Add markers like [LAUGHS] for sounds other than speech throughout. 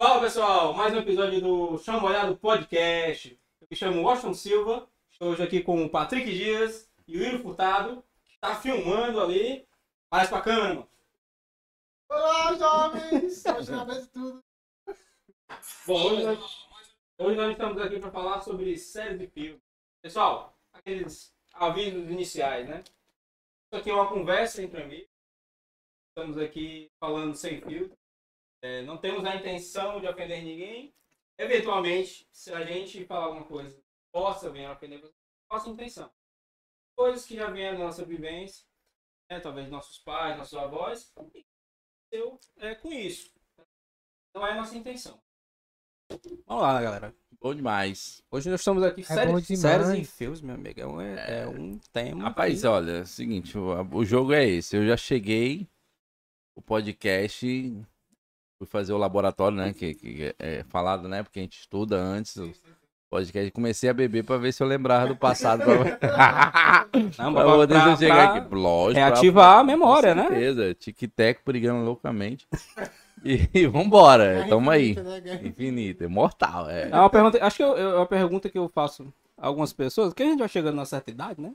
Fala pessoal, mais um episódio do Chama Olhado Podcast. Eu me chamo Washington Silva, estou hoje aqui com o Patrick Dias e o Will Furtado, que está filmando ali. Parece pra câmera, mano. Olá, jovens! Hoje na vez de tudo. Bom, hoje nós, hoje nós estamos aqui para falar sobre séries de filmes. Pessoal, aqueles avisos iniciais, né? Isso aqui é uma conversa entre amigos. Estamos aqui falando sem filtro. É, não temos a intenção de ofender ninguém. Eventualmente, se a gente falar alguma coisa que possa vir a ofender você, nossa intenção. Coisas que já vieram da nossa vivência, né? talvez nossos pais, nossos avós, e eu é, com isso. Não é a nossa intenção. Vamos lá, galera. Bom demais. Hoje nós estamos aqui É séries, bom demais. séries e filmes, meu amigo. É um, é um tema. Rapaz, olha, é o seguinte, o, o jogo é esse. Eu já cheguei, o podcast, fui fazer o laboratório, né? Que, que é falado, né? Porque a gente estuda antes o podcast. Comecei a beber pra ver se eu lembrava do passado. Pra, [LAUGHS] Não, pra pra- pra- eu chegar pra aqui. Lógico. pra- reativar a memória, com né? certeza. Tic-tac brigando loucamente. E, e vambora, tamo aí. Infinita, né, cara? Infinito, imortal. É. É uma pergunta. Acho que é uma pergunta que eu faço a algumas pessoas, que a gente vai chegando na certa idade, né?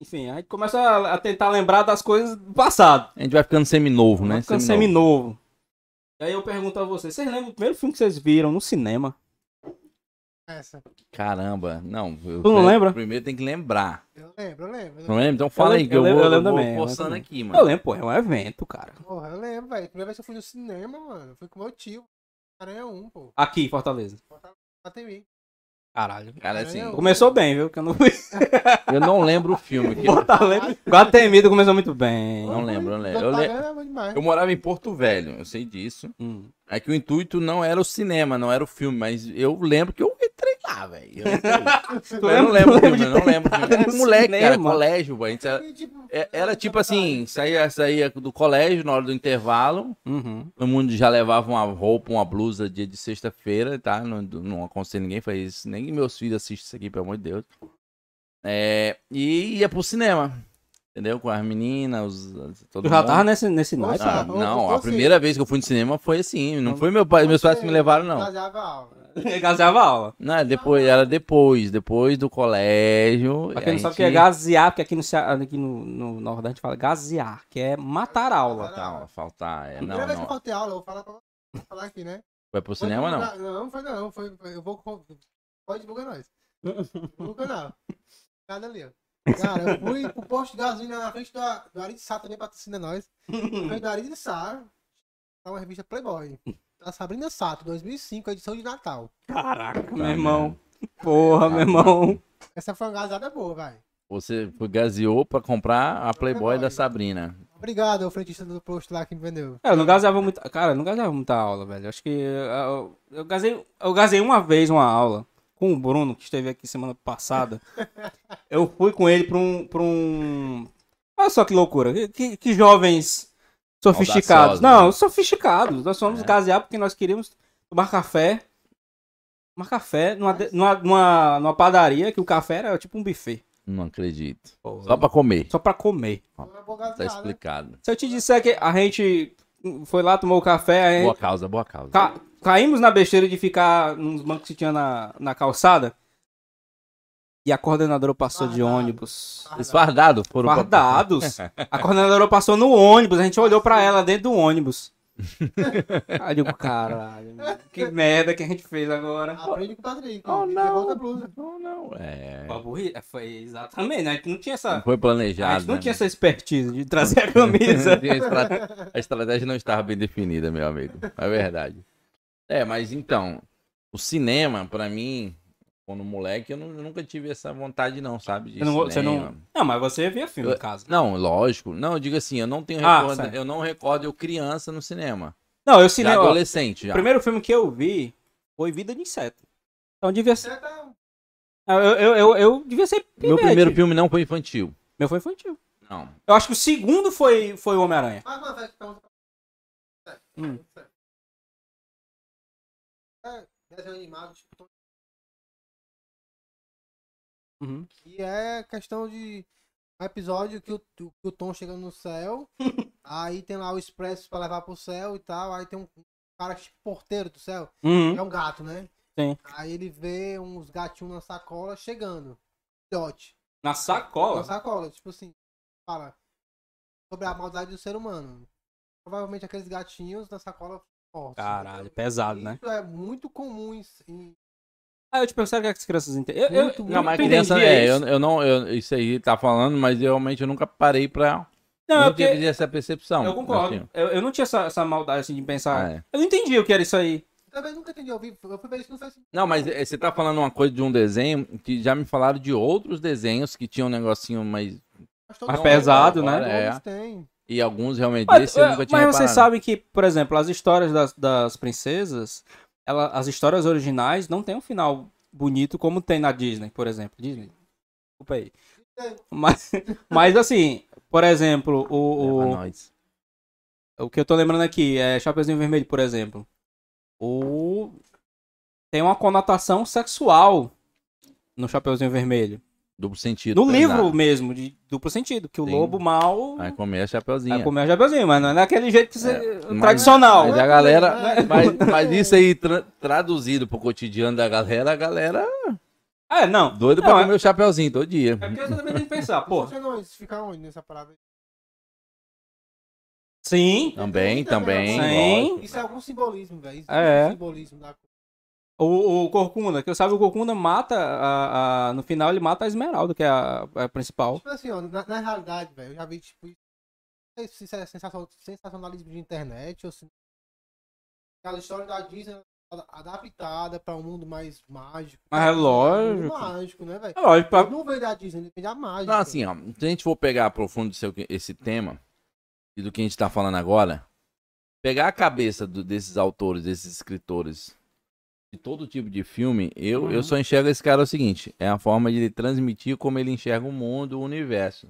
Enfim, a gente começa a, a tentar lembrar das coisas do passado. A gente vai ficando seminovo, né? Vai ficando seminovo. E aí eu pergunto a vocês, vocês lembram do primeiro filme que vocês viram no cinema? Essa. Caramba, não. Eu, Tu não lembra? Primeiro tem que lembrar. Eu lembro, eu lembro. Não lembra? Então fala Eu aí, que eu, eu vou, eu lembro vou também, eu lembro forçando aqui, Eu mano. lembro, pô, é um evento, cara. Porra, eu lembro, velho. Primeira vez que eu fui no cinema, mano. Fui com meu tio. Aranha 1, pô. Aqui, em Fortaleza. Atemi. Caralho. Cara, assim, Caramba. Começou bem, viu? Que eu não fui. [LAUGHS] eu não lembro o filme. que- [LAUGHS] Fortaleza. Guatemido começou muito bem. Não lembro, não lembro. Eu, le- é eu morava em Porto Velho, eu sei disso. Hum. É que o intuito não era o cinema, não era o filme, mas eu lembro que eu entrei lá, velho. Eu, [LAUGHS] eu não lembro eu não lembro. Era moleque, cara, cinema? colégio, a gente era, era tipo assim, saía, saía do colégio na hora do intervalo, Uhum. Todo mundo já levava uma roupa, uma blusa dia de sexta-feira, tá? Não, não aconselho ninguém fazer isso. Nem meus filhos assistem isso aqui, pelo amor de Deus. É, e ia pro cinema. Entendeu? Com as meninas, os, todo Tu já mundo. tava nesse, nesse naipe? Ah, não, a você- primeira vez que eu fui no cinema foi assim. Não foi meu pai, meus pais que me levaram, não. Fazia a aula. [LAUGHS] Gaseava aula. Não, depois, era depois, depois do colégio. Pra quem não sabe o que é gasear, porque aqui no, Cea- aqui no, no Nordeste a gente fala gasear, que é matar a aula. Faltar, faltar, é, Primeira não, vez que eu não. faltei aula, eu vou falar pra vou falar aqui, né? Foi pro cinema, não? Não, não foi não. Foi, foi- eu vou. Pode divulgar nós. No canal. Cada ali, ó. Cara, eu fui pro posto de gasolina na frente do, do Ari de Sá também patrocina nós. Na frente do Ari de Sá. Tá uma revista Playboy. Da Sabrina Sato, 2005, edição de Natal. Caraca, Tá meu irmão. Porra, meu irmão. Essa foi uma gazada boa, vai. Você foi gaseou pra comprar a Playboy Playboy. da Sabrina. Obrigado, o frentista do posto lá que me vendeu. É, eu não gaseava muito. Cara, eu não gaseava muita aula, velho. Acho que. Eu, eu, gasei, eu gasei uma vez uma aula com o Bruno, que esteve aqui semana passada. eu fui com ele pra um. Pra um... Olha só que loucura. Que, que, que jovens sofisticados. Audaciosos, Não, né? sofisticados. Nós fomos É. gasear porque nós queríamos tomar café. Tomar café numa, numa, numa, numa padaria que o café era tipo um buffet. Não acredito. Porra. Só pra comer. Só pra comer. Boa Tá gazeada. explicado. Se eu te disser que a gente foi lá, tomou café, a gente- Boa causa, boa causa. Ca- caímos na besteira de ficar nos bancos que tinha na, na calçada. E a coordenadora passou de Fardado. ônibus. Eles fardados foram Fardados. A coordenadora passou no ônibus. A gente olhou pra ela dentro do ônibus. [LAUGHS] Aí eu digo, caralho, que merda que a gente fez agora. Aprende com o Patrick. Oh, não. a blusa. Não, não. É. Foi exatamente, né? A gente não tinha essa. Não foi A planejado. gente não né? tinha essa expertise de trazer a camisa. [LAUGHS] A estratégia não estava bem definida, meu amigo. É verdade. É, mas então, o cinema, pra mim, quando moleque, eu, não- eu nunca tive essa vontade, não, sabe? De Você não, você não... não, mas você via filme em casa. Não, lógico. Não, eu digo assim, eu não tenho Ah, recordo, eu não recordo eu criança no cinema. Não, eu Já cinema. ó, adolescente, O já. primeiro filme que eu vi foi Vida de Inseto. Então devia ser. Você tá- Eu, eu, eu, eu devia ser. Meu pivete. primeiro filme não foi infantil. Meu foi infantil. Não. Eu acho que o segundo foi, foi o Homem-Aranha. Faz uma festa pra você. Hum. É, desenho animado, tipo, Uhum. que é questão de um episódio que o, que o Tom chega no céu, [LAUGHS] aí tem lá o expresso pra levar pro céu e tal, aí tem um cara tipo porteiro do céu. Uhum. É um gato, né? Sim. Aí ele vê uns gatinhos na sacola chegando. Filhote. Na Na sacola. sacola, tipo assim, fala sobre a maldade do ser humano. Provavelmente aqueles gatinhos na sacola fortes. Caralho, pesado, né? Isso é muito comum em, em Ah, eu te pergunto, será que as crianças entendem? Eu, eu, Muito, Não, mas criança, entendia é, eu, isso? eu não, eu, isso aí tá falando, mas eu realmente eu nunca parei pra. Não, é não porque tive essa percepção. eu concordo. assim. Eu, eu não tinha essa, essa maldade assim de pensar. Ah, é. Eu não entendi o que era isso aí. Também nunca entendi, eu, vi, eu fui ver isso no Facebook. Não, mas eh, você tá falando uma coisa de um desenho que já me falaram de outros desenhos que tinham um negocinho mais. Mas todos pesado, todos né? É. têm. E alguns realmente Mas, desse eu nunca tinha mas vocês sabem que, por exemplo, as histórias das, das princesas, ela, as histórias originais não tem um final bonito como tem na Disney, por exemplo. Disney. Desculpa aí. Mas, [LAUGHS] mas assim, por exemplo, o, o, o que eu tô lembrando aqui é Chapeuzinho Vermelho, por exemplo. O tem uma conotação sexual no Chapeuzinho Vermelho. Duplo sentido. No pesado. livro mesmo, de duplo sentido, que o Sim. lobo mal Vai comer a chapeuzinho. vai comer o Chapeuzinho, mas não é daquele jeito que você, É, mas- tradicional. Mas a galera. É. Mas, mas isso aí tra- traduzido pro cotidiano da galera, a galera É, não. doida Não, pra é- comer o chapeuzinho todo dia. É porque você também tem que pensar, [LAUGHS] pô. Você não ficar onde nessa parada? aí? Sim, Também, também. Sim. lógico. Isso é algum simbolismo, velho. Isso É. um simbolismo da o, o Corcunda, que eu sabe, o Corcunda mata, a, a- no final ele mata a Esmeralda, que é a, a principal. Tipo assim, ó, na, na realidade, velho, eu já vi, tipo, isso- não sei se isso é sensacion- sensacionalismo de internet ou se. Aquela história da Disney ad- adaptada pra um mundo mais mágico. Mas é Um lógico. mágico, né, velho? É lógico, pra- Não vem da Disney, depende da mágica. Não, assim, ó, se a gente for pegar profundo esse, esse tema e do que a gente tá falando agora, pegar a cabeça do- desses autores, desses escritores, de todo tipo de filme, eu, Uhum. eu só enxergo esse cara o seguinte: é a forma de ele transmitir como ele enxerga o mundo, o universo.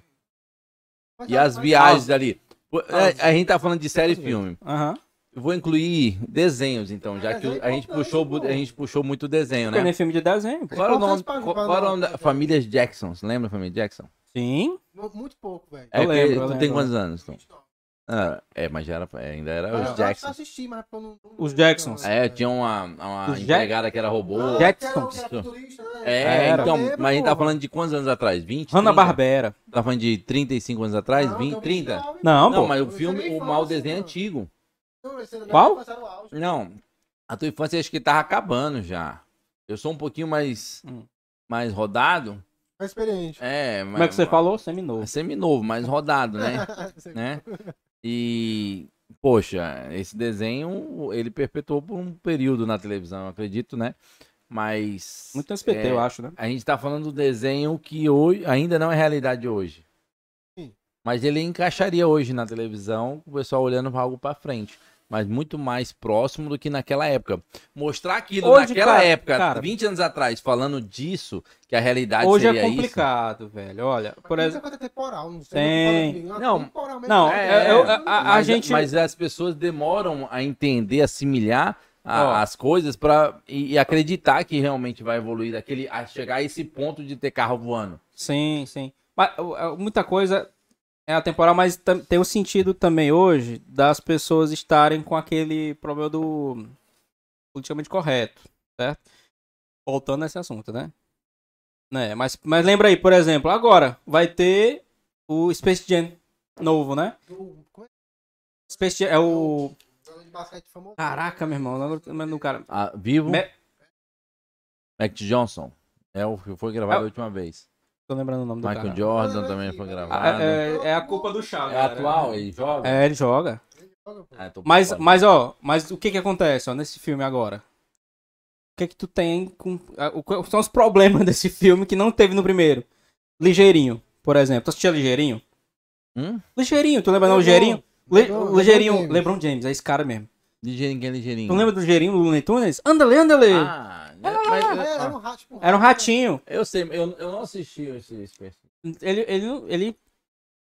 Mas E a- as mas- viagens ali. Pô, é, Ah, A gente tá falando de série e filme. Aham. Eu vou incluir desenhos, então, já É, que desenho a gente puxou, a gente puxou muito desenho, né? nem filme de desenho. Qual o nome? Qual, o nome da né? família Jackson? Você lembra da família Jackson? Sim. mu- Muito pouco, velho. É, Eu lembro, tu tem quantos anos, então? Ah, é, mas já era, ainda era os que Jackson. eu assisti, mas eu não- não- Os Jacksons. É, tinha uma, uma Os Jack- empregada que era robô. Ah, Jacksons. era- era futurista, né? É, Era. então, mas a gente tá falando de quantos anos atrás? 20? Hanna 30? Barbera. Tá falando de 35 anos atrás? Não, 20, então 30? 29, Não, Não, pô. mas o filme, o mal assim, desenho é antigo. Não, Qual? Não, a tua infância acho que tava acabando já. Eu sou um pouquinho mais, Hum. mais rodado. Mais experiente. É, Como é que você falou? Seminovo. Semi-novo, mais rodado, né? [LAUGHS] né? E, poxa, esse desenho, ele perpetuou por um período na televisão, acredito, né? Mas... Muito SPT, é, eu acho, né? A gente tá falando do desenho que hoje ainda não é realidade hoje. Sim. Mas ele encaixaria hoje na televisão, o pessoal olhando para algo para frente. Mas muito mais próximo do que naquela época. Mostrar aquilo Hoje, naquela cara, época, cara. 20 anos atrás, falando disso, que a realidade Hoje seria é complicado, velho. Olha, por Por exemplo. exemplo, temporal, não sei. Tem. Não, Não, temporal não, É, eu- a- a mas, gente- mas as pessoas demoram a entender, assimilar a- as coisas para e, e acreditar que realmente vai evoluir daquele a chegar a esse ponto de ter carro voando. Sim, sim. Mas uh, muita coisa é atemporal, mas tem o sentido também hoje das pessoas estarem com aquele problema do politicamente correto, certo? Voltando a esse assunto, né? né? Mas, mas lembra aí, por exemplo, agora vai ter o Space Jam novo, né? Do- é Space Jam é o. Caraca, meu irmão, não, não, não, cara. Ah, vivo, Me- Mac Johnson. É o que foi gravado É- a última vez. Tô lembrando o nome do Michael cara. Jordan também foi Ah, gravado. É, É, é- é a culpa do Chaves. cara. atual, ele joga? É, ele joga. Joga, pô. Ah, tô por Mas, mas ó, mas o que que acontece, ó, nesse filme agora? O que que tu tem com... ah, Quais são os problemas [LAUGHS] desse filme que não teve no primeiro? Ligeirinho, por exemplo. Tu assistia Ligeirinho? Hum? Ligeirinho, tu lembra não. Ligeirinho? Ligeirinho, Lebron James. LeBron James, é esse cara mesmo. Ligeirinho, que é ligeirinho. Tu lembra do Ligeirinho, do Looney Tunes? Andale, andale! Ah, né, mas- É, era um ah, rato, tipo, Era um ratinho. eu sei, eu, eu não assisti esse, esse Ele, ele, ele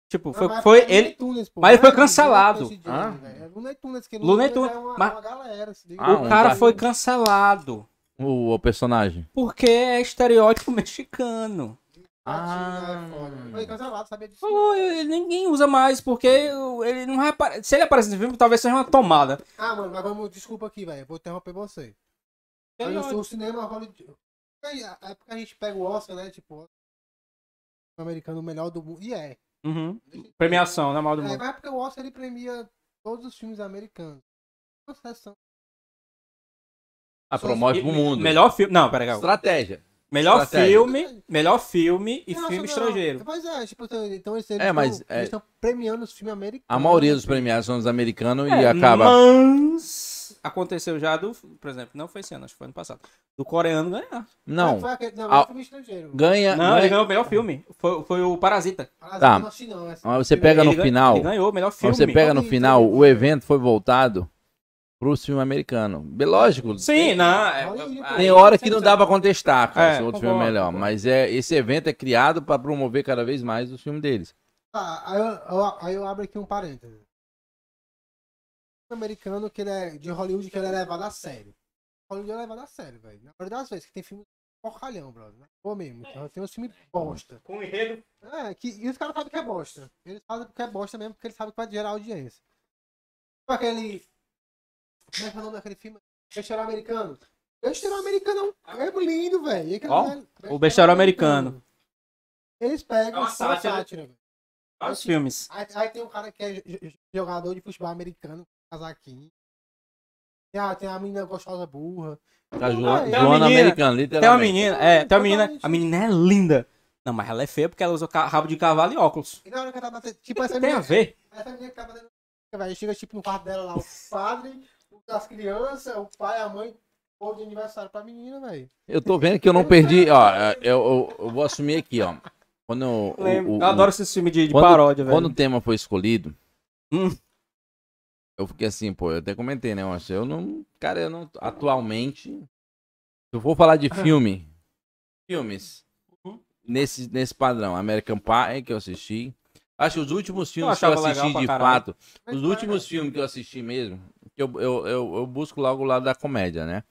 tipo, Não, foi, mas foi era ele... Tunes, mas ele foi cancelado. Jam, Ah? Looney Tunes, que Looney Tunes, é uma, mas- uma galera. Ah, O um cara foi cancelado. O, o personagem. Porque é estereótipo mexicano. Ah. é foda. Foi cancelado, sabia disso? Ninguém usa mais, porque ele não apare- Se ele aparecer no filme, talvez seja uma tomada. Ah, mano, mas vamos, desculpa aqui, velho. Vou interromper você. Mas eu sou o cinema Hollywood. É porque a gente pega o Oscar, né? Tipo, o americano melhor do mundo. E é. Uhum. Premiação, né, mal do É, mundo. mas é porque o Oscar ele premia todos os filmes americanos. Uma sessão. Ah, promove pro mundo. Melhor filme. Não, peraí. Estratégia. Melhor Estratégia. filme, melhor filme e Não, filme não, estrangeiro. Pois é, tipo, então eles É, mas, estão é- estão premiando os filmes americanos. A maioria dos premiados são os americanos e É, acaba. Mas aconteceu já do, por exemplo, não foi esse ano, acho que foi ano passado. Do coreano ganhar. Não. Foi aquele, não, Ah, é filme estrangeiro. Ganha. Não, ganha- ele ganhou o melhor filme. Foi, foi o Parasita. Ah, Tá. não você pega no Ele gan- final. Ele ganhou o melhor Mas filme. você pega no final, o evento foi voltado pro filme americano. Lógico. Sim, não. é- Tem hora que não dá pra contestar, cara, É, se o outro filme é concordo, melhor. concordo. Mas é, esse evento é criado pra promover cada vez mais os filmes deles. Tá, aí eu, eu- aí eu abro aqui um parênteses. Americano que ele é de Hollywood que ele é levado a sério. Hollywood é levado a sério, velho. Na maioria das vezes que tem filme porcalhão, brother. Né? Pô mesmo. Então, tem uns filmes bosta. Com enredo. É, que, e os caras sabem que é bosta. Eles fazem porque é bosta mesmo, porque eles sabem que vai gerar audiência. Tipo aquele. Como é que é o nome daquele filme? Besteiro americano. Besteiro americano é um- é lindo, velho. Qual? velho- O Besteiro Americano. Eles É pegam uma são sátira. sátira, velho. Vários filmes. Aí, aí tem um cara que é jogador de futebol americano, casaquinho. Tem a, tem a menina gostosa burra. Tá zoando, uma zoando menina- americano, Tem uma literalmente. menina, é, tem uma menina. A menina é linda. Não, mas ela é feia porque ela usa rabo de cavalo e óculos. E na hora que ela tá batendo. Tipo, essa Tem a menina. ver. Essa menina que tá batendo. Velho, chega tipo no quarto dela lá, o padre, as crianças, o pai, a mãe, de aniversário pra menina, velho. Eu tô vendo que eu não perdi, ó, eu, eu, eu vou assumir aqui, ó. Quando o- o- Eu adoro esse filme de, de quando- paródia, velho. Quando o tema foi escolhido, Hum. Eu fiquei assim, pô, eu até comentei, né? Eu acho, eu não, cara, eu não, atualmente, se eu for falar de filme, filmes, Uhum. nesse, nesse padrão, American Pie, que eu assisti, acho que os últimos filmes que eu assisti de fato, os últimos filmes que eu assisti mesmo, que eu, eu, eu, eu busco logo o lado da comédia, né?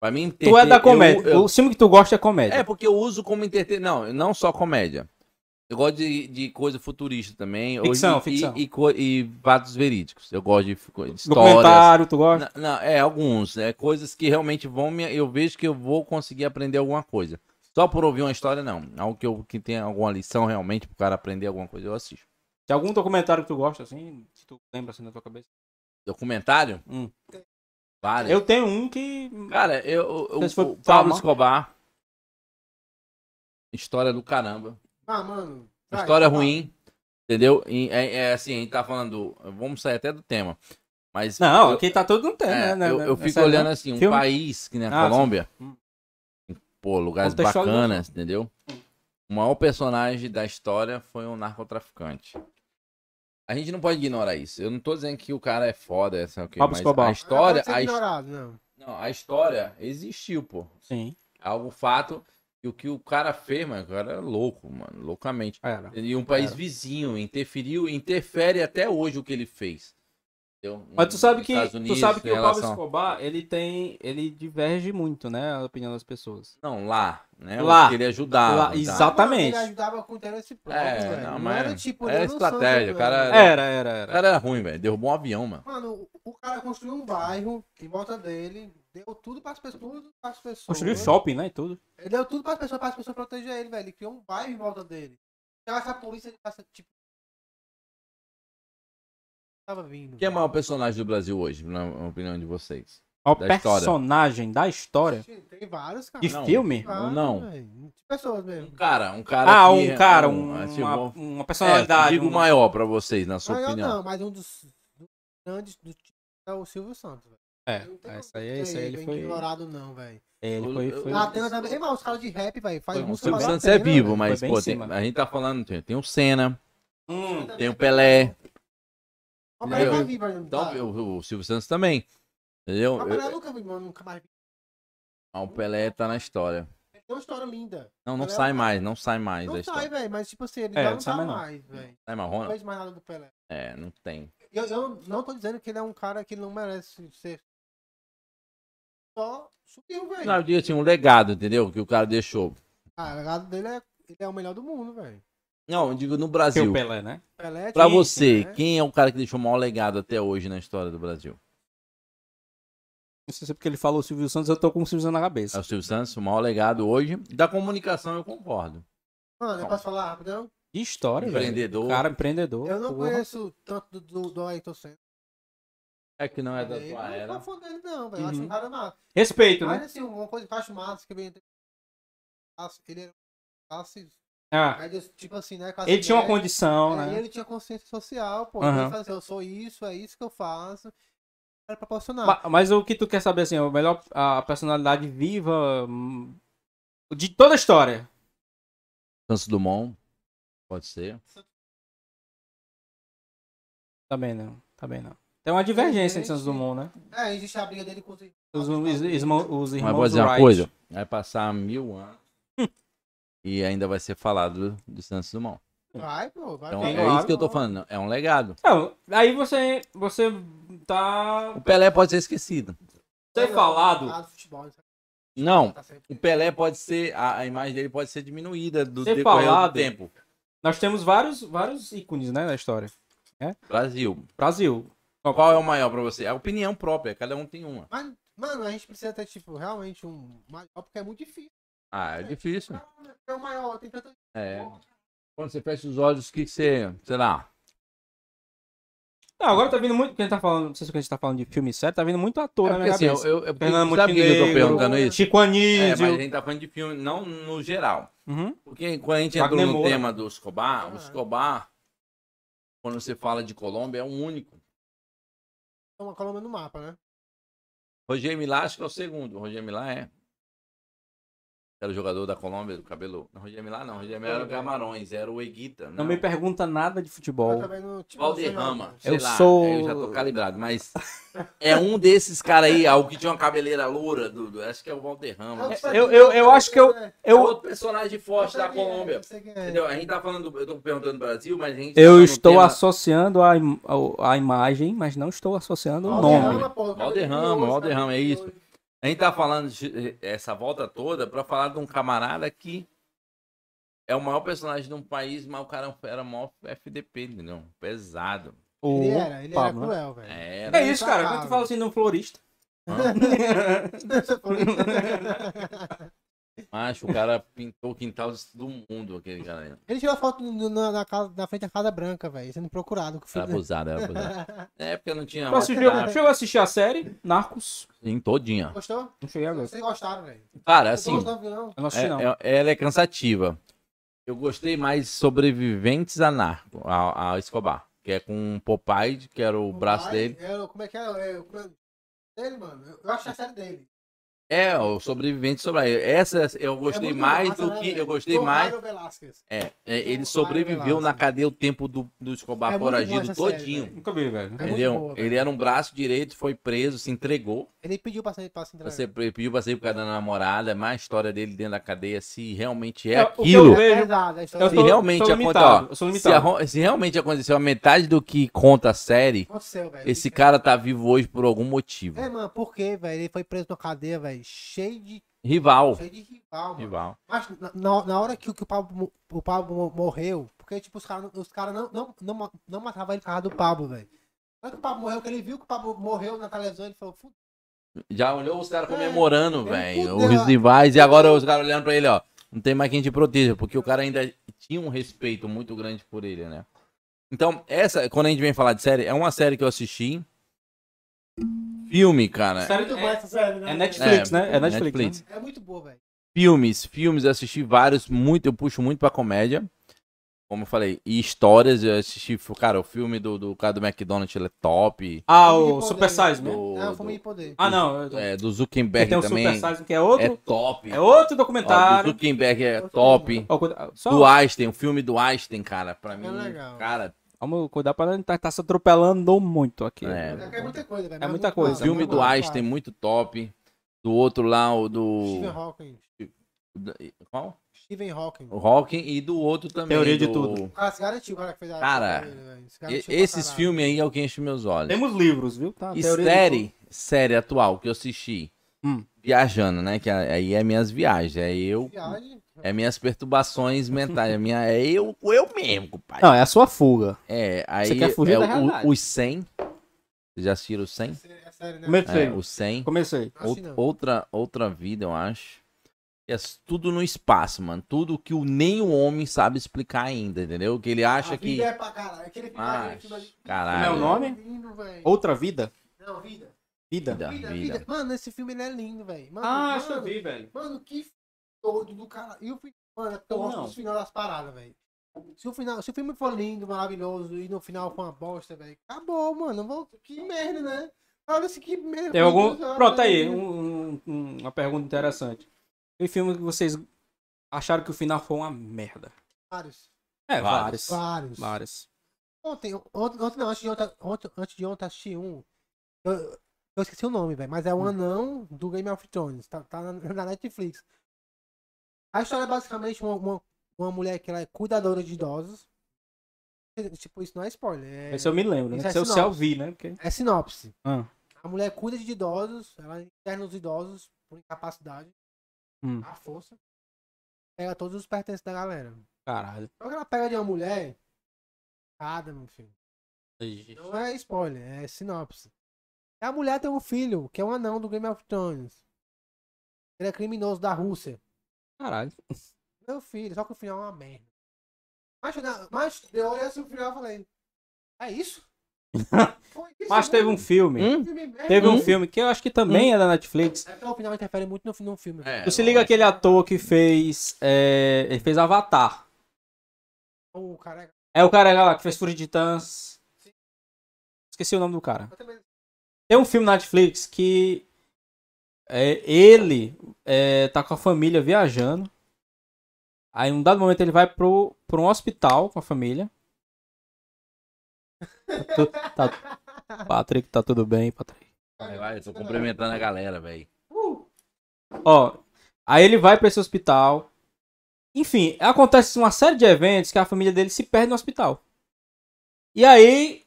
Pra mim, Tu é da eu- comédia. eu- O filme que tu gosta é comédia. é, porque eu uso como entretenimento. Não, não só comédia. Eu gosto de, de coisa futurista também. Ficção, e, ficção. E, e, e fatos verídicos. Eu gosto de, de histórias. Documentário, tu gosta? Não, não, é, alguns. É coisas que realmente vão me. Eu vejo que eu vou conseguir aprender alguma coisa. Só por ouvir uma história, não. Algo que, eu, que tenha alguma lição realmente pro cara aprender alguma coisa, eu assisto. Tem algum documentário que tu gosta, assim? Que tu lembra assim na tua cabeça? Documentário? Hum. Vários. Eu tenho um que. Cara, eu, eu, o Pablo. Escobar. História do caramba. Ah, mano. vai, História vai. ruim, entendeu? E é, é assim, a gente tá falando. Vamos sair até do tema. Mas. Não, eu, aqui tá todo no tema, é, né? eu, né, eu né, fico olhando né? assim, um Filme? país que nem a Ah, sim. Colômbia. Hum. Pô, lugares bacanas, entendeu? O maior personagem da história foi um narcotraficante. A gente não pode ignorar isso. Eu não tô dizendo que o cara é foda, essa o quê, Pablo mas Escobar. a história, Não a, ignorado, não. não, a história existiu, pô. Sim. Algo fato e o que o cara fez, mano, o cara é louco, mano, loucamente. Era. E um país Era. vizinho interferiu, interfere até hoje o que ele fez. Entendeu? Mas tu sabe Nos que, Estados tu Unidos, sabe que o Pablo Escobar, ele tem. Ele diverge muito, né? A opinião das pessoas. Não, lá, né? Lá. Ele ajudava. Lá, tá? Exatamente. Ele ajudava com interesse próprio, É, velho. não, Não, mas era tipo. era estratégia, o cara. Era, era, O era. cara era ruim, velho. Derrubou um avião, mano. Mano, o- o cara construiu um bairro em volta dele, deu tudo pras pessoas, tudo pras pessoas. Construiu shopping, né? E tudo. Ele deu tudo pras pessoas, pras pessoas proteger ele, velho. Ele criou um bairro em volta dele. Então essa polícia, essa, tipo... Tava vindo. Quem é o maior personagem do Brasil hoje, na opinião de vocês? O Da história. personagem da história. Tem vários, cara. De Não. filme? Vários, Não. De pessoas Um mesmo. cara, um cara. Ah, que- um cara, um, um, tipo, uma, uma é, personalidade. digo um- maior pra vocês, na sua eu opinião. não, mas um dos, dos grandes do time é o Silvio Santos, velho. É, Não tem esse como aí, esse aí ser ele foi. ignorado, não, velho. Ele foi. Eu- foi... Na Atena também. Ei, os caras de rap, velho, faz O música Silvio vale a Santos é vivo, mas, pô, em tem- a gente tá falando, tem, tem o Senna, Hum, tem o Pelé. O Pelé tá Eu- vivo ainda, Então, tá? o, o Silvio Santos também. Entendeu? O Pelé Eu- nunca vi, mano, nunca mais vi. ah, o Pelé tá na história. Tem uma história linda. Não, não Pelé é sai um- mais, não sai mais da Não sai, velho, mas tipo assim, ele É, já não não sai tá mais não. mais, velho. Sai Não marrona? fez mais nada do Pelé. É, não tem. Eu, eu não tô dizendo que ele é um cara que não merece ser. Só subiu, velho. Não, eu digo assim, um legado, entendeu? Que o cara deixou. Ah, o legado dele é. ele é o melhor do mundo, velho. Não, eu digo no Que é o Brasil. Pelé, né? Pelé é Pra tipo, você, né? quem é o cara que deixou o maior legado até hoje na história do Brasil? Não sei se é porque ele falou o Silvio Santos, eu tô com o Silvio Santos na É cabeça. o Silvio Santos, o maior legado hoje. Da comunicação, eu concordo. Mano, eu posso falar rapidão? Que história, velho. Empreendedor. Cara, empreendedor. Eu não porra. conheço tanto do, do, do Ayrton Senna. É que não é da Eu tua não era. sou fã dele, não, velho. Eu acho Uhum. um cara massa. Respeito, Mas né? assim, uma coisa que eu acho massa que vem. Ele era classe Ah, média, tipo assim, né? classe ele tinha uma média. condição, É, e né? ele tinha consciência social, pô. Aham. Ele assim, eu sou isso, é isso que eu faço. Era proporcional. Ma- Mas o que tu quer saber, assim, o melhor, a personalidade viva hum, de toda a história. Santos Dumont, pode ser. Também não, também não. Tem uma divergência entre Santos. Dumont, né? É, existe a briga dele com os Os, os, os irmãos, os Mas irmãos vou dizer uma coisa, vai passar mil anos [LAUGHS] e ainda vai ser falado do Santos Dumont. Vai, pô, vai. Então pô. é claro. isso que eu tô falando, é um legado. Não, aí você, você tá O Pelé pode ser esquecido. ser falado. Ah, Não, tá o Pelé pode ser, a, a imagem dele pode ser diminuída do Ser decorrer falado. do tempo. Nós temos vários, vários ícones, né, na história. Brasil. Brasil. Qual é o maior pra você? A opinião própria, cada um tem uma. Mas, mano, a gente precisa ter, tipo, realmente um maior, porque é muito difícil. Ah, é difícil. É o maior, tem tanta. É. Quando você fecha os olhos, o que você, sei lá, Não, agora tá vindo muito. Quem tá falando, não sei se a gente tá falando de filme série, tá vindo muito ator É na minha assim, cabeça. eu, eu, eu, Fernando sabe que eu tô perguntando isso? Chico É, Anísio. mas a gente tá falando de filme, não no geral. Uhum. Porque quando a gente Wagner entrou no Moura. tema do Escobar, o Ah. Escobar, quando você fala de Colômbia, é um único. Uma coluna no mapa, né? Roger Milá, acho que é o segundo. Roger Milá é. Era o jogador da Colômbia, do cabelo. Não, Roger Milá não. Roger Milá era o Camarões, era o Eguita. Não me pergunta nada de futebol. Não, tipo, Valderrama, não sei Eu lá, sou- eu já tô calibrado, mas [LAUGHS] é um desses caras aí, algo que tinha uma cabeleira loura, do, do- acho que é o Valderrama. não. É, Eu- eu- eu acho que eu- Eu, outro personagem forte da Colômbia. Entendeu? A gente tá falando, eu tô perguntando do Brasil, mas a gente eu tá estou tema- associando a, im- a, a imagem, mas não estou associando o nome. Valderrama, Valderrama, é isso. A gente tá falando de- essa volta toda pra falar de um camarada que é o maior personagem de um país, mas o cara era o maior FDP, entendeu? Pesado. Ele era, ele era né? cruel, velho. Era. É isso, cara. É que tu fala assim de um florista? [LAUGHS] [LAUGHS] Macho, o cara pintou o quintal do mundo, aquele cara aí. Ele tirou foto no- na, na casa, na frente da Casa Branca, velho, sendo procurado. o Era filho abusado, era abusado. [LAUGHS] É porque não tinha. Tu assistiu, chegou a assistir a série Narcos? Em todinha. Gostou? Não cheguei a ver. Vocês gostaram, velho. Cara, assim, Gostou, viu, não? Eu não assisti, não. é- é- ela é cansativa. Eu gostei mais de sobreviventes a narco, a, a Escobar. Que é com o Popeye, que era o braço pai, dele. era- como é que é? é como é- Dele, mano. Eu, eu acho a série dele. É, o sobrevivente sobre Essa eu gostei É mais massa, do né, que. velho? Eu gostei mais. É, é, ele sobreviveu Velasquez. na cadeia o tempo do, do Escobar É foragido série, todinho. velho. Nunca vi, velho. É Entendeu? boa, velho. ele era um braço direito, foi preso, se entregou. Ele pediu pra, ser- pra se entregar. Você pediu pra sair por causa da namorada, mas a história dele dentro da cadeia, se realmente é É, o que eu aquilo. É Se realmente aconteceu, Se, realmente aconteceu a metade do que conta a série, aconteceu, velho. esse cara tá vivo hoje por algum motivo. É, mano, por quê, velho? Ele foi preso na cadeia, velho, cheio de, Rival. cheio de rival. Rival. Mas na, na- hora que, o- que o Pablo, o Pablo mo- morreu, porque, tipo, os caras os cara não, não, não, não matavam ele por causa do Pablo, velho. Na hora que o Pablo morreu, que ele viu que o Pablo morreu na televisão, ele falou, "Fu- Já olhou os caras comemorando, ele velho. fudeu. Os rivais. E agora os caras olhando pra ele, ó. Não tem mais quem te proteja, porque o cara ainda tinha um respeito muito grande por ele, né? Então, essa, quando a gente vem falar de série, é uma série que eu assisti. Filme, cara. Série Muito boa essa série, né? É Netflix, É, né? É Netflix. Netflix. né? É muito boa, velho. Filmes, filmes, eu assisti vários, muito, eu puxo muito pra comédia. Como eu falei, e histórias, eu assisti, cara, o filme do, do cara do McDonald's, ele é top. Ah, o Poder. Super Size Me. Do, Não, do- Fome de Poder. Ah, não. eu- é, do Zuckerberg tem o também. Super Size que é É outro. top. É outro Ó, do documentário. Zuckerberg é top. Ó, Do Einstein, o filme do Einstein, cara, pra mim, legal. cara, Vamos cuidar pra não estar tá se atropelando muito aqui. É. É, é muita coisa, velho. É muita coisa, o massa, filme muito do. Einstein, muito top. Do outro lá, o do... Stephen Hawking. Qual? Stephen Hawking. O Hawking e do outro também. Teoria de do- tudo. O cara se garantiu, o cara que fez a. Cara, garantiu pra Esses filmes aí é o que enche meus olhos. Temos livros, viu? Tá, E série, série atual que eu assisti, Hum. viajando, né? Que aí é minhas viagens. Aí eu Viagem. É minhas perturbações mentais. É, minha, é eu, eu mesmo, compadre. Não, é a sua fuga. É, aí Você quer fugir é da o- os 100. Vocês já assistiram os 100? É sério, né? Comecei. É, os 100. Comecei. Acho Ou- que não. outra, outra vida, eu acho. É tudo no espaço, mano. Tudo que o, nem o homem sabe explicar ainda, entendeu? Que ele acha A que. vida é pra caralho. Aquele filme, Ah, aquele filme ali. caralho. Como é o nome? Velho. Outra vida? Não, vida. Vida. Vida. Vida, vida. Mano, esse filme ele é lindo, velho. Mano, Ah, acho que eu mano, vi, velho. Mano, que doido do cara. E o fi- Mano, eu gosto dos final das paradas, velho. Se o, final, se o filme for lindo, maravilhoso e no final for uma bosta, velho, acabou, mano. Vou- Que merda, né? Olha assim, que merda. Tem foi algum. horas, Pronto, aí, né? um- um- uma pergunta interessante. Tem filme que vocês acharam que o final foi uma merda? Vários. É, Vários. vários. Vários. Ontem, ontem, ontem não, antes de ontem, ontem, antes de ontem assisti um. Eu, eu esqueci o nome, velho, mas é Hum. o anão do Game of Thrones. Tá, tá na, na Netflix. A história é basicamente uma, uma, uma mulher que ela é cuidadora de idosos. Tipo, isso não é spoiler. É, Esse eu me lembro, né? é eu, sinopse. vi, né? Porque... é sinopse. Ah. A mulher cuida de idosos, ela interna os idosos por incapacidade, Hum. à força. Pega todos os pertences da galera. Caralho. Só que ela pega de uma mulher. Cada, meu filho. Não é spoiler, é sinopse. A mulher tem um filho, que é um anão do Game of Thrones. Ele é criminoso da Rússia. Caralho. Meu filho, só que o final é uma merda. Mas, não, mas eu olhei assim o final e falei. É [LAUGHS] isso? Mas teve um filme. Hum? Teve um Hum? filme que eu acho que também é da Netflix. É porque o final interfere muito no, no filme. É, Tu se liga aquele ator que fez. é, ele fez Avatar. O cara é- É o cara lá que fez Fúria de Titãs. Esqueci o nome do cara. também- Tem um filme na Netflix que é, ele é, tá com a família viajando. Aí, em um dado momento, ele vai pro, pro um hospital com a família. Tu- tá- Patrick, tá tudo bem, Patrick? Vai, vai, eu tô cumprimentando a galera, velho. Ó, aí ele vai pra esse hospital. Enfim, acontece uma série de eventos que a família dele se perde no hospital. E aí,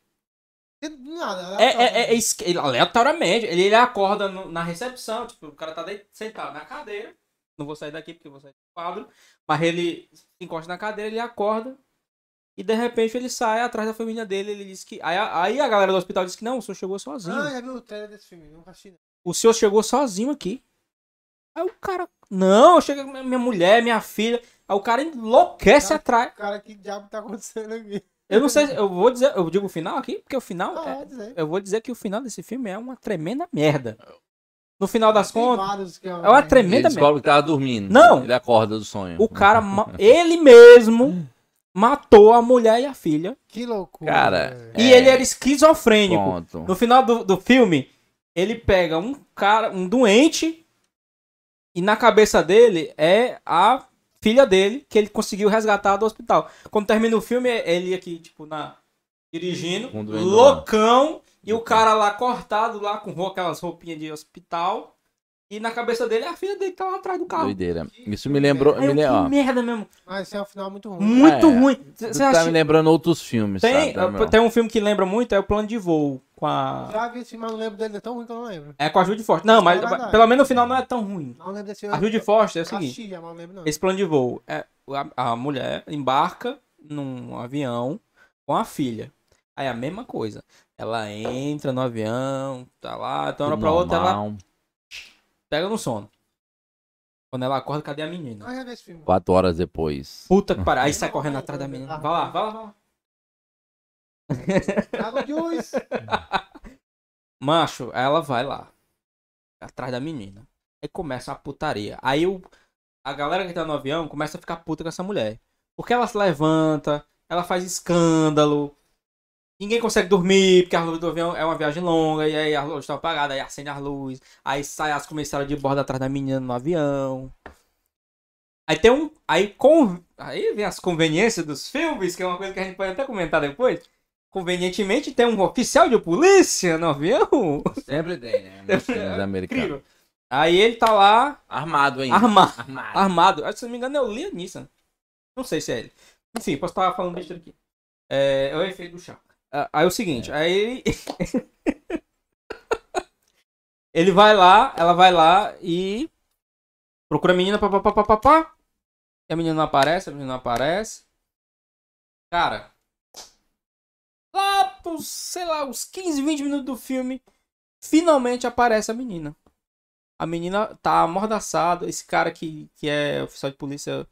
Nada, É, é, é, es- ele- aleatoriamente, ele, ele acorda no- na recepção, tipo, o cara tá deit- sentado na cadeira. Não vou sair daqui porque eu vou sair do quadro. Mas ele se encosta na cadeira, ele acorda. E de repente ele sai atrás da família dele. Ele diz que. Aí, a- aí a galera do hospital diz que não, o senhor chegou sozinho. Ah, já viu o trailer desse filme? Não. O senhor chegou sozinho aqui. Aí o cara. Não, chega minha mulher, minha filha. Aí o cara enlouquece Cara, atrás. Cara, que diabo tá acontecendo aqui? Eu não sei, eu vou dizer, eu digo o final aqui, porque o final. Ah, é- pode dizer. eu vou dizer que o final desse filme é uma tremenda merda. No final das Tem contas, é uma Ele tremenda merda. descobre que tava dormindo. Não. Ele acorda do sonho. O cara, [LAUGHS] ele mesmo matou a mulher e a filha. Que loucura. Cara. E É. ele era esquizofrênico. Pronto. No final do, do filme, ele pega um cara, um doente, e na cabeça dele é a filha dele, que ele conseguiu resgatar do hospital. Quando termina o filme, ele aqui, tipo, na. dirigindo, loucão, e o cara lá cortado, lá com aquelas roupinhas de hospital. E na cabeça dele é a filha dele que tá lá atrás do carro. Doideira. Isso me lembrou. Aí Me eu, le... que merda mesmo. Mas esse é um final muito ruim. Muito É. ruim. tu Você tá acha... me lembrando outros filmes, Tem, sabe? meu? tem um filme que lembra muito, é o Plano de Voo. Com a... Já vi esse filme, mas não lembro dele, é tão ruim que eu não lembro. É com a Judy Foster. Não, mas É verdade. pelo menos no final não é tão ruim. Não lembro desse filme. A Judy Foster é o seguinte. mas não lembro não. Esse plano de voo é a, a mulher embarca num avião com a filha. Aí a mesma coisa. Ela entra no avião, tá lá, então hora Tudo pra outra ela. Pega no sono. Quando ela acorda, cadê a menina? Ah, esse filme. Quatro horas depois. Puta que pariu. Aí sai correndo atrás da menina. Vai lá, vai lá, vai lá. Água Juice. [LAUGHS] Macho, ela vai lá. Atrás da menina. Aí começa a putaria. Aí o, a galera que tá no avião começa a ficar puta com essa mulher. Porque ela se levanta, ela faz escândalo. Ninguém consegue dormir, porque a luz do avião é uma viagem longa, e aí a luz tá apagada, aí acende as luzes. Aí sai as comissárias de bordo atrás da menina no avião. Aí tem um. Aí, com, aí vem as conveniências dos filmes, que é uma coisa que a gente pode até comentar depois. Convenientemente tem um oficial de polícia no avião. Sempre tem, né? Nos filmes americanos. Incrível. Aí ele tá lá Armado ainda. armado. Armado. armado. Ah, Se não me engano, é o Liam Neeson. Não sei se é ele. Enfim, posso estar falando besteira aqui. É, é o efeito do chá. Ah, Aí é o seguinte, aí [LAUGHS] ele... vai lá, ela vai lá e procura a menina, papapá. E a menina não aparece, a menina não aparece. Cara, lá pros, sei lá, uns 15, 20 minutos do filme, finalmente aparece a menina. A menina tá amordaçada. Esse cara que, que é oficial de polícia,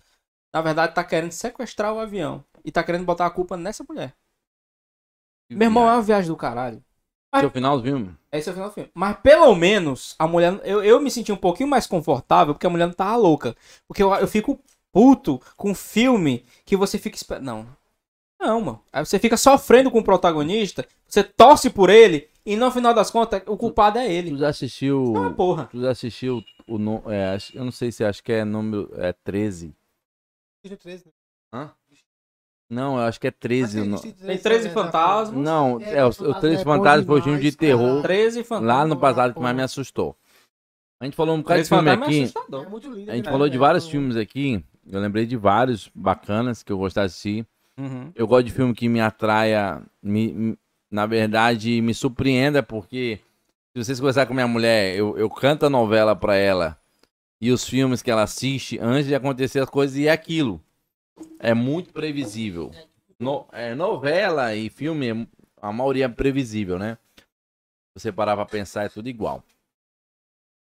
na verdade, tá querendo sequestrar o avião. E tá querendo botar a culpa nessa mulher. Meu irmão, é uma viagem do caralho. Esse é o final do filme? Esse é o final do filme. Mas pelo menos a mulher. Eu, eu me senti um pouquinho mais confortável porque a mulher não tava louca. Porque eu, eu fico puto com filme que você fica esperando. Não. Não, mano. Aí você fica sofrendo com o protagonista, você torce por ele, e no final das contas, o culpado é Tu ele. já assistiu. Ah, porra. Tu já assistiu o. no- é, eu não sei se acho que é número. É 13. Distrito 13, né? Hã? Não, eu acho que é 13. o no- Tem 13 fantasmas. Não, É, é, o, o 13 é Fantasmas foi o filme de terror. cara. 13 fantasmas. Lá no passado que mais me assustou. A gente falou um bocado 13 de filme é aqui. É. A gente né, falou de vários Então, filmes aqui. Eu lembrei de vários bacanas que eu gostava de assistir. Uhum. Eu gosto de filme que me atraia, me, me- na verdade, me surpreenda, porque se vocês conversar com minha mulher, eu, eu canto a novela pra ela e os filmes que ela assiste antes de acontecer as coisas e é aquilo. É muito previsível. No- é, novela e filme, a maioria é previsível, né? Se você parar pra pensar, é tudo igual.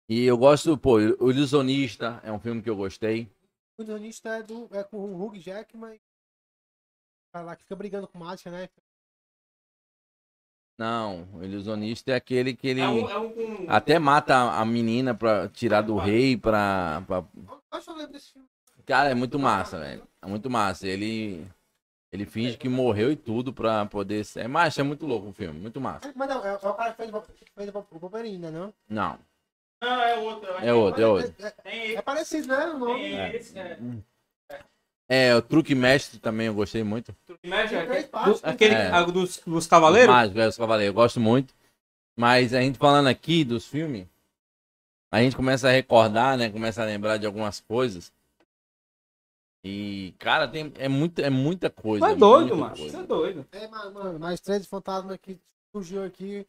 E eu gosto, pô, O Ilusionista é um filme que eu gostei. O ilusionista é, do, é com o Hugh Jackman. O cara lá que fica brigando com mágica, né? Não, o Ilusionista é aquele que ele. É um, é um Até mata a- menina pra tirar do rei pra, pra- Acho que eu lembro desse filme. Cara, é muito massa, velho. É muito massa. Ele. Ele finge que morreu e tudo pra poder ser. É macho, é muito louco o filme. Muito massa. Mas não, é, é o cara que fez, o- que fez o Wolverine, né? Não? Não. Não, é outro. acho É outro, é outro. É, é parecido, né? O nome. tem esse, é. É, o Truque Mestre também eu gostei muito. Tem aqui. três partes, né? Aquele É. dos, dos cavaleiros? Mágico, é, os Cavaleiros. Eu gosto muito. Mas a gente falando aqui dos filmes, a gente começa a recordar, né? Começa a lembrar de algumas coisas. E, cara, tem, é, muita, é muita coisa. Tu é doido, mano. Você é doido. É, mas, mano, mais 13 fantasmas que surgiu aqui.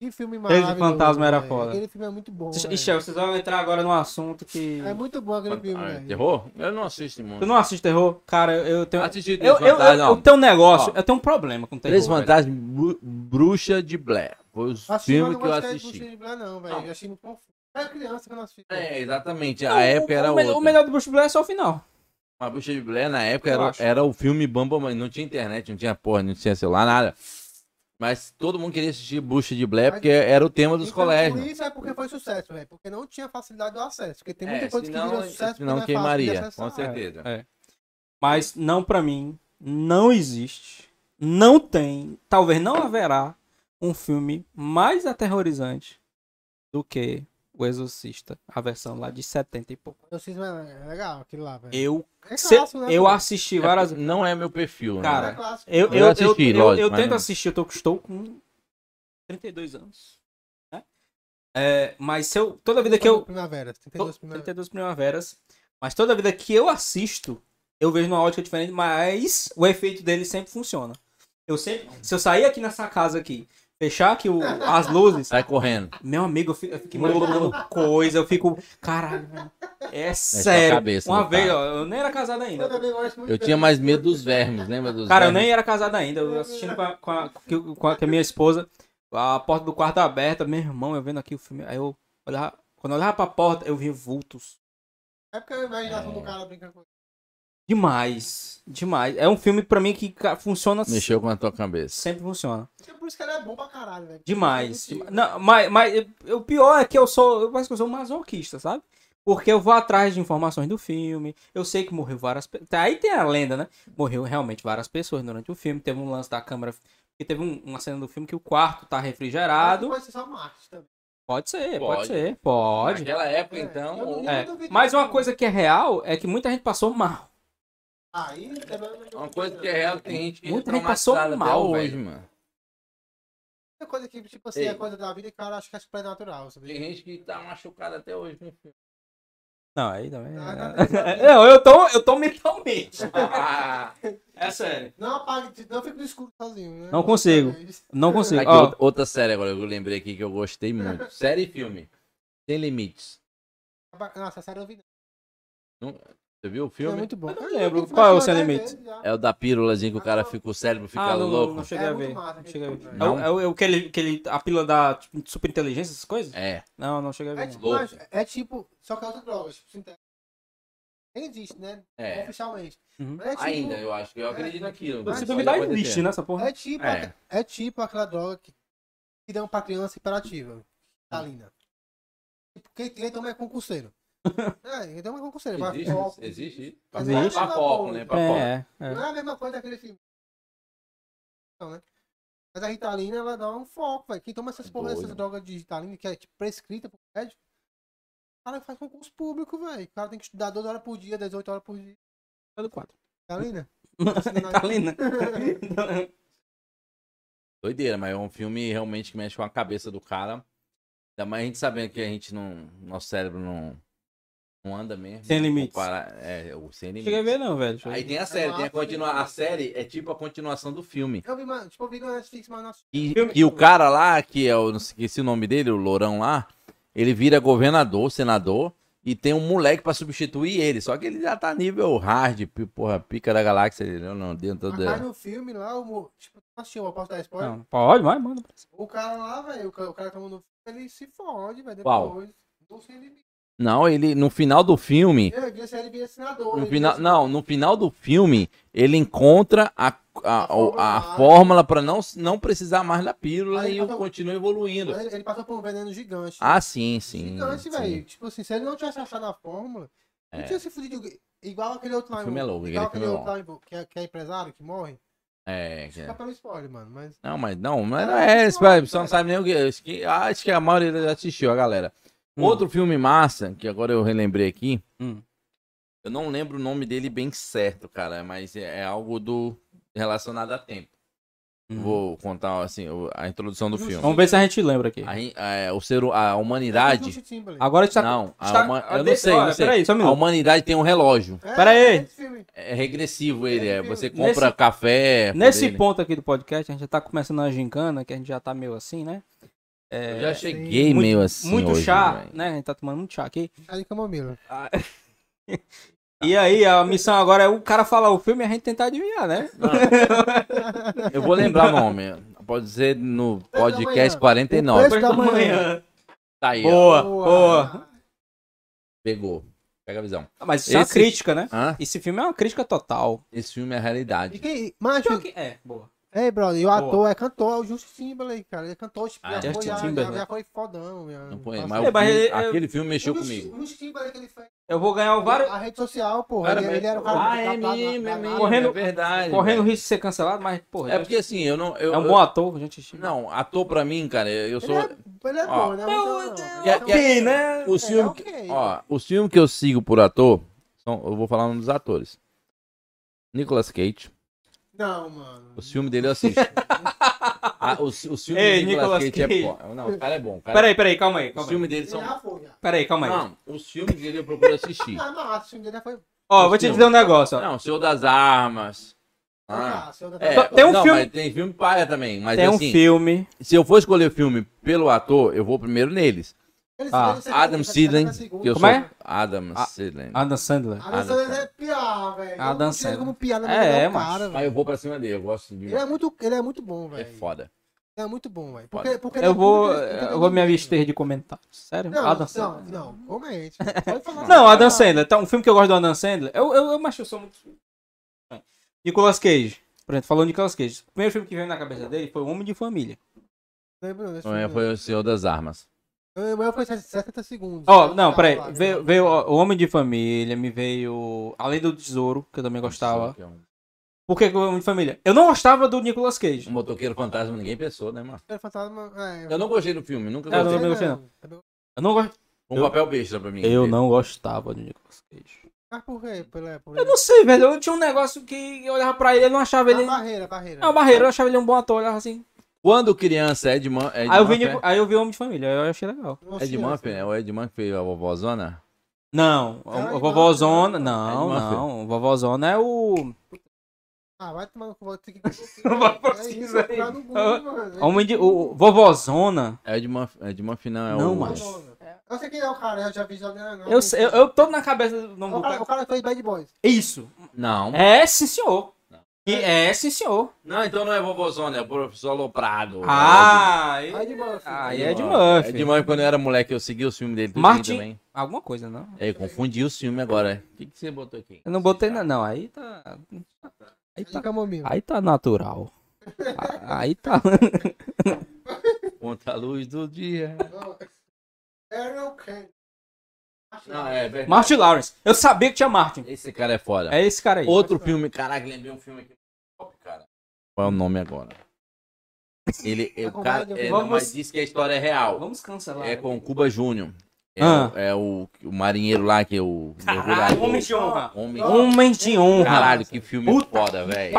Que filme 13 maravilhoso. Fantasmas era foda. Aquele filme é muito bom. Ixi, vocês vão entrar agora num assunto que. É muito bom aquele filme, Ah, velho. terror? Eu não assisto muito. Tu não assiste terror? Cara, eu, tenho. Assisti Eu, Três eu, eu, eu não. tenho um negócio, Ó. eu tenho um problema com terror. Três. Fantasmas, Bru- Bruxa de Blair. Foi mas filmes não que eu de assisti. Bruxa de Blair, não, velho. Não. Eu achei muito confuso. Era criança quando eu assisti. É, exatamente. Não, A época o, era o, o melhor do Bruce Blair é só o final. A Bruxa de Blair, na época, era, era o filme Bamba, mas não tinha internet, não tinha porra, não tinha celular, nada. Mas todo mundo queria assistir Bruxa de Blair porque era o tema dos Então, colégios. Por isso é porque foi sucesso, velho. Porque não tinha facilidade do acesso. Porque tem É, muita coisa que senão- virou sucesso. senão não é queimaria, acessar. com certeza. É. Mas não pra mim, não existe, não tem, talvez não haverá um filme mais aterrorizante do que O Exorcista, a versão lá de 70 e pouco. O é legal, aquele lá, velho. Eu, É clássico, né, eu pô? assisti várias Não é meu perfil, né? Cara, É clássico. Eu, Eu eu, eu, assisti, eu, lógico, eu mas tento não- assistir, eu tô, estou com 32 anos. Né? É, mas se eu, toda vida que eu. Primavera, to- 32 primavera. 32 primaveras. Mas toda vida que eu assisto, eu vejo numa ótica diferente, mas o efeito dele sempre funciona. Eu sempre. Se eu sair aqui nessa casa aqui, fechar aqui o- as luzes, Sai correndo. meu amigo, eu fico, eu fico imaginando coisa, eu fico. Caralho, é sério. cabeça, Uma vez, ó, eu nem era casado ainda. Eu também gosto muito Eu tinha mais medo dos vermes, lembra dos Cara, eu vermes? nem era casado ainda. Eu assistindo com a, com a, com a, com a minha esposa, a porta do quarto aberta, meu irmão, eu vendo aqui o filme. Aí eu olhava, quando eu olhava pra porta, eu via vultos. É porque a imaginação É. do cara brinca com Demais, demais. É um filme pra mim que funciona Mexeu com a tua cabeça. sempre funciona. É por isso que ele é bom pra caralho, velho. Demais. É Não, mas, mas o pior é que eu sou, eu acho que eu sou masoquista, sabe? Porque eu vou atrás de informações do filme. Eu sei que morreu várias pessoas. Aí tem a lenda, né? Morreu realmente várias pessoas durante o filme. Teve um lance da câmera. E teve um- uma cena do filme que o quarto tá refrigerado. Pode ser só também. Pode ser, pode, Pode. ser, pode. Naquela época, É, então. não- ou- É. Mas uma coisa que é real é que muita gente passou mal. Aí também. Uma coisa que é real, tem gente que é Muita gente passou mal, até hoje, velho. mano. É coisa que, tipo assim, Ei. é coisa da vida que o cara acha que é super natural, sabe? Tem gente que tá machucada até hoje, meu filho. Não, aí também. Ah, tá [LAUGHS] Não, eu tô, eu tô mentalmente. [LAUGHS] É sério. Não apague, não fique no escuro sozinho, né? Não consigo. Não consigo. Aqui, Ó, outra- série agora, eu lembrei aqui que eu gostei muito. Série e filme. Sem limites. Nossa, essa série eu vi. Não- Você viu o É filme? muito bom. Eu não lembro. Qual é o Sem Limites? É o da pílulazinha que o cara fica, o cérebro fica Ah, não, louco. não, não cheguei É a ver. massa, Não cheguei a ver. É, é, o- é o que ele, que ele, a pílula da tipo, super inteligência, essas coisas? É. Não, não cheguei a É ver. não. tipo, Louco. mas é tipo, só que é outra droga, tipo, sintética. Nem existe, né? É. Oficialmente. Uhum. É tipo, Ainda, eu acho que eu acredito naquilo. Se Pode duvidar, acontecer. existe, né, essa porra? É tipo, É. é tipo aquela droga que, que dão pra criança hiperativa. Talina. Tipo, quem, quem toma é concurseiro. É, toma é concurseiro. vai Existe? foco. Existe? Pra, Existe. pra foco, né? Pra foco. É, é. Não é a mesma coisa daquele filme. Não, né? Mas a Ritalina, ela dá um foco, velho. Quem toma essas É porra, essas drogas de Ritalina, que é tipo, prescrita por médico, o cara faz concurso público, velho. O cara tem que estudar 12 horas por dia, 18 horas por dia. É do 4. Ritalina? [LAUGHS] lindo. [LAUGHS] Doideira, mas é um filme realmente que mexe com a cabeça do cara. Ainda mais a gente sabendo que a gente não. Nosso cérebro não. Não anda mesmo. Sem limites. Compara- é, o sem limites. Cheguei a ver, não, velho. Aí ver. tem a série, tem a continua... A série é tipo a continuação do filme. Eu vi, uma, tipo, eu vi no Netflix, mas não E, Filme- e o cara lá, que é o. Não esqueci o nome dele, o Lourão lá, ele vira governador, senador, e tem um moleque pra substituir ele. Só que ele já tá nível hard, porra, pica da galáxia, ele não, não dentro Mas da. no filme lá, o, tipo, não assistiu, eu posso dar spoiler? Não, pode, vai, manda. O cara lá, velho, o ca- o cara que toma no filme, ele se fode, velho, Qual? depois. Não sei ele Não, ele, no final do filme. No final, não, no final do filme, ele encontra a, a, a, fórmula a lá. fórmula pra não, não precisar mais da pílula e passou- continua evoluindo. Ele, ele passou por um veneno gigante. Ah, sim, sim. gigante, velho. Tipo assim, se ele não tivesse achado a fórmula, não É. tinha se fudido. Igual aquele outro lá. Filme é louco, Igual aquele é outro lá que é, que é empresário, que morre. É, que é. Fica pelo spoiler, mano. Mas. Não, mas não, mas não É, é velho. Você não sabe nem o que. Acho que a maioria já assistiu, a galera. Hum. Outro filme massa, que agora eu relembrei aqui. Hum. Eu não lembro o nome dele bem certo, cara, mas é, é algo do relacionado a tempo. Hum. Vou contar assim a introdução do filme. Vamos ver se a gente lembra aqui. A, ren- é, o ser, a humanidade. Agora está. Não, a está- ah, eu não sei, olha, não sei. Peraí, só um A humanidade tem um relógio. É, Pera aí. é. É regressivo ele, é. Você Nesse- compra café. por Nesse ele. ponto aqui do podcast, a gente já tá começando uma gincana, que a gente já tá meio assim, né? É, Eu já cheguei muito- meio assim. muito hoje, chá, velho. né? A gente tá tomando muito chá aqui. Chá de camomila. [LAUGHS] E aí, a missão agora é o cara falar o filme e a gente tentar adivinhar, né? [LAUGHS] Eu vou lembrar o nome. Pode ser no podcast O 49. preço da manhã. Tá aí, ó. Boa, boa. Pegou. Pega a visão. Mas isso é uma Esse- crítica, né? Hã? Esse filme é uma crítica total. Esse filme é a E realidade. quem. Macho, Pior que- É, boa. Ei, brother, e o ator é cantor, é o Justin Timberlake, cara. Ele é cantor, tipo, Ah, já, foi, Justin já, já, Timberlake. já foi fodão, meu. Não põe, Nossa. mas, É, o mas filme- ele- aquele filme mexeu O Justin- comigo. O Justin Timberlake, ele fez Eu vou ganhar o vários. a rede social, porra. Cara, Ele, ele era o cara ah, é da- é Correndo- é verdade. Correndo o risco de ser cancelado, mas, porra, É porque assim, eu não. Eu, é um eu- bom ator, gente. Não, ator pra mim, cara, eu Ele sou. é, ele é bom, né? Não, né? Os É, que, ó, os filmes que eu sigo por ator, são, eu vou falar um dos atores. Nicolas Cage. Não, mano. Os filmes dele eu assisto. [LAUGHS] Ah, os, os filmes Ei, do Nicolas, Nicolas Cage, Cage. é bom. Não, o cara é bom. o Cara, Peraí, peraí, calma aí, Os calma aí. filmes dele Ele são. já foi, já. Peraí, calma aí. Não, os filmes dele eu procuro assistir. Ah, massa, o filme dele já foi. Ó, eu vou te filmes. dizer um negócio, ó. Não, Senhor das Armas. Ah, Ah, da- é, Tem um não, filme- mas tem filme paia também. Mas Tem um assim, filme. se eu for escolher filme pelo ator, eu vou primeiro neles. Ah, Adam Sidley, eu Como sou é? Adam Ah, Sidley. Adam Sandler. Adam Adam Sandler é piada, velho. Adam não Sandler. como piada, É, mas é é, macho. cara, Mas eu vou pra cima dele, eu gosto de Ele é muito, ele é muito bom, É velho. foda. Ele é muito bom, velho. Foda. Porque, porque Eu é vou, eu vou me abster de comentários. Sério? Não, Adam não, Sandler. não, comente. [LAUGHS] Pode falar. Não, Adam Sandler. Tá, um filme que eu gosto do Adam Sandler. Eu, eu, eu, mas eu sou muito. Nicolas Cage. Por exemplo, falando de Nicolas Cage. O primeiro filme que veio na cabeça dele foi O Homem de Família. Lembro Não é, foi o Senhor das Armas. Não. O meu foi 70 segundos. Ó, não, peraí. Lá, Veio, né? veio ó, O Homem de Família, me veio Além do Tesouro, que eu também gostava. Que é um- Por que o Homem de Família? Eu não gostava do Nicolas Cage. Um motoqueiro fantasma, ninguém pensou, né, mano? Fantasma. É, Eu não gostei do filme, nunca É, eu gostei. também gostei, não. Eu não, Um eu- papel besta pra mim. eu não gostava do Nicolas Cage. Mas por quê? Por, é, por Eu não sei, velho. Eu tinha um negócio que eu olhava pra ele, eu não achava ele. A barreira, barreira. É uma barreira, eu achava ele um bom ator, eu olhava assim. Quando criança, Ed, Man, Ed Aí eu, vi, aí eu vi Homem de Família, eu achei legal. Nossa, Ed criança. Murphy, é o Ed Murphy que fez a vovózona? Não, É, a vovózona. Não, não. Vovózona é o. Ah, vai tomar no cu, ter que. [LAUGHS] É isso, aí. Homem de. O vovózona. Ed Murphy, Ed Murphy não, é Não, o... macho. É Eu sei quem é o cara, eu já vi jogando. Eu, eu, eu tô na cabeça do nome O do cara, cara. o cara fez Bad Boys. Isso. Não. É, sim, senhor. E é, sim, senhor. Não, então não é vovozona, é o professor Aloprado. Ah, aí, Ed Murphy. aí é é de É Murphy. de Murphy, quando eu era moleque, eu segui os filmes dele Martin- também. Alguma coisa, não? É, eu confundi os filmes agora. O que, que você botou aqui? Eu não botei, não. não. Aí tá. Aí tá, Camomila. aí tá natural. [LAUGHS] Aí tá. Contra a luz do dia. Ariel Kane. Não, é verdade. Martin Lawrence. Eu sabia que tinha Martin. Esse cara é foda. É esse cara aí. Outro filme, caraca, lembrei um filme aqui. top, cara. Qual é o nome agora? Ele, é o cara, é, vamos- não, mas diz que a história é real. Vamos cancelar. É com o Cuba Júnior. É, Ah. o, é o, o marinheiro lá que é o. Caralho, mergulhador. homem de honra. Homem- Homem de honra. Caralho, que filme Puta foda, velho.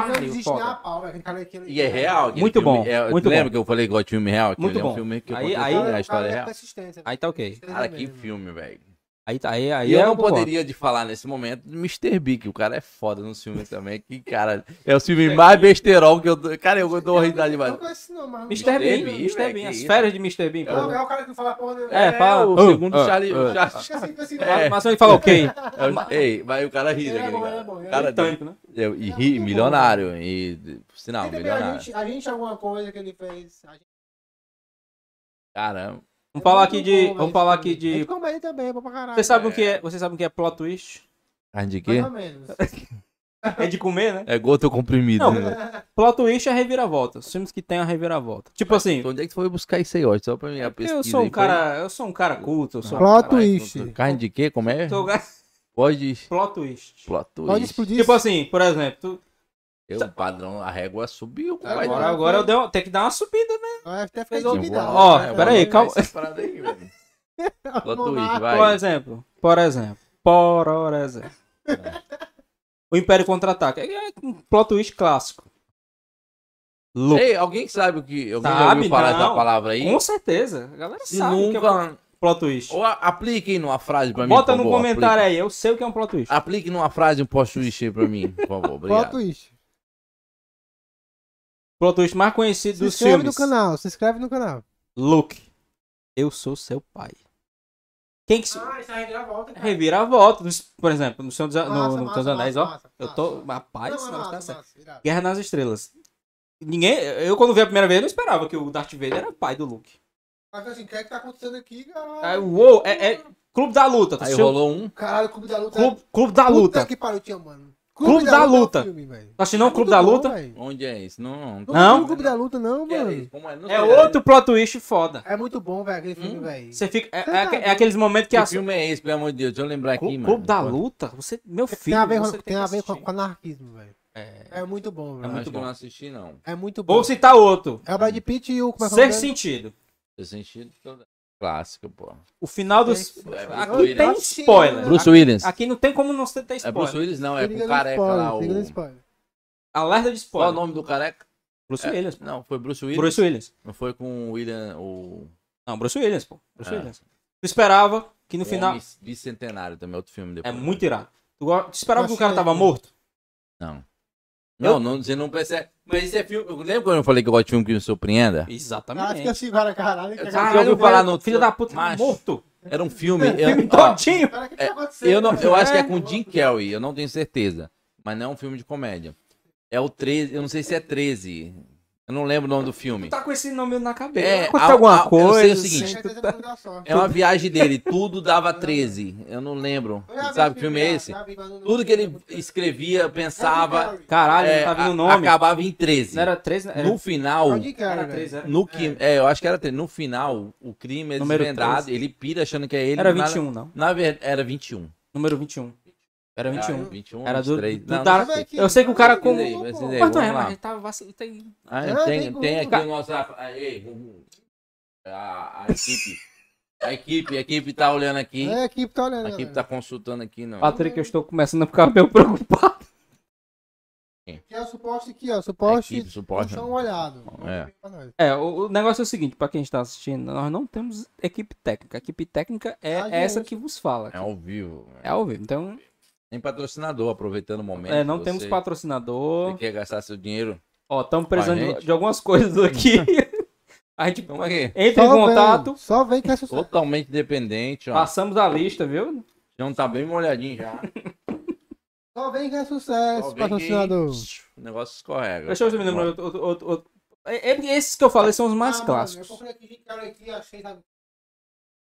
E é real. Muito filme bom, É, muito lembra bom. que eu falei que gosto de filme real? Muito é um bom. filme que Aí- aí- né, O a história é é real. Aí tá ok. Cara, que filme, velho. Aí tá. Aí, aí E eu é não eu poderia de falar nesse momento do Mr. Big, que o cara é foda nos filmes também. Que, cara, é o filme mais besterol que eu dou. Cara, eu dou risada Eu demais. não conheço nome, mas... Mr. Bean, Bean, Mr. que As isso? férias de Mr. Bean. É o é o cara que não fala porra nenhuma. É, fala. o "Oh, segundo oh, Charlie. oh." o Charlie- assim, assim. É. Mas ele fala ok. é Ei, vai o cara é daquele é cara. bom, ele é cara Tanto, né? é- e É ri, milionário. E, por sinal, milionário. gente, a gente alguma coisa que ele fez. Caramba. Vamos falar aqui de. bom, Vamos falar aqui. É de. comédia também, é bom pra caralho. Vocês sabem o que é? Vocês sabem o que é plot twist? Carne de quê? Mais ou menos. [LAUGHS] É de comer, né? É gota comprimido. Não, né? Plot twist é reviravolta. Os filmes que tem a reviravolta. Tipo assim, Então, onde é que tu foi buscar isso aí hoje? Só pra mim a pesquisa. eu sou um aí, cara. Eu sou um cara culto. Eu sou um Plot cara- twist. foi- Carne de quê? Como é? um [LAUGHS] cara- Pode. Plot twist. Plot Pode twist. explodir. Tipo assim, por exemplo, tu- Eu, o padrão, a régua subiu. Agora- agora, agora eu dei, tem que dar uma subida, né? Até Fez um- intimidado. Ó, É, pera aí, [LAUGHS] vamos calma. aí. Plot Por exemplo, por exemplo, por exemplo. O Império Contra-Ataque. É um plot twist clássico. Louco. Ei, alguém sabe o que. Alguém já Sabe, ouviu falar não. essa palavra aí? Com certeza. A galera Se sabe o que é nunca. plot twist. Ou a- aplique aí numa frase pra mim. Bota por no favor, comentário aplique. aí, eu sei o que é um plot twist. Aplique numa frase um post twist aí pra mim, por favor. Plot Obrigado. twist. Plot mais conhecido Se dos inscreve filmes. no canal, se inscreve no canal. Luke, eu sou seu pai. Quem que se... Ah, isso aí já volta, cara. revira a volta, dos- por exemplo, no Senhor dos, no, Massa, no massa, Senhor dos Anéis, massa, ó. massa, eu tô. Rapaz, Não, não, é tá massa, irado. Guerra nas Estrelas. Ninguém. Eu, quando vi a primeira vez, não esperava que o Darth Vader era pai do Luke. Mas assim, o que é que tá acontecendo aqui, galera? uou, é, é Clube da Luta. tu Aí rolou um. Caralho, Clube da Luta. Clube, Clube da Puta Luta. que pariu, tinha, mano. Clube da é Luta. filme, assistiu não o É Clube muito da Luta? Onde é isso? Não. Não? vi o Clube da Luta, não, é mano. é? Não É outro plot twist foda. É muito bom, velho, aquele filme, Hum? velho. Você fica. É, é tá é aqueles momentos que Que filme é esse, pelo amor de Deus? Deixa eu lembrar aqui, mano. Clube da Luta? Você, meu filho. Tem a ver, você com, tem tem a que ver com, assistir. com anarquismo, velho. É. É muito bom, velho. muito acho que bom. não assisti, não. É muito bom. Vou citar outro. É o Brad Pitt e o. Como é que é o nome Sexto dele? sentido. Clássico, pô. O final dos. É, Aqui tem spoiler. Bruce Willis. Aqui não tem como não ter É spoiler. Bruce Willis, não, é com careca spoiler, lá. O... spoiler. Alerta de Qual é spoiler. o nome do careca? Bruce É, Williams. pô. Não, foi Bruce Willis. Bruce Williams. Não foi com o William, o Não, Bruce Williams, pô. Bruce É. Williams. Tu esperava que no o final. Bicentenário também, outro filme É depois. muito irado. Tu, tu esperava que o cara tava morto? Não. Não, não, você não percebe. Mas esse é filme. Lembra quando eu falei que eu gosto de filme que me surpreenda? Cara, fica Exatamente. assim, cara, caralho. que- Eu- Já ouviu o falar no- Filho da puta Macho. morto. Era um filme. O filme eu, [LAUGHS] ó, todinho. Cara, o que que É, tá eu, não, eu acho que é com É. Jim Kelly, eu não tenho certeza. Mas não é um filme de comédia. É o 13, eu não sei se é 13. Eu não lembro o nome do filme. Tu tá com esse nome na cabeça. É, a- alguma a- eu sei o coisa. seguinte, assim, tu tá- É uma viagem dele, tudo dava 13. Eu não lembro. Sabe que filme é esse? Tudo que ele escrevia, pensava, Caralho, é, não tá vindo o nome. acabava em 13. Não era 13, né? Era, No final, era 13, era. no que, é, eu acho que era 13. No final, o crime é Número desvendado, 13. ele pira achando que é ele. Era na- 21, não. Na verdade, era 21. Número 21. Era Ah, 21. 21, Era do- 23. do Não, não. Eu sei que o cara com- Mas não é, vamos lá. mas tava vacilando. Tem... Ah, Ah, tem, tem tem aqui o nosso. a- a, a equipe. A equipe, a equipe tá olhando aqui. É, a equipe tá olhando. A equipe tá consultando aqui, não. Patrick, eu estou começando a ficar meio [LAUGHS] preocupado. Que é o suposto aqui, ó. Suposto. Equipe, suporte. Só um olhado. É. É, o, o negócio é o seguinte, pra quem está assistindo, nós não temos equipe técnica. A equipe técnica é A gente. essa que vos fala. É ao vivo. É ao vivo. Então, Tem patrocinador, aproveitando o momento. é, não você- temos patrocinador. Você quer gastar seu dinheiro? Ó, estamos precisando de, de algumas coisas aqui. [LAUGHS] A gente entra em Só contato, Vem, só vem que é sucesso. Totalmente dependente, ó. passamos a lista, viu? Não tá bem molhadinho já. [LAUGHS] Só vem que é sucesso, patrocinador. que O negócio escorrega. Deixa eu ver outro, outro, outro, outro. É- é- Esses que eu falei são os mais Ah, mano, clássicos. eu comprei aqui, cara, aqui, achei, sabe?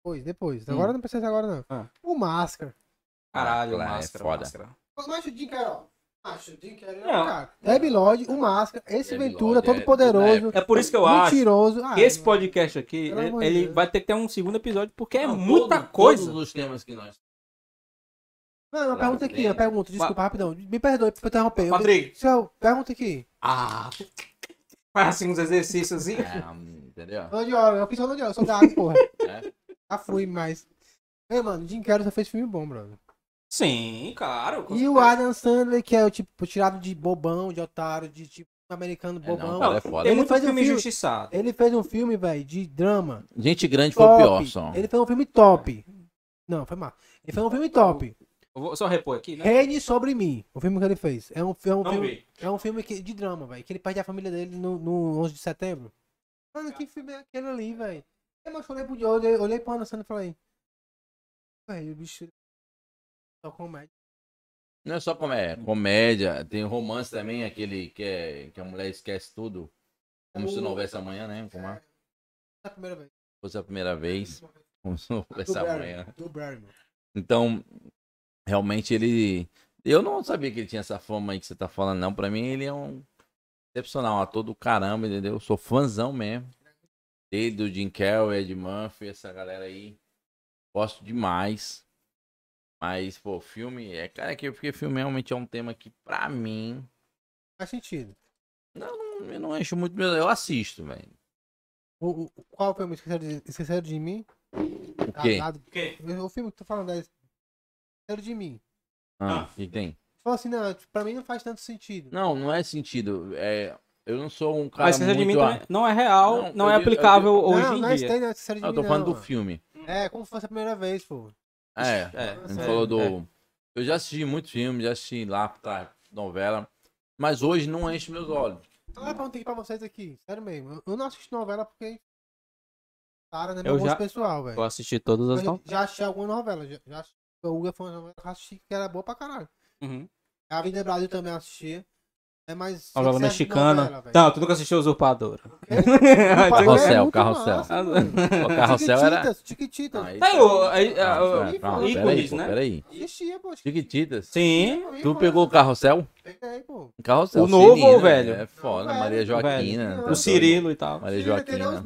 Depois, depois. Hum. Agora não precisa agora, não. Ah. O Máscara. Caralho, Ah, é máscara, foda. máscara. Mas o Jim Carroll. Acho, o Jim Carrey é Não. o cara. Debbie Lloyd, o Máscara, esse Ventura, todo é- poderoso. É por isso que eu acho mentiroso. Ah, que esse mano. podcast aqui, Pelo ele, de Deus. vai ter que ter um segundo episódio, porque é Não, muita todo- coisa. Todos os temas que nós. Não, uma pergunta aqui, uma pergunta, desculpa, rapidão. Me perdoe por interromper. Eu- Patrick. Seu, pergunta aqui. Ah, faz assim uns exercícios assim. É, entendeu? Ô, Diogo, eu fiz só no Diogo, eu sou gato, porra. [LAUGHS] É. Já fui, mas. Ei, mano, Jim Carrey só fez filme bom, brother. Sim, claro. E o. Adam Sandler, que é o tipo, tirado de bobão, de otário, de tipo, americano É, não, bobão. cara, é foda. Ele muito faz um filme injustiçado. Ele fez um filme, velho, de drama. Gente grande foi o Top. pior, só. Ele fez um filme top. Não, foi mal. Ele fez um filme top. Eu vou só repor aqui, né? Reine sobre mim. O filme que ele fez. É um, é um Não filme. vi. É um filme que- de drama, velho. Que ele perde a família dele no, no 11 de setembro. Mano, que filme é aquele ali, velho? Eu olhei pro olhei, olhei pro Ana Sandra e falei. Velho, o bicho. Só comédia. Não é só comédia, comédia, tem romance também, aquele que, é, que a mulher esquece tudo. Como se não houvesse amanhã, né? Como É se a primeira vez. fosse a primeira vez. Como se não houvesse amanhã. Então, realmente ele. Eu não sabia que ele tinha essa fama aí que você tá falando, não. Pra mim, ele é um excepcional, um ator do caramba, entendeu? Eu sou fãzão mesmo. Dele, do Jim Carrey, Ed Murphy, essa galera aí. Gosto demais. Mas, pô, filme. É, cara, que porque filme realmente é um tema que, pra mim, Faz sentido. não, eu não encho muito. meu- Eu assisto, velho. O, o, qual filme? Esqueceram de, esqueceram de mim? O quê? Casado. O quê? O filme que tu falando é Esqueceram de mim. Ah, o que tem? Falou assim, não, tipo, pra mim não faz tanto sentido. Não, não é sentido. É, eu não sou um cara Mas esquecer de mim não é real, Não, não, eu é digo- eu aplicável digo- hoje não, em não é dia. Stay, não é Esqueceram de Eu mim, tô falando não, do mano. filme. É, como se fosse a primeira vez, pô. É, É, a gente é, falou do. é. Eu já assisti muito filme, já assisti lá, tá, novela. Mas hoje não enche meus olhos. Então eu perguntei pra vocês aqui, sério mesmo. eu- Eu não assisto novela porque. Cara, não é Eu meu gosto já- pessoal, velho. Eu assisti todas as Eu novelas. Já assisti alguma novela. Já, já assisti. O Uga foi uma novela que eu assisti que era boa pra caralho. Uhum. A Vida Brasil também eu assistia. É mais. Novela serve de mexicana. novela, não, tu nunca assistiu [LAUGHS] Usurpadora. Carrossel, É muito carrossel. massa, mano. O carrossel era. Chiquititas, Chiquititas. aí- Aí, aí, Ah, ícones, né? Peraí. Pô. Chiquititas. Sim. Tu pegou o carrossel? Peguei, pô. Carrossel. O novo ou o velho? É foda, Maria Joaquina. tá O. Cirilo e tal. Maria Joaquina.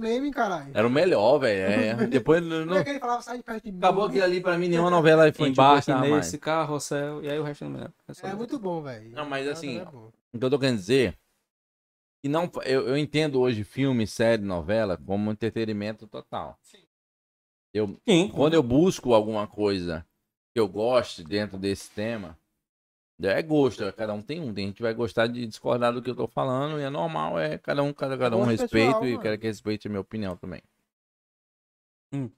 Era o melhor, velho. É. [LAUGHS] Depois não, Não é que ele falava, sai de perto de mim. acabou aquilo ali pra mim, nenhuma novela infantil Embarque gostava mais. nesse carrossel. E aí o resto não. É É muito bom, velho. Não, mas assim, É. O que eu tô querendo dizer que não, eu, eu entendo hoje filme, série, novela como entretenimento total. Eu, Sim. quando eu busco alguma coisa que eu goste dentro desse tema, é gosto, é, cada um tem um. Tem gente vai gostar de discordar do que eu tô falando, e é normal, é cada um, cada, cada um Gosto respeito pessoal, e quero que respeite a minha opinião também. Hum.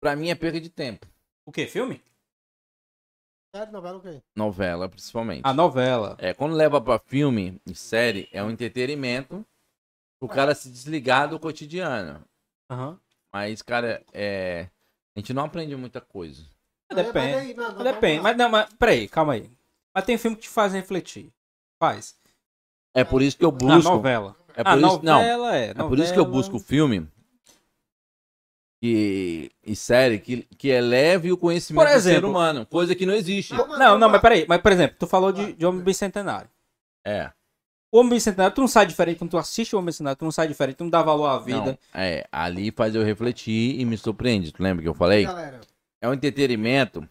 Pra mim é perda de tempo. O que? Filme? Sério, novela o quê? Novela, principalmente. A novela. É, quando leva pra filme e série, é um entretenimento o cara se desligar do cotidiano. Aham. Mas, cara, é. A gente não aprende muita coisa. Depende. Mas aí, Depende. Mas não, mas peraí, calma aí. Mas tem filme que te faz refletir. Faz. É por isso que eu Na busco. novela. É por a isso, não, novela é. é por isso que eu novela- busco filme e, e série que, que eleve o conhecimento Por do ser exemplo- humano. Coisa que não existe. Não, não, mas peraí. Mas, por exemplo, tu falou de, de Homem Bicentenário. É. O Homem Bicentenário, tu não sai diferente quando tu assiste o Homem Bicentenário, tu não sai diferente, tu não dá valor à vida. Não, é. Ali faz eu refletir e me surpreende. Tu lembra que eu falei? Galera, É um entretenimento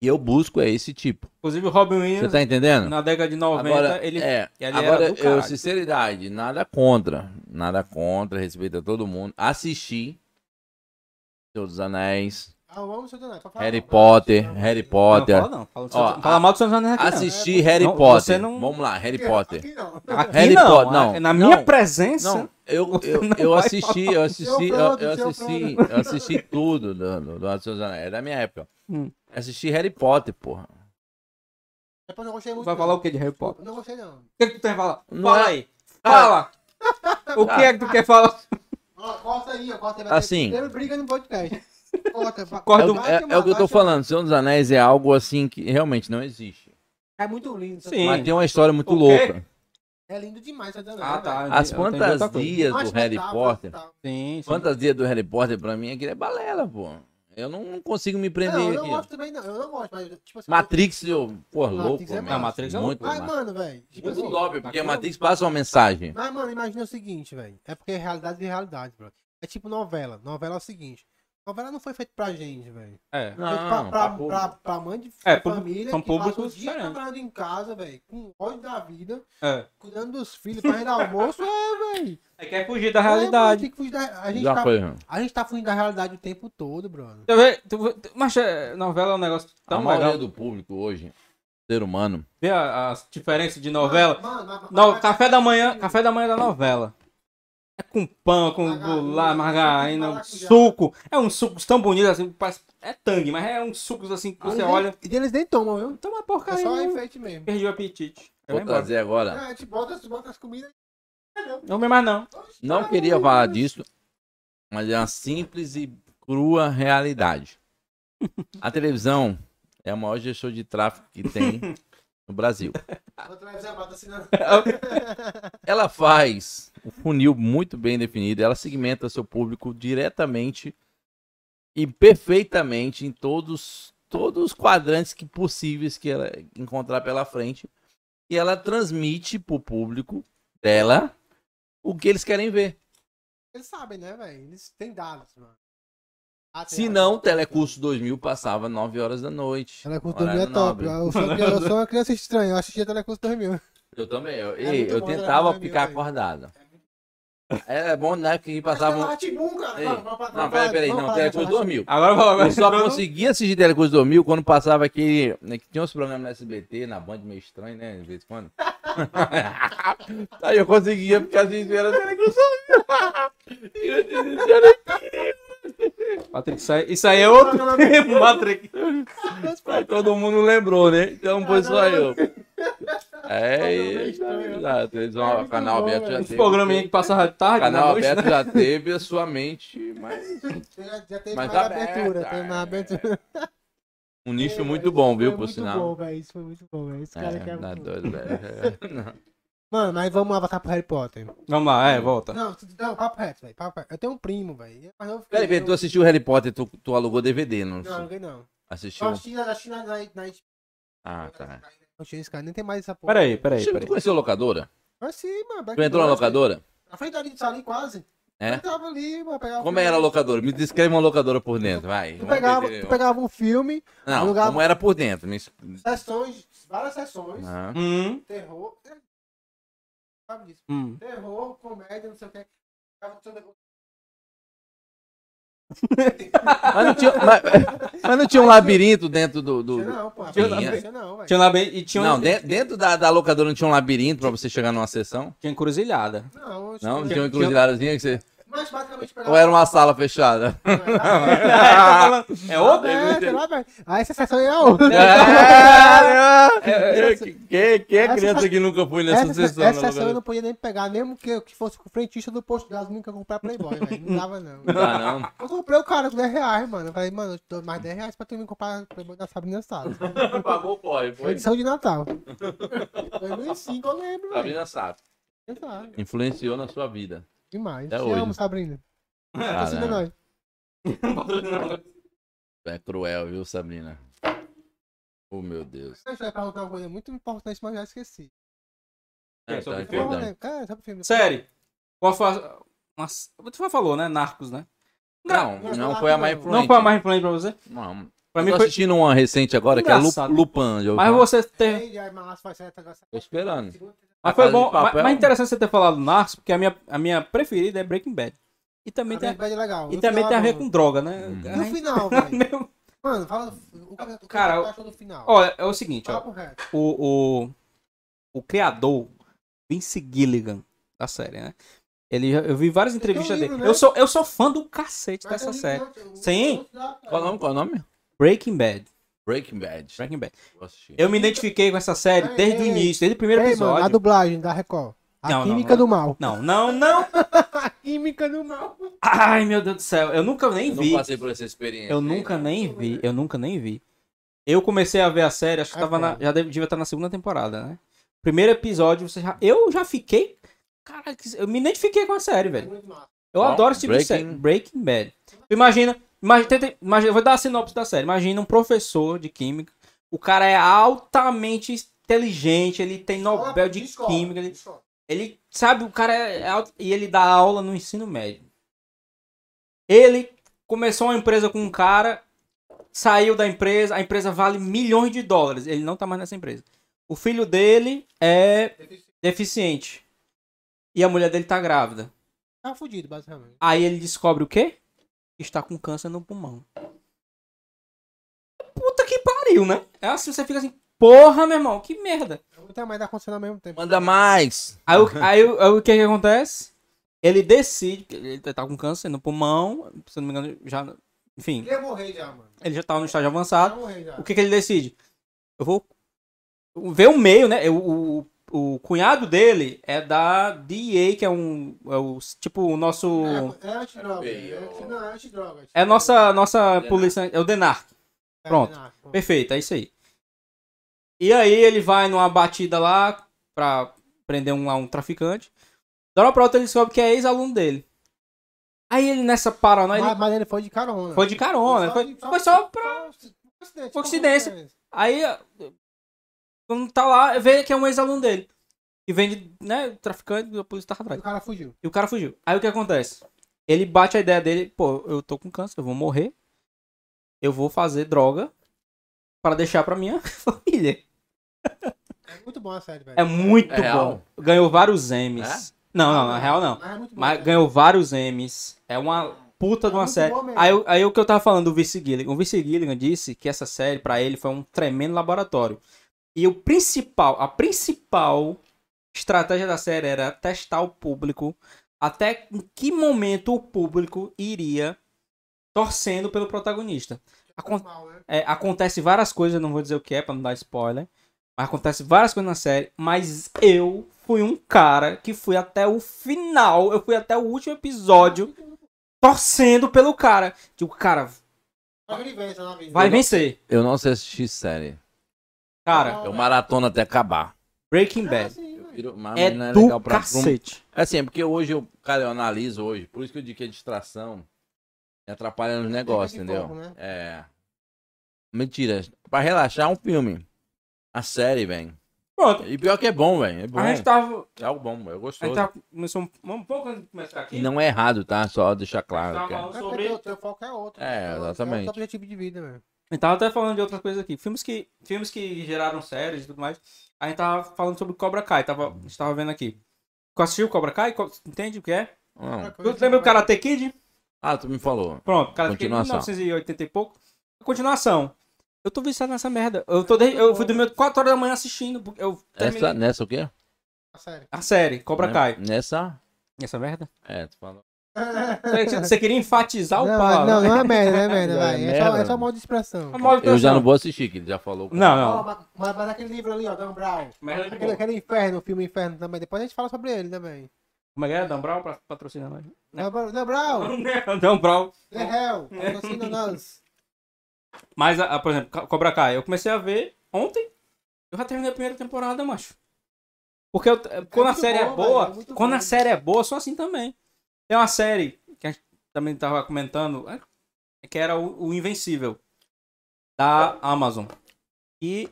e eu busco é esse tipo. Inclusive o Robin Você Williams, tá entendendo? na década de 90, Agora, ele, é, ele agora era do eu, sinceridade, nada contra. Nada contra, respeito a todo mundo. Assisti Senhor dos Anéis, ah, Donato, pode falar, Harry não, Potter, não, Harry Não, Potter. fala não. Fala, Ó, fala mal do Seus Anéis aqui, não. Assisti É, Harry não, Potter. não- Vamos lá, Harry Potter. Aqui não. Aqui Harry não, Potter, não, Na não. minha presença, Não, eu, eu, não eu assisti, eu assisti, eu, eu assisti, eu assisti tudo do, do, do Senhor dos Anéis. É da minha época. Hum. Assisti Harry Potter, porra. Depois eu não gostei muito. vai não. falar o que de Harry Potter? Não gostei, não. O que, é que tu tem que falar? Não Fala é- aí. Fala. O que é que tu quer falar? Corta aí, ó, corta aí. ter- Assim. Teve briga no podcast. [LAUGHS] Va- Corta É, é- é o que eu tô falando. Senhor dos Anéis é algo assim que realmente não existe. É muito lindo. Sim. Mas tem uma história muito louca. É lindo demais, tá dando Ah, tá. As fantasias do Harry Potter. Sim, sim. Fantasia do Harry Potter pra mim aquilo é balela, pô. Eu não, consigo me prender Não, eu não aqui. gosto também, não. Eu não gosto, mas tipo assim. Matrix, eu, pô, Matrix louco, é. Matrix é muito, Mas, massa. mano, velho. Tipo muito assim, top, porque a bacana. Matrix passa uma mensagem. Mas, mano, imagina o seguinte, velho. É porque é realidade e realidade, bro. É tipo novela. Novela é o seguinte. Novela não foi feita pra gente, velho. É. Foi feita pra, Não, pra, pra pra, pra mãe de É, família são que passa o públicos dia diferentes. trabalhando em casa, velho. Com ódio da vida, É. cuidando dos filhos, fazendo almoço. É, velho. É quer fugir da É, mano, realidade. tem que fugir da- a, gente Já tá, foi. a gente tá fugindo da realidade o tempo todo, brother. Tu vê, tu vê- mas é, novela é um negócio A tão maioria legal. do público hoje, ser humano, Vê a- as diferenças de novela. Mano, mano, No, café da manhã, café da manhã da novela. É com pão, com bolacha, margarina, um suco. É um suco tão bonito assim, parece, é tangue, mas é um suco assim que você nem- olha. E eles nem tomam, viu? Toma É porcaria. só não. enfeite mesmo. Perdi o apetite. Aí vou trazer agora. É, a gente bota, bota as comidas. Não vem mais não. Não queria falar disso, mas é uma simples e crua realidade. A televisão é a maior gestor de tráfego que tem [LAUGHS] no Brasil. [LAUGHS] Ela faz funil muito bem definido, ela segmenta seu público diretamente e perfeitamente em todos, todos os quadrantes que possíveis que ela encontrar pela frente. E ela transmite pro público dela o que eles querem ver. Eles sabem, né, velho? Eles têm dados, mano. Ah, Se não, Telecurso 2000 passava 9 horas da noite. Telecurso Horário 2000 é top. Eu sou, eu sou uma criança estranha, eu assistia Telecurso 2000. Eu também. Eu, É eu tentava ficar velho? acordado. É bom, né? Que passavam. Cara. Ei, Vamos, vamos, vamos, Não, peraí, peraí. vamos Não, Rá-Tim-Bum. 2000. Agora vou agora. Eu só conseguia assistir Telecurso 2000 quando passava aquele. Né, que tinha uns programas no SBT, na Band meio estranho, né? De vez em quando. [LAUGHS] Aí eu conseguia ficar assistindo Telecurso [LAUGHS] 2000. Patrick, isso aí, isso aí é outro tempo, Patrick. [LAUGHS] Aí todo mundo lembrou, né? Então foi só eu. É, e- É muito canal bom, aberto já teve. programinha que passava tarde, na Canal noite, aberto né? já teve a sua mente, mas [LAUGHS] Já, já teve Mas mais aberta, abertura. Teve mais é. abertura. um nicho Foi muito bom, viu, por muito sinal. bom, velho. Isso foi muito bom, velho. Esse cara aqui É, é tá muito bom. doido, velho. [LAUGHS] Mano, mas vamos lá voltar pro Harry Potter. Vamos lá, é, volta. Não, não, papo reto, velho. Papo reto. Eu tenho um primo, velho. Eu fiquei- Peraí, peraí, tu assistiu Harry Potter, tu, tu alugou DVD, não? Não, ninguém não. Assistiu? Eu assisti na, assisti na, na, na, Ah, tá. Não tinha esse cara, nem tem mais essa porra. Peraí, peraí, Você tu peraí. conheceu a locadora? Mas sim, mano. Tu entrou na locadora? Na frente ali de salinho quase. É? Eu tava ali, mano. Pegava Como era a locadora? Me descreve uma locadora por dentro, vai. Tu pegava, tu pegava um filme, Não, alugava- como era por dentro? Me... sessões, várias sessões. Ah. Hum, Terror. Sabe disso? hum. Terror, comédia, não sei o que. [LAUGHS] Mas, não tinha, mas, mas não tinha um labirinto dentro do... do- não, pô. Tinha Tinha labirinto. não. Tinha lá bem. E tinha, um- Não, dentro, dentro da, da locadora não tinha um labirinto pra você chegar numa sessão? tinha encruzilhada. Não, Não, não tinha- tinha uma encruzilhadazinha que você... Mas basicamente pegava. Ou era uma sala fechada? [LAUGHS] É outro? É, sei lá, velho. Aí essa sessão aí é outra. É, [LAUGHS] quem, quem é criança que nunca foi nessa Essa, sessão? essa sessão eu não podia nem pegar, mesmo que eu que fosse com o frentista do posto de gasolina que eu comprar Playboy, velho. Não dava, não. Ah, não. Eu comprei o cara com 10 reais, mano. Eu falei, mano, eu dou mais 10 reais pra tu me comprar Playboy da Sabrina Sato. Pagou, pode. Foi edição de Natal. 2005 eu lembro. Sabrina. Exato. Influenciou na sua vida. Demais. Até Te hoje. amo, Sabrina. [LAUGHS] Patrocina nós. É cruel, viu, Sabrina? Oh, meu Deus. Deixa eu perguntar uma coisa muito importante, mas já esqueci. É, sobre tá filme? importante. Cara, sabe o filme? Série. Qual foi a. Nossa, tu já falou, né? Narcos, né? Não, não foi a mais influente. Não foi a mais influente pra você? Não. Pra Eu mim tô foi. assistindo uma recente agora, que é. Lupin. já Mas falar? você agora. Tô esperando. Mas A foi bom. Mas, mas interessante você ter falado Narcos, porque a minha, a minha preferida é Breaking Bad. E também tem, a- Também é legal. e No também final tem a é ver com droga, né? Hum. No final, [LAUGHS] velho. Mano, fala. O cara, o Cara, achou do final. Olha, é o seguinte, ó. O, o, o criador, Vince Gilligan, da série, né? Ele, eu vi várias entrevistas livro, dele. né? Eu sou, eu sou fã do cacete Mas dessa eu série. não, Sim. eu- Qual o nome? Qual o nome? Breaking Bad. Breaking Bad. Breaking Bad. Eu me identifiquei com essa série Ei, desde o ei, início, desde o primeiro Ei, mano, a episódio. dublagem da Record. A Não, não, Química não. do Mal. Não, não, não. [LAUGHS] química no mal. Ai, meu Deus do céu. Eu nunca nem Eu não vi. passei por essa experiência. Eu nunca nem vi. Eu nunca nem vi. Eu comecei a ver a série, acho que É na, já devia estar na segunda temporada, né? Primeiro episódio, você já, eu já fiquei. Cara, eu me identifiquei com a série, velho. Eu adoro esse tipo de Breaking- série. Breaking Bad. Imagina, imagina, imagina, eu vou dar a sinopse da série. Imagina um professor de química. O cara é altamente inteligente, ele tem Nobel de Química. Ele, ele sabe, o cara é, alto- e ele dá aula no ensino médio. Ele começou uma empresa com um cara, saiu da empresa, a empresa vale milhões de dólares. Ele não tá mais nessa empresa. O filho dele é deficiente. E a mulher dele tá grávida. Tá fudido, basicamente. Aí ele descobre o quê? Está com câncer no pulmão. Puta que pariu, né? É assim, você fica assim, porra, meu irmão, que merda. Muita merda acontecendo ao mesmo tempo. Manda mais. Aí, o- aí, o- aí o que que acontece? Ele decide, que ele tá com câncer no pulmão, se eu não me engano, já, enfim, Ele ia morrer já, mano. ele já tava no estágio Ia avançado. morrer já. O que que ele decide? Eu vou ver o meio, né? O, o, o cunhado dele é da DEA, que é um, é o, tipo, o nosso... É, é antidroga. É, não, é antidroga. É a nossa, nossa polícia, é o DENAR. É, pronto. pronto. Perfeito, é isso aí. E aí ele vai numa batida lá pra prender um, lá um traficante. Da hora pra outra ele descobre que é ex-aluno dele. Aí ele nessa paranoia, ele Mas, mas ele foi de carona. foi de carona. Só Foi, de- foi só pra... Coincidência. Coincidência. Aí, quando tá lá, vê que é um ex-aluno dele. E vende, né, traficante, a polícia tá atrás. O cara fugiu. E o cara fugiu. Aí o que acontece? Ele bate a ideia dele, pô, eu tô com câncer, eu vou morrer. Eu vou fazer droga para deixar pra minha [LAUGHS] família. É muito bom a série, velho. É muito É real? bom. Ganhou vários M's. Não, não, na real não. Mas é muito bom. Mas cara. ganhou vários M's. É uma puta de É uma muito série. Aí, aí o que eu tava falando do Vince Gilligan. O Vince Gilligan disse que essa série, pra ele, foi um tremendo laboratório. E o principal, a principal estratégia da série era testar o público até em que momento o público iria torcendo pelo protagonista. Acon- né? é, acontece várias coisas, eu não vou dizer o que é pra não dar spoiler. Mas acontece várias coisas na série. Mas eu fui um cara que fui até o final. Eu fui até o último episódio torcendo pelo cara. Tipo, cara, vai vencer. Eu não sei assistir série. Cara, Eu maratona até acabar. Breaking É Bad assim. Viro- mas é do legal pra- pra cacete. Assim, é porque hoje eu, cara, eu analiso hoje. Por isso que eu digo que a distração me atrapalha nos negócios, de entendeu? foco, né? É. Mentira. Pra relaxar um filme. A série, velho. Pronto. E pior que é bom, velho. É bom. A gente tava. É algo bom, eu A gostou. gente tava. Começou um, um pouco antes de começar aqui. E não é errado, tá? Só deixar claro. Tava é- falando É sobre. o teu foco é outro. É, né? exatamente. É outro objetivo de vida, velho. A gente tava até falando de outras coisas aqui. Filmes que, filmes que geraram séries e tudo mais. A gente tava falando sobre Cobra Kai. Tava, a gente tava vendo aqui. Tu assistiu Cobra Kai? Entende o que é? Não. Tu lembra do Karate Kid? Ah, tu me falou. Pronto, Karate Kid Continuação. 1980 e pouco. Continuação. Eu tô viciado nessa merda. Eu, tô de- eu fui dormir 4 horas da manhã assistindo. Eu terminei Essa, nessa o quê? A série. a série, Cobra Né? Kai. Nessa? Essa merda? É, tu falou. Você- Você queria enfatizar o Não, pau? não, não é merda, não é merda, É vai. É só, é só modo de expressão. Moda Eu já não vou assistir, que ele já falou. Não, não. mas, mas, mas aquele livro ali, ó, Dan Brown. Aquele, aquele Inferno, o filme Inferno também. Depois a gente fala sobre ele também. Como é que é? Dan Brown pra- patrocina nós. Dan Brown, [LAUGHS] Dan Brown. The Hell, patrocina nós. Mas, a- a, por exemplo, Co- Cobra Kai, eu comecei a ver ontem. Eu já terminei a primeira temporada, macho. Porque eu- quando a série é boa, é quando bom. a série é boa, eu sou assim também. Tem uma série que a gente também tava comentando, é, que era o, o Invencível, da Amazon. E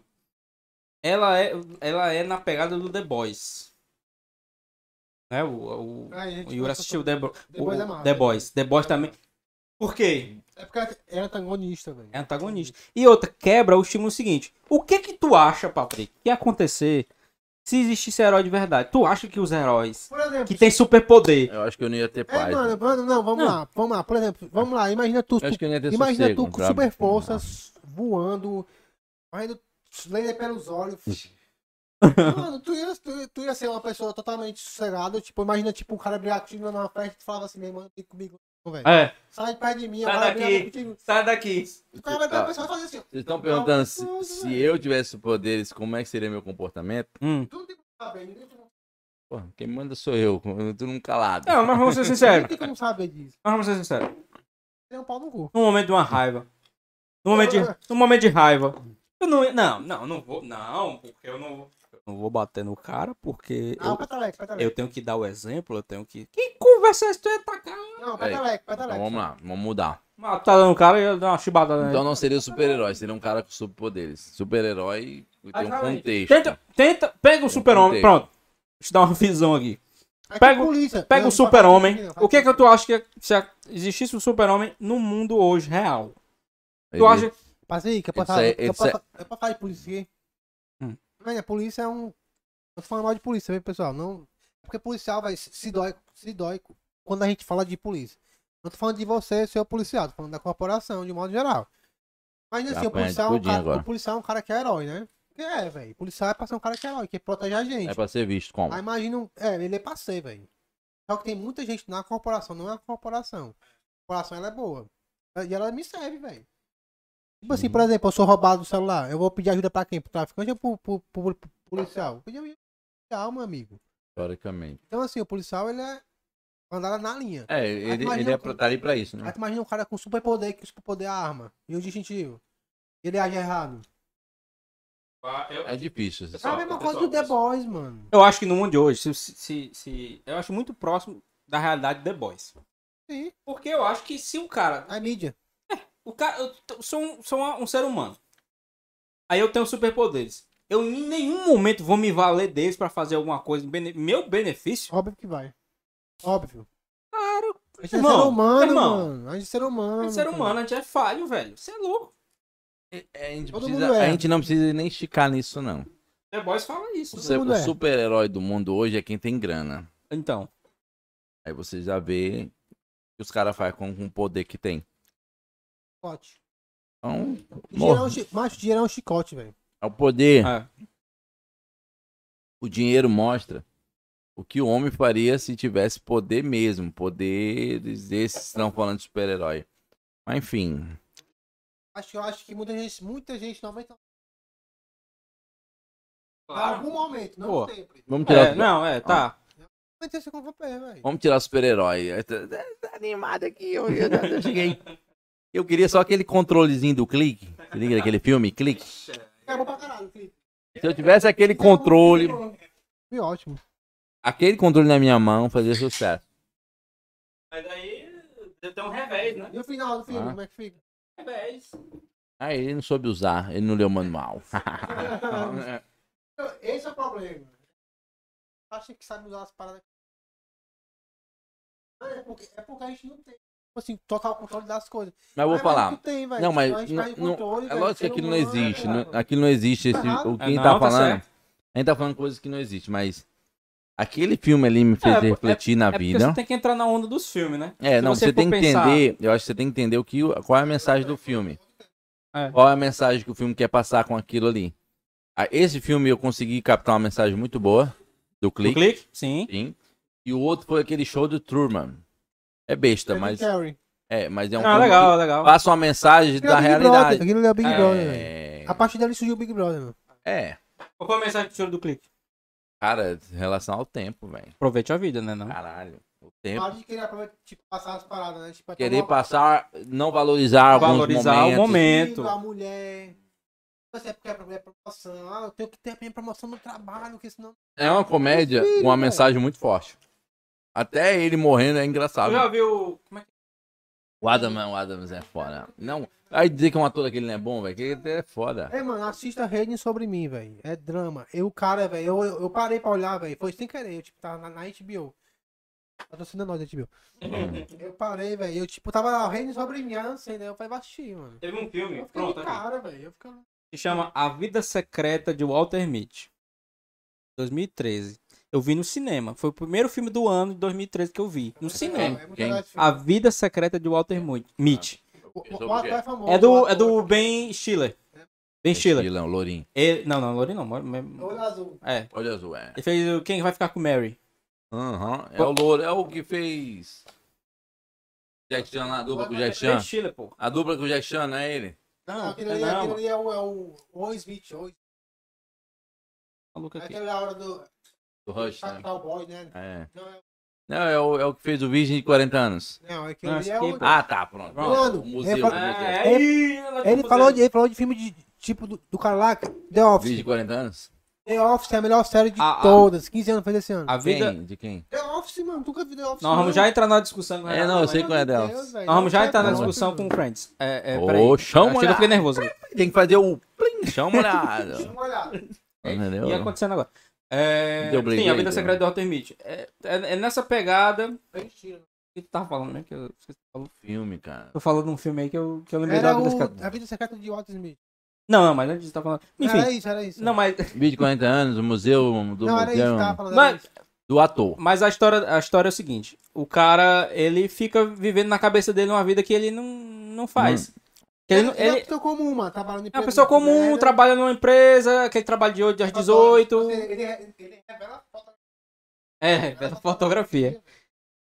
ela é, ela é na pegada do The Boys. Né? O, o, o Yuri assistiu The, Bo- The Boys é o- massa, The né? Boys. The Boys também. Por quê? É porque é antagonista, velho. É antagonista. E outra, quebra o estímulo seguinte. O que que tu acha, Patrick, que ia acontecer se existisse herói de verdade? Tu acha que os heróis Por exemplo, que tem superpoder... Eu acho que eu não ia ter É, paz. mano, mano, não, vamos Não. lá, vamos lá. Por exemplo, vamos lá, imagina tu, ter imagina sossego tu com super forças, voando, fazendo laser pelos olhos. [LAUGHS] Mano, tu ia, tu, tu ia ser uma pessoa totalmente sossegada, tipo, imagina, tipo, um cara brigar contigo numa festa e tu falava assim, meu irmão, tem comigo, velho. É, Sai de perto de mim, Sai daqui. sai daqui. O cara vai ter Ah. uma pessoa fazer assim. Vocês estão perguntando se, Tudo, se velho. eu tivesse poderes, como é que seria meu comportamento? Hum. Tudo tem que saber, ninguém tem Pô, quem manda sou eu, eu tô num calado. Não, mas vamos ser Não sinceros. tem como saber disso. Mas vamos ser sinceros. Tem um pau no cu. No momento de uma raiva. No momento de, no momento de raiva. Eu não, não, não, não vou. Não, porque eu não vou. Não vou bater no cara, porque Ah, o eu, peteleco, peteleco. eu tenho que dar o exemplo, eu tenho que. Que conversa é essa? Tu ia tacar? Não, Peraí. peteleco, Então vamos lá, vamos mudar. Ah, tá dando o cara e dar uma chibada nele. Então não seria o super-herói, seria um cara com superpoderes. Super-herói tem um contexto. Tenta, tenta, pega o super-homem. contexto. Pronto. Deixa eu dar uma visão aqui. Pega polícia. Pega Não, o não super-homem. não O que é que tu acha que se existisse o super-homem no mundo hoje real? Tu Ele- acha. Passa aí, que sai- eu posso falar de polícia Velho, a polícia é um. Eu tô falando mal de polícia, viu, pessoal? Não. Porque policial, vai se dói, se dói quando a gente fala de polícia. Não tô falando de você, seu policial, tô falando da corporação, de modo geral. Mas assim, o policial, é um cara, o policial é um cara que é herói, né? Que é, velho. O policial é pra ser um cara que é herói, que protege a gente. É pra ser visto como? Aí imagina. um- É, ele é pra ser, velho. Só que tem muita gente na corporação, não é uma corporação. A corporação ela é boa. E ela me serve, velho. Tipo assim, por exemplo, eu sou roubado do celular. Eu vou pedir ajuda pra quem? Pro traficante ou pro, pro- pro- pro policial? Vou pedir ajuda pro policial, meu amigo. Teoricamente. Então, assim, o policial, ele é andar na linha. É, ele, ele é pra, tá ali pra isso, Aí né? tu imagina um cara com superpoder, que o superpoder é a arma. E o distintivo. Ele age errado. É difícil. você É a sabe. mesma coisa do The Boys, mano. Eu acho que no mundo de hoje, se, se, se- eu acho muito próximo da realidade de The Boys. Sim. Porque eu acho que se o cara. A mídia. O cara eu sou, um, sou um ser humano. Aí eu tenho superpoderes. Eu em nenhum momento vou me valer deles pra fazer alguma coisa. bene- meu benefício? Óbvio que vai. Óbvio. Claro. A gente é Irmão, ser humano, irmão. mano. A gente é ser humano. É ser cara. humano, a gente é falho, velho. Você é louco. É, a, gente precisa- é. a gente não precisa nem esticar nisso, não. The Boys fala isso. Você- mundo o é. super-herói do mundo hoje é quem tem grana. Então. Aí você já vê o que os caras fazem com, com o poder que tem. Chicote. Então, Dinheiro é um chi- Macho, dinheiro é um chicote, velho. É o poder. É. O dinheiro mostra o que o homem faria se tivesse poder mesmo. Poderes esses estão falando de super-herói. Mas enfim. Acho, eu acho que muita gente, muita gente não vai estar. Em Claro. algum momento, não Pô. sempre. Vamos tirar, É, não, é, tá. Vamos tirar super-herói. Tá, animado aqui. Eu, eu, eu cheguei. [LAUGHS] Eu queria só aquele controlezinho do clique. Se liga daquele filme, clique. É bom pra caralho, Felipe. Se eu tivesse aquele controle, Foi ótimo. aquele controle na minha mão, fazia sucesso. Mas aí tem um revés, né? E o final do filme, Ah. como é que fica? Revés. Ah, ele não soube usar, ele não leu o manual. [LAUGHS] Esse é o problema. Acha que sabe usar as paradas. É porque, é porque a gente não tem. Tipo assim, tocar o controle das coisas. Mas eu vou Mas falar. não tem. Não, mas não- não- controle, é lógico que aquilo não existe. né, aquilo não existe. Esse, Errado. o É, quem não, tá tá falando. a gente tá falando coisas que não existem, mas. Aquele filme ali me fez É, é- refletir na É porque vida. você tem que entrar na onda dos filmes, né? É, Se não, você você, tem que pensar- entender. Eu acho que você tem que entender o que, qual é a mensagem do filme. É. Qual é a mensagem que o filme quer passar com aquilo ali. Ah, Esse filme eu consegui captar uma mensagem muito boa do Do clique. clique? Sim. Sim. E o outro foi aquele show do Truman. É besta, É mas. Carrey. É, mas é um Ah, filme legal, que legal. passa uma mensagem Aquilo é da realidade. Brother, Aquilo é o Big Brother, velho. É, A partir dali surgiu o Big Brother, mano. é, Qual foi a mensagem que tirou do clique? cara, em relação ao tempo, velho. Aproveite a vida, né? Não? Caralho. O tempo. Para de querer tipo, passar as paradas, né? Tipo, Querer passar, não valorizar alguns Valorizar o momentos. momento. filho, a mulher. Você é porque é é promoção. Ah, eu tenho que ter a minha promoção no trabalho, porque senão. É uma comédia Filho, com uma mensagem muito forte. Até ele morrendo é engraçado. já viu. Como é que. O Adam, o Adams é foda. Não, aí dizer que um ator daquele não é bom, velho, que ele é foda. É, mano, assista Reine sobre mim, velho. É drama. Eu, o cara, velho, eu, eu, eu parei pra olhar, velho. Foi sem querer. Eu, tipo, tava na, na HBO. Patrocina nós, HBO. Eu parei, velho. Eu, tipo, tava lá, Reine sobre mim, ah, não sei, né? Eu falei, assistir, mano. Teve um filme, Eu pronto, de aqui. cara, velho. Eu ficava. Se chama A Vida Secreta de Walter Mitty. 2013. Eu vi no cinema. Foi o primeiro filme do ano de 2013 que eu vi. No cinema. É esse filme. A Vida Secreta de Walter Mitty. O, o ator é famoso. É do, é do Ben Stiller. Ben Stiller. Estilão, Lourinho. Ele, não, não, Lori não. Olho azul. É. Olho azul, é. Ele fez o Quem Vai Ficar com Mary. Aham, É o Louro, é o que fez. Jack Chan lá, a dupla com o Jack Ben Chan. Stiller, pô. A dupla com o Jack Chan, não é ele? Não, aquele ali, não, aquele mano. ali é o, é o, o Smith. O, Maluco aqui. aquela hora do. Do Do Rush, né? Fatal Boy, né? É. Não, é, Não, é o, é o que fez o Virgem de 40 anos. não, é que Não, ele é o... Ah, tá, pronto. Mano, o museu. ele o fala- museu. É, ela Ele tá falou, de, ele falou de filme de, tipo do, do cara lá, The Virgem Office. de 40 anos? The Office é a melhor série de A- a- todas. 15 anos fez esse ano. A vida. Quem? De quem? The Office, mano. Tu nunca viu The Office? Nós vamos já entrar na discussão. com É, não, eu sei qual é. Deus, velho, Nós vamos já entrar na discussão com o Friends. É, é, Ô, peraí. chama Chega, eu fiquei nervoso. Tem que fazer o plim, chama olhada. [LAUGHS] Uma olhada. Entendeu? E acontecendo agora. É, Deu briga sim, a vida secreta do Walter Mitty. É, é- é nessa pegada. O que tu tava falando, né? Que eu, esqueci o que tu falou. Filme, cara. Tô falando de um filme aí que eu, que eu lembrei Era da vida o, secreta. a vida secreta de Walter Smith. Não, não, mas antes de tá falando. Enfim. Era isso, era isso. Não, mas, Vídeo de 40 anos, o museu do Não, era isso que museu, tava falando. Mas- isso. do ator. mas a história, a história é o seguinte: o cara, ele fica vivendo na cabeça dele uma vida que ele não, não faz. Que ele, não- Ele é uma ele pessoa comum, em é uma empresa pessoa comum, merda. trabalha numa empresa, aquele trabalho de 8 às 18. Ele, ele, ele revela foto. É, pela fotografia.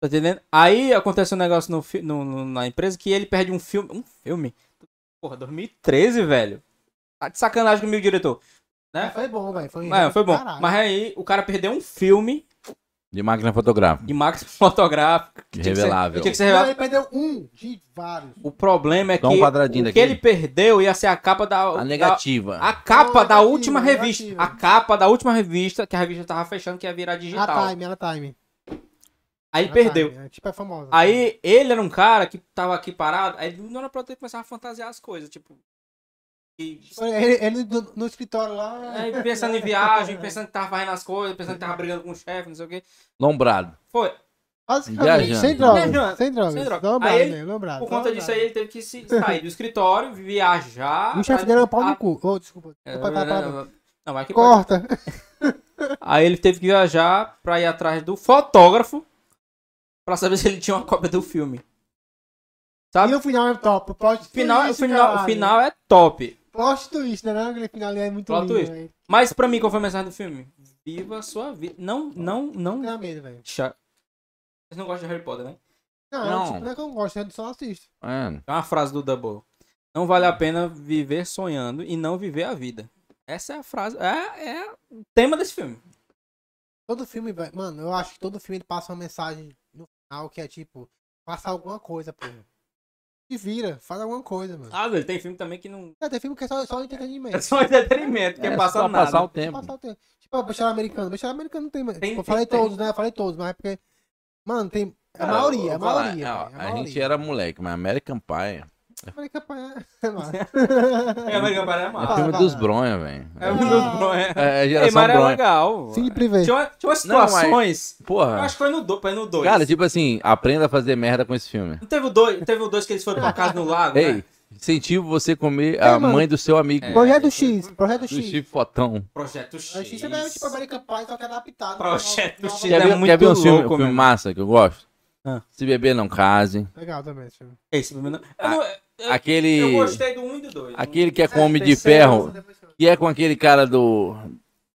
Tá entendendo? Aí acontece um negócio no, no- no- na empresa que ele perde um filme. Um filme? Porra, 2013, velho. Tá de sacanagem comigo, diretor. Né? Foi bom, velho. Foi, É, foi bom. Caralho. Mas aí o cara perdeu um filme De máquina fotográfica. de máquina [LAUGHS] fotográfica. que tinha que ser- Revelável. Tinha que ser Não, revelado. ele perdeu um de vários. O problema é Dá um que quadradinho o que ele perdeu ia ser a capa da. A da- negativa. a capa Não, da negativa, última revista. negativa. A capa da última revista, que a revista tava fechando, que ia virar digital. A Time, ela Time. Aí perdeu. Time, é, tipo, é famosa. Aí ele era um cara que tava aqui parado, aí não era pra eu ter começado a fantasiar as coisas, tipo. Foi Ele, ele no, no escritório lá. aí pensando em viagem, pensando que tava fazendo as coisas, pensando que tava brigando com o chefe, não sei o quê. Lombrado. Foi. Basicamente, sem drogas. Viajando. Sem drogas. Sem droga. Lombrado, Aí ele- né? Lombrado. Por conta lombrado. disso aí, ele teve que se [LAUGHS] sair do escritório, viajar. E o chefe dele é um pau no cu. Ô, desculpa. É, Pode. Não, não, mas pode. Corta. [LAUGHS] Aí ele teve que viajar pra ir atrás do fotógrafo pra saber se ele tinha uma cópia do filme. Sabe? E o final é top. O final, o final, o final é top. Plot twist, né? Não, Aquele final ali é muito Plot lindo, twist. velho. Mas pra mim, qual foi a mensagem do filme? Viva a sua vida. Não, não, não. Não tenha medo, velho. Cha- Vocês não gostam de Harry Potter, né? Não, Não. Tipo, não é que eu não gosto, eu só assisto. É. É uma frase do Double. Não vale a pena viver sonhando e não viver a vida. Essa é a frase. É, é o tema desse filme. Todo filme, velho. Mano, eu acho que todo filme passa uma mensagem no final que é tipo, faça alguma coisa, pô. Se vira, faz alguma coisa, mano. Ah, velho, tem filme também que não. É, tem filme que é só, só entretenimento. [LAUGHS] É só entretenimento, que é, É passar só nada. passar o tempo. Passar o tempo. Tipo, o Bachelor Americano. Bachelor Americano não tem. Tem- tipo, eu tem- falei tem. todos, né? Eu falei todos, mas é porque. Mano, tem. A Cara, maioria, eu a vou falar, maioria. ó, velho, A maioria. gente era moleque, mas American Pie American Pie é- É, American Pie é é massa. [LAUGHS] [LAUGHS] filme vai, dos vai. bronha, velho. É o filme dos bronha. É, é Ei, geração era bronha. legal. Cine privê. Tinha, uma- tinha umas Não, mas- situações. Eu Porra. acho que foi no 2. Foi no 2. Cara, tipo assim, aprenda a fazer merda com esse filme. Não teve o 2 teve o dois que eles foram pra casa no lago? Ei, né? incentivo você comer a mano. mãe do seu amigo. Projeto X, Projeto Do X. Chico Fotão. Projeto X. A X é tipo American Pie, só que é adaptado. Projeto X. Quer é ver, muito quer ver um filme, louco filme mesmo. massa que eu gosto? Ah. Se beber não case. Legal também esse filme. Esse filme não. Eu, não, eu, eu Aquele. gostei do 1 um e do 2. Aquele que é com Homem de Ferro. Que é com aquele cara do.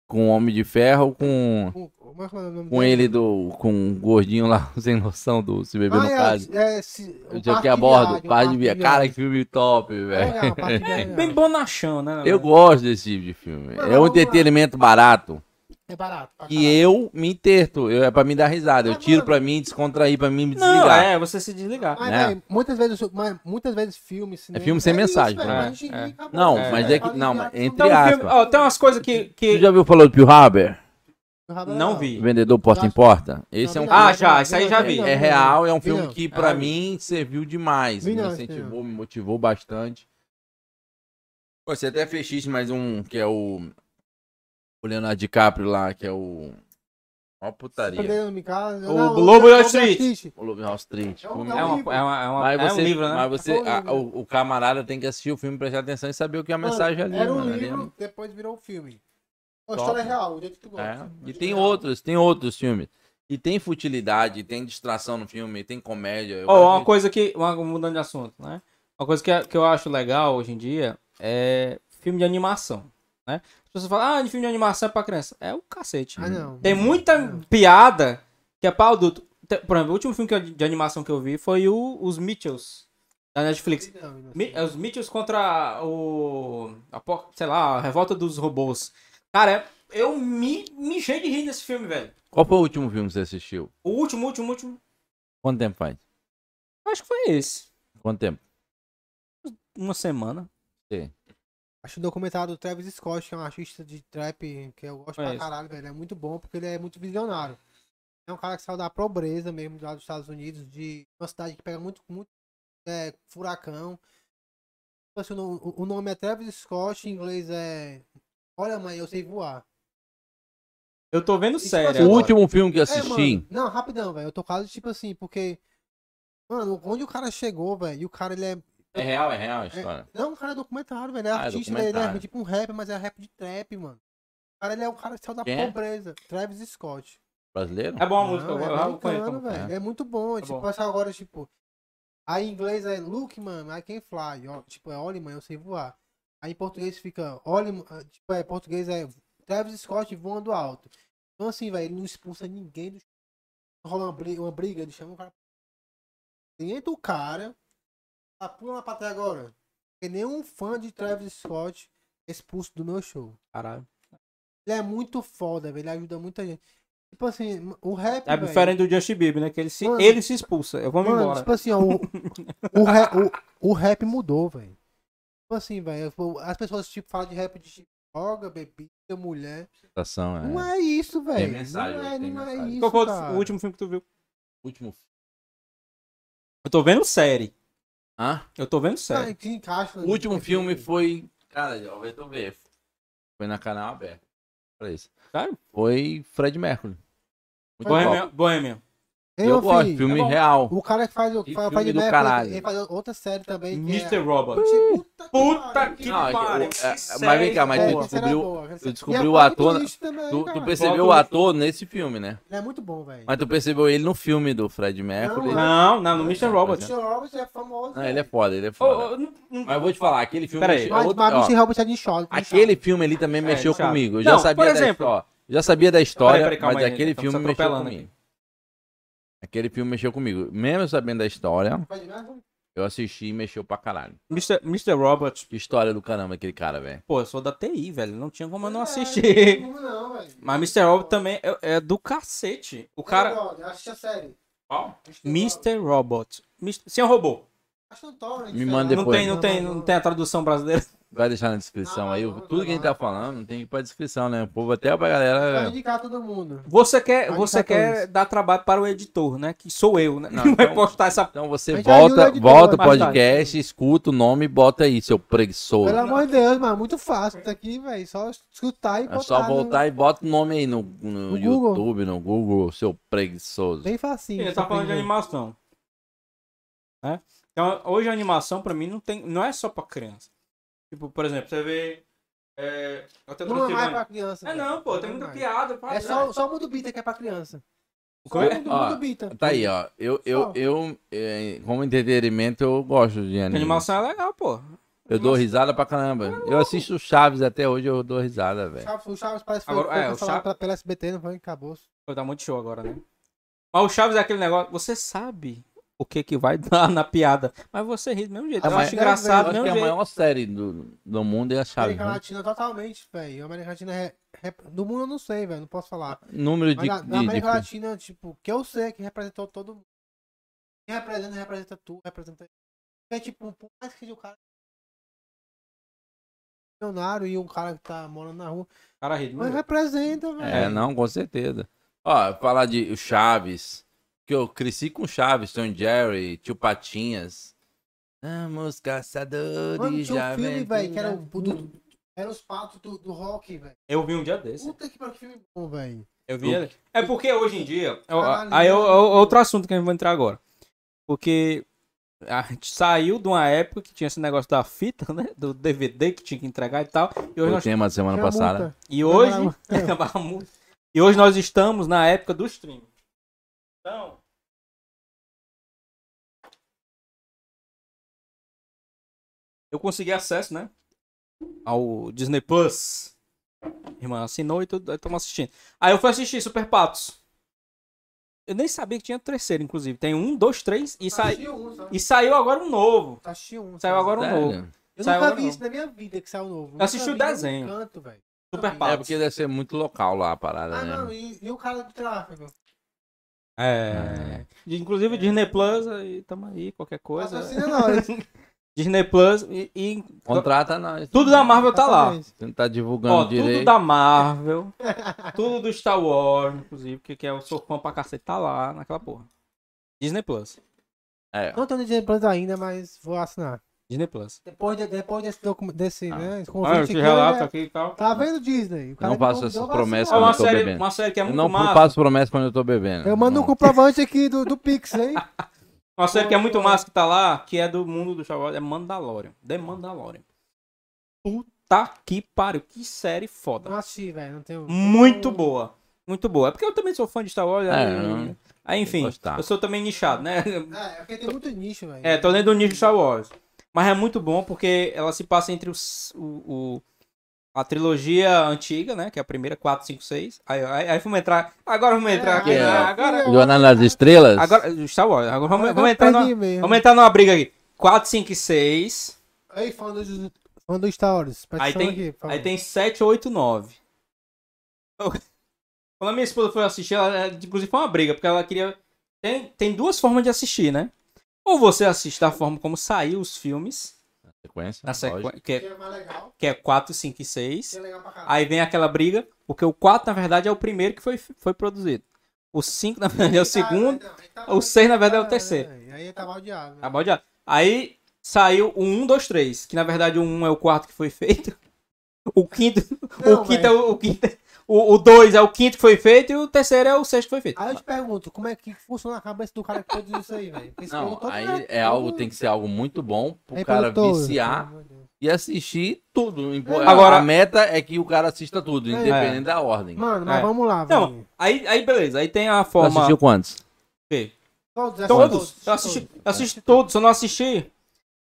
Com Homem de Ferro, com. Com- como é que é o nome Com dele? ele do. Com o gordinho lá, [LAUGHS] sem noção do Se Beber Ah, não é, Case. é, se- o Eu tinha que a de bordo, Viagem, parte de Parque via. de Cara, Viagem. que filme top, É velho. É [LAUGHS] Viagem, bem bonachão, né? Eu gosto desse tipo de filme. Mas É um entretenimento barato. É barato. pra caralho. eu me interto. Eu, é pra me dar risada. Eu tiro mano- pra mim, descontrair pra mim me Não, desligar. é, você se desligar. Mas, né? muitas vezes, mas, muitas vezes filmes, cinema, filme sem é mensagem, velho, né? É, acabou. Não, É, mas é que. Não, mas entre Então, o filme, aspas. ó, tem umas coisas que. Tu que... já viu falou do Pio Haber? Não vi. Vendedor porta em porta? Esse é um Não, filme Ah, não, já, não, isso aí não, já não, vi. não, É não, real, é um filme não. que pra Ah, vi. mim serviu demais. Vi Me não, esse incentivou, não. me motivou bastante. Pô, Você até fez xixi mais um, que é o. O Leonardo DiCaprio lá, que é o. Ó, putaria. Casa. O Não, Lobo Wall Street. O Lobo Wall Street. É um- é É, uma, livro. é, uma, é, uma, Mas é você, um livro, né? mas você É um a- o, o camarada tem que assistir o filme, prestar atenção e saber o que é a Mano, mensagem ali. Era um mano, ali é- livro, depois virou um filme. A história é real, o jeito que tu gosta. É, E tem real. outros, tem outros filmes. E tem futilidade, tem distração no filme, tem comédia. Gosto uma coisa que. uma- mudando de assunto, né? Uma coisa que, que eu acho legal hoje em dia é filme de animação, né? As pessoas falam, ah, de filme de animação é pra criança. É o cacete. Ah, não. Tem muita piada que é pra adulto. Por exemplo, o último filme eu- de animação que eu vi foi o, Os Mitchells, da Netflix. Não, não Mi- é os Mitchells contra o. A, sei lá, a revolta dos robôs. Cara, eu me mijei de rir nesse filme, velho. Qual foi o último filme que você assistiu? O último, último, último. Quanto tempo faz? Acho que foi esse. Quanto tempo? Uma semana. Sim. Acho o documentário do Travis Scott, que é um artista de trap que eu gosto pra Conheço. caralho, velho. É muito bom porque ele é muito visionário. É um cara que saiu da pobreza mesmo, lá dos Estados Unidos, de uma cidade que pega muito, muito é, furacão. Tipo assim, o, o- nome é Travis Scott, em inglês é. Olha, mãe, eu sei voar. Eu tô vendo tipo sério. assim, O agora. último filme que eu É, assisti. mano, não, rapidão, velho. Eu tô quase tipo assim, porque. Mano, onde o cara chegou, velho, e o cara ele é. É real, é real a história. Não, o cara é documentário, velho. Ele é Ah, é artista, ele é- ele é tipo um rap, mas é rap de trap, mano. O cara ele é o cara que saiu da Quem é? pobreza. Travis Scott. Brasileiro? É boa a Não, música, eu é eu- conheço. velho. É. É muito bom. É tipo, bom. essa agora, tipo. Aí em inglês é Look, mano, I can fly. Ó, Tipo, é olhe, mãe, eu sei voar. Aí em português fica, olhe, ma- ah, tipo, é, português é Travis Scott voando alto. Então assim, velho, ele não expulsa ninguém do rola uma briga, uma briga, ele chama o cara. Entra o cara, tá pula na plateia agora. Porque nenhum fã de Travis Scott expulso do meu show. Caralho. Ele é muito foda, velho. Ele ajuda muita gente. Tipo assim, o rap. É velho, diferente do Justin Bieber, né? Que ele se, Mano. ele se expulsa. Eu vou me Mano, embora. tipo assim, ó, o, o, rap, o, o rap mudou, velho. Tipo assim, velho. As pessoas tipo, falam de rap de droga, bebida, mulher. Ação, é. Não é isso, velho. mensagem, Não é, tem não é isso. Qual foi o último filme que tu viu? Último. Eu tô vendo série. Hã? Eu tô vendo Ah, série. que encaixa, O último filme foi. Cara, vai tu ver. Foi na canal aberto. Olha isso. Sério? Foi Fred Mercury. Muito. Bohemian. Eu ô, gosto, filho, filme é real. O cara que faz o Que faz, faz de do Mercury, caralho. ele faz outra série também. Mr. É... Robot. Puta, Puta que é pariu. é- mas vem cá, mas É, tu descobriu- boa. tu descobriu é o ator- também, Tu, tu percebeu o ator nesse filme, né? Ele é muito bom, velho. Mas tu percebeu ele no filme do Fred Mercury. Não, Não, não, no Mr. Robot. Mr. Robert é famoso. Não, ele é foda, ele é foda. ô, não- não- Mas eu vou te falar, aquele filme. Pera aí. mexeu- Mas, outro- mas ó, o Mr. Robert é de short. aquele filme ali também mexeu chato. comigo. Eu já sabia da história. Já sabia da história, Peraí, peraí, mas aquele filme mexeu comigo. Aquele filme mexeu comigo. Mesmo sabendo da história, eu assisti e mexeu pra caralho. Mr. Mr. Robot. Que história do caramba aquele cara, velho. Pô, eu sou da TI, velho. Não tinha como eu não É, assistir. Não, não, velho. [LAUGHS] Mas Mr. Robot também é, é do cacete. O cara. Eu assisti a série. Qual? Mr. Robot. Mis- Senhor Robô. Acho Torrent, Me manda lá. Não Depois. tem, não tem, não tem a tradução brasileira. Vai deixar na descrição Não, aí. não, não, Tudo que a gente não. tá falando, tem que ir pra descrição, né? O povo até pra Vai galera. indicar todo mundo. Você quer, Vai você quer todos. dar trabalho para o editor, né? Que sou eu, né? Não, Não, vai então- postar essa. Então você volta, editor, volta o mais tarde. podcast, escuta o nome e bota aí, seu preguiçoso. Pelo amor de Deus, mano. Muito fácil. Tá aqui, velho. Só escutar e É botar. só no- voltar e bota o nome aí no, no No Google. YouTube, no Google, seu preguiçoso. Bem facinho. Ele tá falando de animação. Né? Então, hoje a animação pra mim não tem, não é só pra criança. Tipo, por exemplo, você vê é, eu tô Não é mais pra criança. É não, pô, tem Não muita piada, É só, só o Mundo Bita que é pra criança. Só Eu- o Mundo, ó, Mundo Bita. Tá aí, ó. Eu, eu, Só. eu, eh, como entretenimento, eu gosto de anime. animação é legal, pô. Eu dou risada pra caramba. Eu assisto Chaves até hoje, eu dou risada, velho. O Chaves parece que Agora, foi, é, foi o Chaves- pela- pela SBT, não foi? Acabou. Pô, Tá muito show agora, né? Mas o Chaves é aquele negócio, você sabe o que que vai [LAUGHS] dar na piada, mas você ri do mesmo jeito. Eu acho é, engraçado do acho que mesmo a maior série do, do mundo é a Chaves. América né? Latina totalmente, velho. América Latina é. é- Do mundo eu não sei, velho. Não posso falar. Número Mas de, na, de, na de América filme. Latina, tipo, que eu sei que representou todo mundo. Quem representa, representa tu, representa. É tipo, por mais que o cara. milionário e um cara que tá morando na rua. O cara ri do Mas mesmo representa, velho. É, não, com certeza. Ó, falar de Chaves, que eu cresci com Chaves, Tom e Jerry, Tio Patinhas. Vamos, caçadores, Mano, tinha já um filme, velho, que era o. Do, era os patos do, do rock, velho. Eu vi um dia desse. Puta que pariu, que filme bom, velho. Eu vi ele. É porque hoje em dia. eu- Caralho, aí é outro assunto que a gente vai entrar agora. Porque a gente saiu de uma época que tinha esse negócio da fita, né? Do DVD que tinha que entregar e tal. E hoje o nós, tema da semana passada. multa. e hoje, [LAUGHS] e hoje nós estamos na época do stream. Então. Eu consegui acesso, né? Ao Disney Plus. Irmã assinou e tudo, aí estamos assistindo. Aí eu fui assistir Super Patos. Eu nem sabia que tinha terceiro, inclusive. Tem um, dois, três e, sai... Assisti um, e saiu agora um novo. Assisti um. Saiu agora um novo. Sério? Eu Saiu nunca vi não. isso na minha vida que saiu novo. Eu assisti o desenho. Canto. Super É Patos. porque deve ser muito local lá a parada, Ah, né? não, e, e o cara do tráfego? É. De- Inclusive Disney Plus, aí tamo aí, qualquer coisa. Patrocina nós. [LAUGHS] Disney Plus e, e Contrata nós. tudo da Marvel tá lá. Você não tá divulgando Ó, direito. tudo da Marvel, tudo do Star Wars, inclusive, que, que é o sou fã pra cacete, tá lá naquela porra. Disney Plus. É. Não tô no Disney Plus ainda, mas vou assinar. Disney Plus. Depois, de- depois desse, docu- desse Ah. né, esse Ah, convite esse aqui, relato né, aqui e tal. Tá vendo Disney? O cara Não faço essas eu promessas É quando uma eu tô série, bebendo. uma série que é Eu muito não massa. faço promessa quando eu tô bebendo. Eu mando um Não. comprovante aqui do, do Pix, hein? [LAUGHS] Uma série que é muito massa que tá lá, que é do mundo do Star Wars, é Mandalorian. The Mandalorian. Puta que pariu, que série foda. Não assisti, velho. Não tenho. Muito boa. Muito boa. É porque eu também sou fã de Star Wars. É, aí, não- aí, enfim, eu sou também nichado, né? É, é porque tem muito nicho, velho. É, tô dentro do nicho de Star Wars. Mas é muito bom porque ela se passa entre os, o, o- a trilogia antiga, né? Que é a primeira, 4, 5, 6. Aí, aí, aí vamos entrar. Agora vamos entrar aqui. É, né? é. Agora, Jornada das Estrelas? agora. Star Wars. Agora vamos, Agora vamos entrar numa, mesmo. vamos entrar numa briga aqui. 4, 5 e 6. Aí, fã do, fã do Star Wars. Aí tem, aqui, aí tem 7, 8, 9. Quando a minha esposa foi assistir, ela, ela, inclusive foi uma briga, porque ela queria. Tem, tem duas formas de assistir, né? Ou você assiste da forma como saiu os filmes, Sequência? na sequência, que, Que é, é mais legal. que é 4, 5 e Que 6. é legal pra caralho. Aí vem aquela briga, porque o 4, na verdade, é o primeiro que foi, foi produzido. O 5, na verdade, é o segundo. o seis, na verdade, é o terceiro. Aí tá mal diabo. Tá já. Aí saiu o 1, 2, 3. Que na verdade o 1 é o quarto que foi feito. [LAUGHS] O quinto. Não, o quinto é o, o quinto. O, o 2 é o quinto que foi feito e o terceiro é o sexto que foi feito. Aí eu te pergunto, como é que funciona a cabeça do cara que produziu isso aí, velho? Não, aí não é algo, tem que ser algo muito bom pro cara viciar e assistir tudo. Agora- a meta é que o cara assista tudo, independente da ordem. Mano, mas É. vamos lá, velho. Não, aí, aí beleza. Aí tem a Você forma. assistiu quantos? Ok. Todos, Todos. Eu assisti, todos. Se eu não assisti,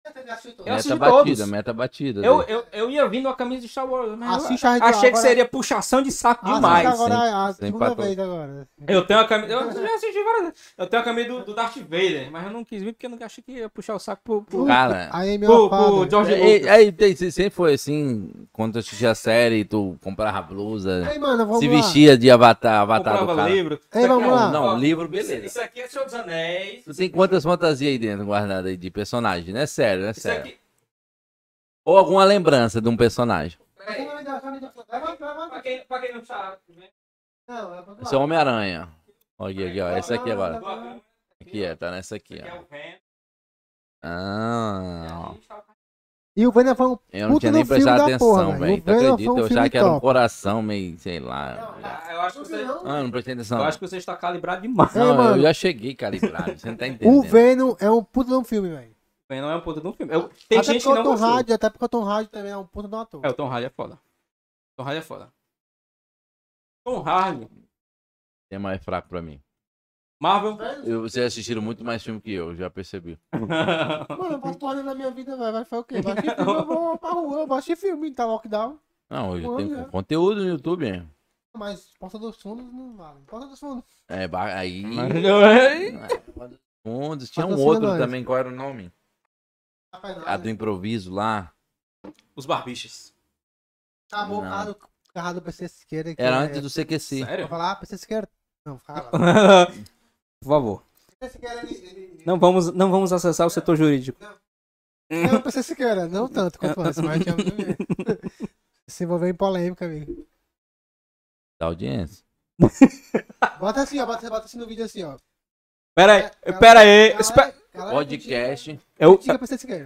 Eu meta batida, todos. meta batida. eu, eu, eu ia vindo a camisa de Star Wars. Mas eu Assiste a achei que seria puxação de saco demais. agora a sem segunda patrão. vez agora. Eu tenho a camisa. Eu já assisti várias vezes. Eu tenho a camisa do, do Darth Vader, mas eu não quis vir porque eu não achei que ia puxar o saco pro, pro, Cara, Aí, meu pro, George Aí, Lucas. aí, sempre foi assim, quando tu assistia a série, tu comprava blusa, Aí, mano, vamos se lá. vestia de avatar, avatar do comprava cara. livro. Ei, vamos ó, lá. Não, livro, Isso, beleza. isso aqui é Senhor dos Anéis. Tu tem quantas fantasias aí dentro guardadas aí de personagem, né? Sério, né? Isso Sério. aqui. Ou alguma lembrança de um personagem. Peraí. Pra quem, pra quem não sabe. né? Não, é pra Esse é o Homem-Aranha. Olha aqui, ó. Essa aqui agora. Esse Aqui é, tá nessa aqui, aqui é ó. o Venom. Ah, E o Venom foi um eu não tinha nem prestado atenção, velho. O Tu acredita? um Eu achava que era um coração meio, sei lá. Ah, Eu acho que você, Ah, não prestei atenção. eu acho que você está calibrado demais. É, Não, eu mano. já cheguei calibrado, você não tá O entendendo. Venom é um puta de um filme, velho. Venom é um puta de um filme. Eu- tem Até gente que o não Tom gostou. Hardy, até porque o Tom Hardy também é um puta de um ator. É, o Tom Hardy é foda. Tom Hardy é foda. Tom Hardy. É mais fraco pra mim. Marvel. Eu, vocês assistiram muito mais filme que eu, já percebi. [LAUGHS] Mano, eu faço porra na minha vida, velho. Vai fazer o quê? Vai assistir filme, eu vou pra rua, eu vou assistir filme, tá lockdown. Não, eu Olha. tenho conteúdo no YouTube, hein? Mas Porta dos Fundos não vale. Porta dos Fundos. É, ba- aí. Mas- Fundos. Tinha um Patrocina outro nós. também, qual era o nome? A do improviso lá. Os barbichas. Acabou o Não. carro, o carro do PC Siqueira. que Era é- antes do CQC. Vou Sério? falar, PC Siqueira? Não, fala. [LAUGHS] Por favor. Não vamos, não vamos acessar o setor jurídico. Não, PC Siqueira, não tanto quanto antes, mas já [LAUGHS] se envolveu em polêmica, amigo. Da audiência. Bota assim, ó, bota, bota assim no vídeo assim, ó. Pera aí, pera aí. espera- Podcast. Eu,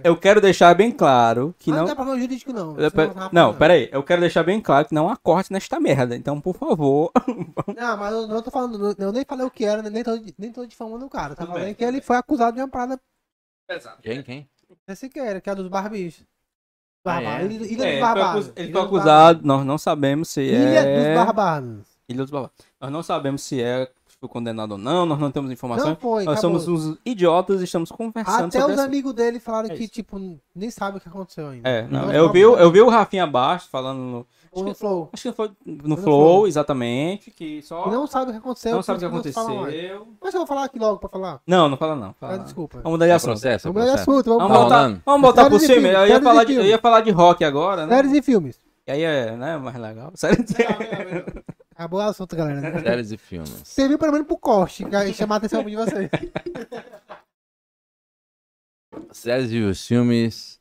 eu quero deixar bem claro que Mas não. não é problema jurídico, não. Eu- pe- Não, pra- pera aí. Eu quero deixar bem claro que não há corte nesta merda. Então, por favor. [LAUGHS] Não, mas eu não tô falando, não- eu nem falei o que era, nem tô, nem tô difamando o cara. Tá Tudo falando bem, que ele foi acusado de uma parada Quem? Quem? PC Siqueira, que é a dos barbichos. Ah, Barbados. é? Ilha, Ilha É, dos Barbados. ele Ilha foi acusado, nós não sabemos se. Ilha é. dos Barbados. Ilha dos Barbados. Nós não sabemos se é foi condenado ou não, nós não temos informações. Não foi, Nós acabou. somos uns idiotas e estamos conversando Até sobre os essa... amigos dele falaram É que, isso. tipo, nem sabe o que aconteceu ainda. É, não, Então, eu, vi, o- eu vi o Rafinha abaixo falando no, Ou no Flow. acho que foi no no Flow, Flow. exatamente, que só E não sabe o que aconteceu. não sabe o que não aconteceu. Mas eu vou falar aqui logo pra falar. Não, não fala não. Fala Ah, não. desculpa. Vamos mudar de É assunto. processo, é Vamos mudar de processo. assunto, vamos voltar, vamos voltar Séries e cima. filmes, Eu ia, séries falar e de, eu filmes. ia falar de rock agora, né? Séries e filmes. Que aí é, né, mais legal. Sério? Legal, legal, legal. Acabou o assunto, galera. Séries e filmes. Serviu pelo menos pro corte, que aí chamar a atenção de vocês. Séries e os filmes.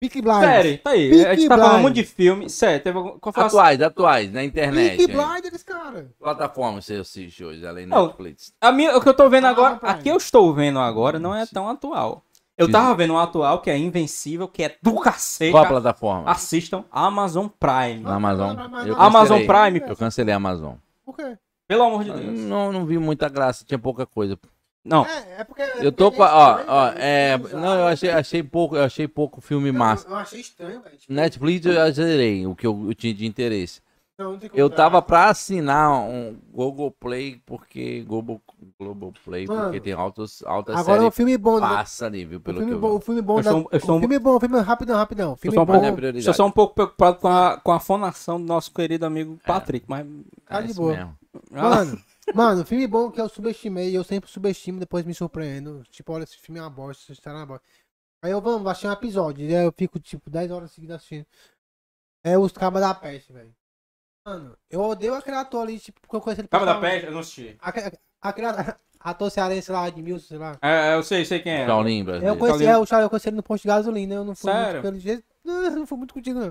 Peaky Blinders. Série, tá aí. Peaky a gente tá falando Blinders. muito de filme. Sério, teve algum... Qual foi a Atuais, atuais, na internet. Peaky hein? Blinders, cara. Plataforma você assiste hoje, além do Não. Netflix. A minha, o que eu tô vendo Ah, agora, Prime. a que eu estou vendo agora não é tão atual. Eu tava vendo um atual que é Invencível, que é do cacete. Qual a plataforma? Assistam Amazon Prime. Amazon. Eu Amazon cancelei. Prime, Eu cancelei a Amazon. Por quê? Pelo amor de Deus. Não, não vi muita graça, tinha pouca coisa. Não, É, é porque. Eu tô com. a- Ó, ó, é. Não, eu achei, achei pouco, eu achei pouco filme massa. Eu achei estranho, velho. Tipo, Netflix eu já zerei o que eu, eu tinha de interesse. Eu tava pra assinar um Google Play, porque. Global, Global Play, Mano, porque tem altos, altas Agora séries um filme bom. né? passa ali, viu? O Pelo filme que eu bom, vi. o filme bom. Eu da- sou um- eu sou um- filme bom, filme rapidão, rapidão. eu Filme sou um é pouco, eu sou um pouco preocupado com a, com a fonação do nosso querido amigo Patrick, mas... Tá É de isso boa. mesmo. Mano, [LAUGHS] mano, filme bom que eu subestimei, eu sempre subestimo, depois me surpreendo. Tipo, olha, esse filme é uma bosta, esse história é bosta. Aí eu, vamos, achei um episódio, e aí eu fico, tipo, 10 horas seguidas assistindo. É os Cabas da Peste, velho. Mano, eu odeio aquele ator ali, tipo, porque eu conheci ele Cabo da. Peste, eu não assisti. Aque- Aquele [LAUGHS] ator cearense lá, de Milson, sei lá. É, eu sei, sei quem é. Shaolin, Eu brasileiro. conheci, Shaolin. é, o Charlie, eu conheci ele no posto de gasolina, eu não fui Sério? muito pelo jeito. [LAUGHS] Não, eu não fui muito contigo, não.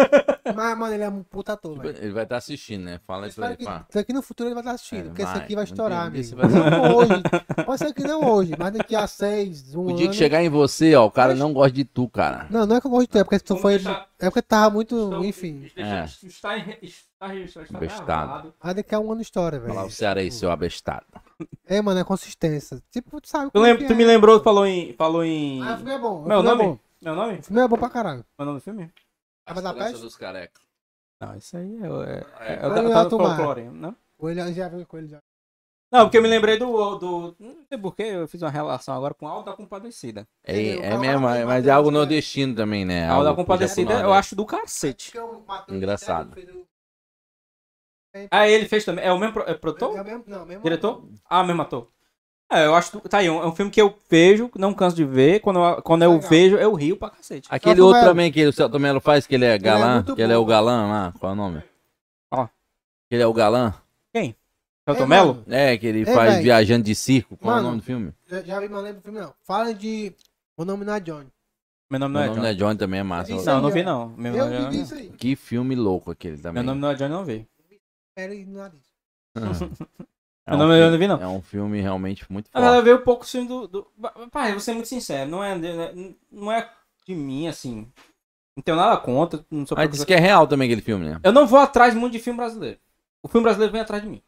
[LAUGHS] Mas, mano, ele é um puta ator, velho. Ele vai estar assistindo, né? Fala aí, que pá. daqui no futuro ele vai estar assistindo, É, porque esse aqui vai estourar, amigo. vai- Não hoje. Pode ser que não hoje, mas daqui a seis, um O dia ano. que chegar em você, ó, o cara não gosta de tu, cara. Não, não é que eu gosto de ter, é porque tu foi. deixar- É porque tava muito. Estão- Enfim. Está, É. está, em- está registrado, está Bestado. gravado. Aí daqui a um ano estoura, velho. Fala o Ceará aí, seu abestado. É, mano, é consistência. Tipo, tu sabe Tu, como lembra, que tu é. me lembrou, falou em... Falou em... Ah, o filme é bom. Meu é nome? bom. Meu nome? O filme é bom pra caralho. Meu nome do filme? Tava da peste? dos carecas. Não, isso aí é... é, é, é, tá- o tá folclore, não? Ou ele já viu com ele já. Não, porque eu me lembrei do... do não sei porquê, eu fiz uma relação agora com Alto da Compadecida. É, É, é mesmo, é- mas é algo né? nordestino também, né? Alto da Algo Compadecida eu acho do cacete. Engraçado. Ah, ele fez também. É o mesmo é produtor? É o mesmo- Não, mesmo. Diretor? Ah, mesmo ator. É, eu acho. Tá aí, é um, é filme que eu vejo, não canso de ver. Quando eu, quando eu Legal. vejo, eu rio pra cacete. Aquele Celto outro Melo. também que o Celto Melo faz, que ele é galã, muito que ele é bom. o galã lá, qual é o nome? Ó. Que ele é o galã? Celton É, Mello? mano, É, que ele É, faz véi. Viajando de Circo, qual é o Mano, nome do filme? Já, já vi, mas não lembro do filme, não. Fala de. O nome não é Johnny. Meu nome não Meu é nome John. não é John também é massa. Isso Não, eu não vi é. não. Meu Eu nome, não é vi John. isso aí. Que filme louco aquele também. Meu nome não é John, não vi. Era e nada disso. É um nome eu filme- não vi, não. É um filme realmente muito forte. eu vi um pouco assim do. do... Pai, vou ser muito sincero, não é, não é de mim, assim. Não tenho nada contra. Não sou disse que é real também aquele filme, né? Eu não vou atrás muito de filme brasileiro. O filme brasileiro vem atrás de mim.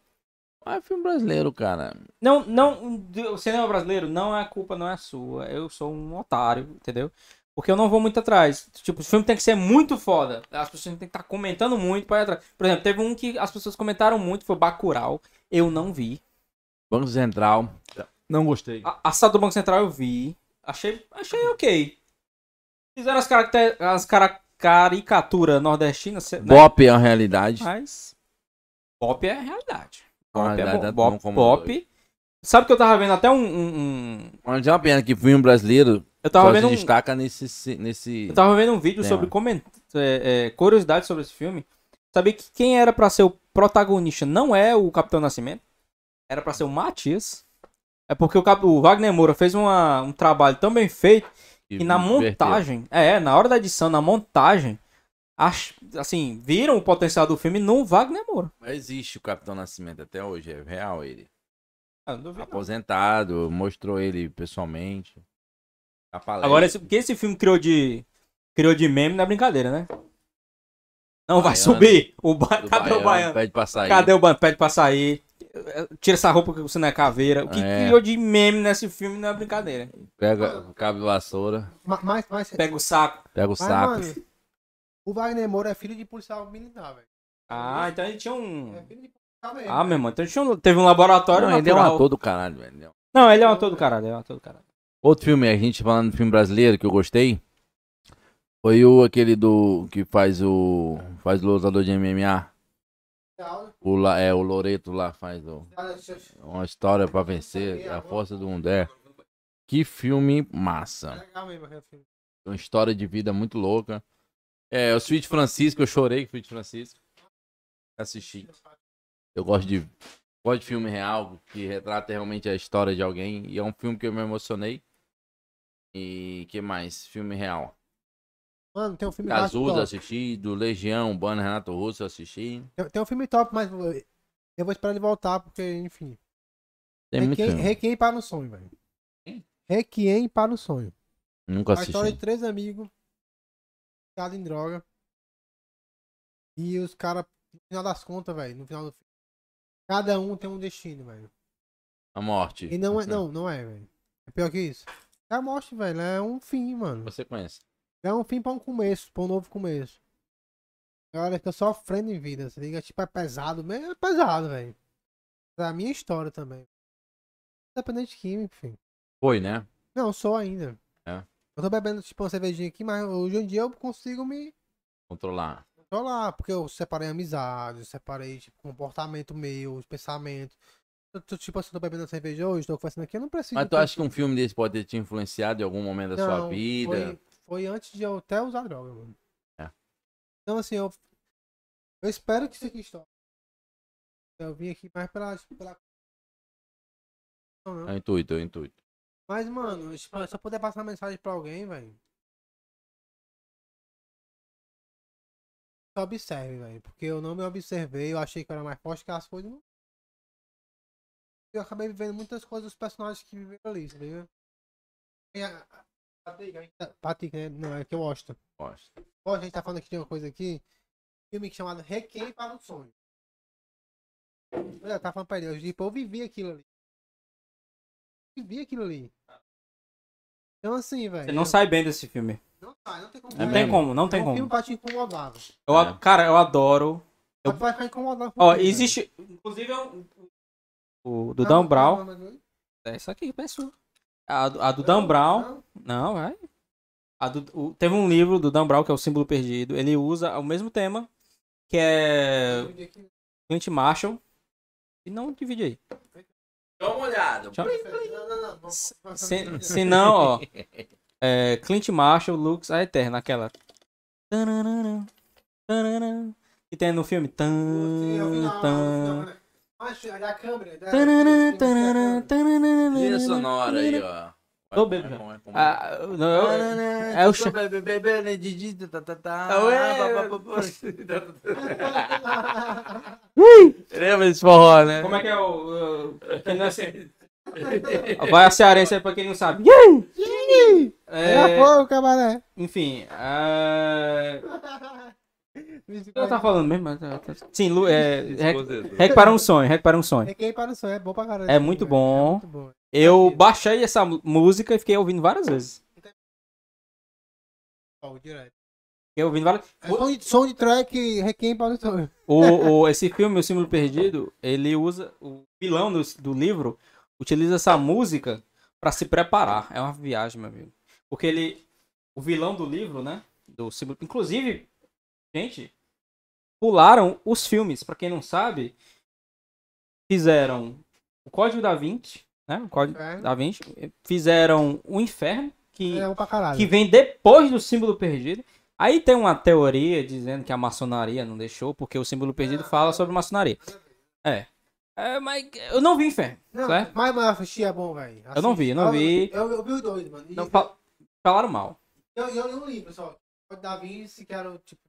Ah, é filme brasileiro, cara. Não, não, o cinema brasileiro não é a culpa, não é sua. Eu sou um otário, entendeu? Porque eu não vou muito atrás. Tipo, o filme tem que ser muito foda. As pessoas têm que estar comentando muito pra ir atrás. Por exemplo, teve um que as pessoas comentaram muito, foi Bacurau. Eu não vi. Banco Central. Não gostei. A Assado do Banco Central eu vi. Achei, achei ok. Fizeram as, caracter, as cara, caricatura nordestina, cê- né? Bop é uma realidade. mas Bop é a realidade. Bop é realidade bom. Bop, como Bop. Sabe que eu tava vendo até um- um- um Mas é uma pena que filme brasileiro eu tava só se vendo um, destaca nesse, nesse... Eu tava vendo um vídeo Tema. sobre coment... é, é, curiosidades sobre esse filme. Sabia que quem era pra ser o protagonista não é o Capitão Nascimento? Era pra ser o Matias. É porque o, Cap- o Wagner Moura fez uma- um trabalho tão bem feito que na montagem, é, na hora da edição, na montagem, ach- assim, viram o potencial do filme no Wagner Moura. Mas existe o Capitão Nascimento até hoje, é real ele. Ah, não duvido, não. Aposentado, mostrou ele pessoalmente. A palestra. Agora, o que esse filme criou de, criou de meme não é brincadeira, né? Não vai Baiano. subir. O ba... Cadê o Baiano, baiano? Pede pra sair. Cadê o bando? Pede pra sair. Tira essa roupa que você não é caveira. O que É. criou de meme nesse filme não é brincadeira. Pega o cabo de vassoura, Ma- Mas, mas, Pega o saco. pega o mas, saco. mano, o Wagner Moura é filho de policial militar, velho. Ah, então ele tinha um. É filho de Ah, meu irmão, então tinha um- teve um laboratório Não, ele é um ator do caralho, velho. Não, ele é um ator do caralho, ele é um ator do caralho. Outro filme, a gente falando de filme brasileiro que eu gostei, foi o aquele do que faz o faz o lutador de MMA, o La- é o Loreto lá faz o, uma história pra vencer, a força do Mundé. Que filme massa. Legal mesmo aquele filme. Uma história de vida muito louca. É, o Sweet Francisco, eu chorei com o Sweet Francisco. Assisti. Eu gosto de, gosto de filme real, que retrata realmente a história de alguém. E é um filme que eu me emocionei. E que mais? Filme real. Mano, tem um filme Cazuza top. assisti, do Legião, Bana Renato Russo assisti. Tem, tem um filme top, mas eu vou esperar ele voltar, porque, enfim. Tem muito Requiem, filme. Requiem para o sonho, velho. Requiem para o sonho. Nunca A história assisti. de três amigos viciados em droga. E os caras, no final das contas, velho, no final do filme, cada um tem um destino, velho. A morte. E não é, não, não é, velho. É pior que isso. É a morte, velho, é um fim, mano. Você conhece. É um fim pra um começo, pra um novo começo. Galera que eu sofrendo em vida, você liga? Tipo, é pesado, mesmo é pesado, velho. É a minha história também. Independente de química, enfim. Foi, né? Não, sou ainda. É. Eu tô bebendo, tipo, uma cervejinha aqui, mas hoje em dia eu consigo me Controlar. Controlar, porque eu separei amizade, eu separei, tipo, comportamento meu, os pensamentos. Eu tô, tipo assim, tô bebendo cerveja hoje, tô conversando aqui, eu não preciso. Mas tu acha que um filme desse pode ter te influenciado em algum momento da sua Não, vida? Foi, foi antes de eu até usar droga, mano. É. Então, assim, eu. Eu espero que isso aqui estoure. Eu vim aqui mais pela. tipo, pela... Não, não. É o intuito, é o intuito. Mas, mano, tipo, se eu puder passar uma mensagem pra alguém, velho. Observe, velho. Porque eu não me observei, eu achei que eu era mais forte que as coisas. Não... Eu acabei vivendo muitas coisas dos personagens que viveram ali, tá ligado? Patrick, tá- Patrick, né? Não, é que eu gosto. Gosto. Ó, a gente tá falando aqui de uma coisa aqui. Filme chamado Requiem para um Sonho. Eu tava falando pra ele, eu, tipo, eu vivi aquilo ali. Vivi aquilo ali. Então assim, velho. Você não sai bem desse filme. Não sai, não tem como. É Não tem como, não É tem um como. te incomodar. Eu, a- É. Cara, eu adoro. Eu- vai ficar incomodado. Ó, existe. Inclusive, eu- o do? Dan Brown. É isso aqui, pessoal. A, do- a do Dan Brown. Não, vai. A do, o- teve um livro do Dan Brown, que é o Símbolo Perdido. Ele usa o mesmo tema, que é. Clint Marshall. E não divide aí. Dá uma olhada. Tchau. Se não, ó. É, Clint Marshall, Lux, a Eterna, aquela. Que tem no filme. Tan, tan, a câmera. né? Trilha sonora aí, ó. Tô bêbado já. É, é? Ah, não, eu- é o tá, tá, tá. Ah, pá, pá. Lembra desse forró, né? Como é que é o. [LAUGHS] é [LAUGHS] Vai a cearense aí pra quem não sabe. É, É, pô, o cabaré. enfim. é, Eu tava falando mesmo. mas- Sim, Lu, é, rec, rec para um sonho, rec para um sonho. Requiem para o sonho, é bom pra caralho. É muito bom. É muito bom. Eu baixei essa música e fiquei ouvindo várias vezes. Fiquei ouvindo várias É som, de, track Requiem para o sonho. o, o- Esse filme, O Símbolo Perdido, ele usa. O vilão do, do livro utiliza essa música pra se preparar. É uma viagem, meu amigo. Porque ele. O vilão do livro, né? Do símbolo. Inclusive, gente, pularam os filmes. Pra quem não sabe, fizeram o Código da Vinci, né? O Código Inferno. da Vinci. Fizeram o Inferno, que É que vem depois do símbolo perdido. Aí tem uma teoria dizendo que a maçonaria não deixou, porque o símbolo perdido fala sobre maçonaria. É. É, mas eu não vi inferno, Não, certo? mas, mas assistir é bom, velho. Eu não vi, eu não vi. Eu, eu vi os dois, mano. E Não, fal- falaram mal. eu, eu li um livro só. O Da Vinci, que era o tipo.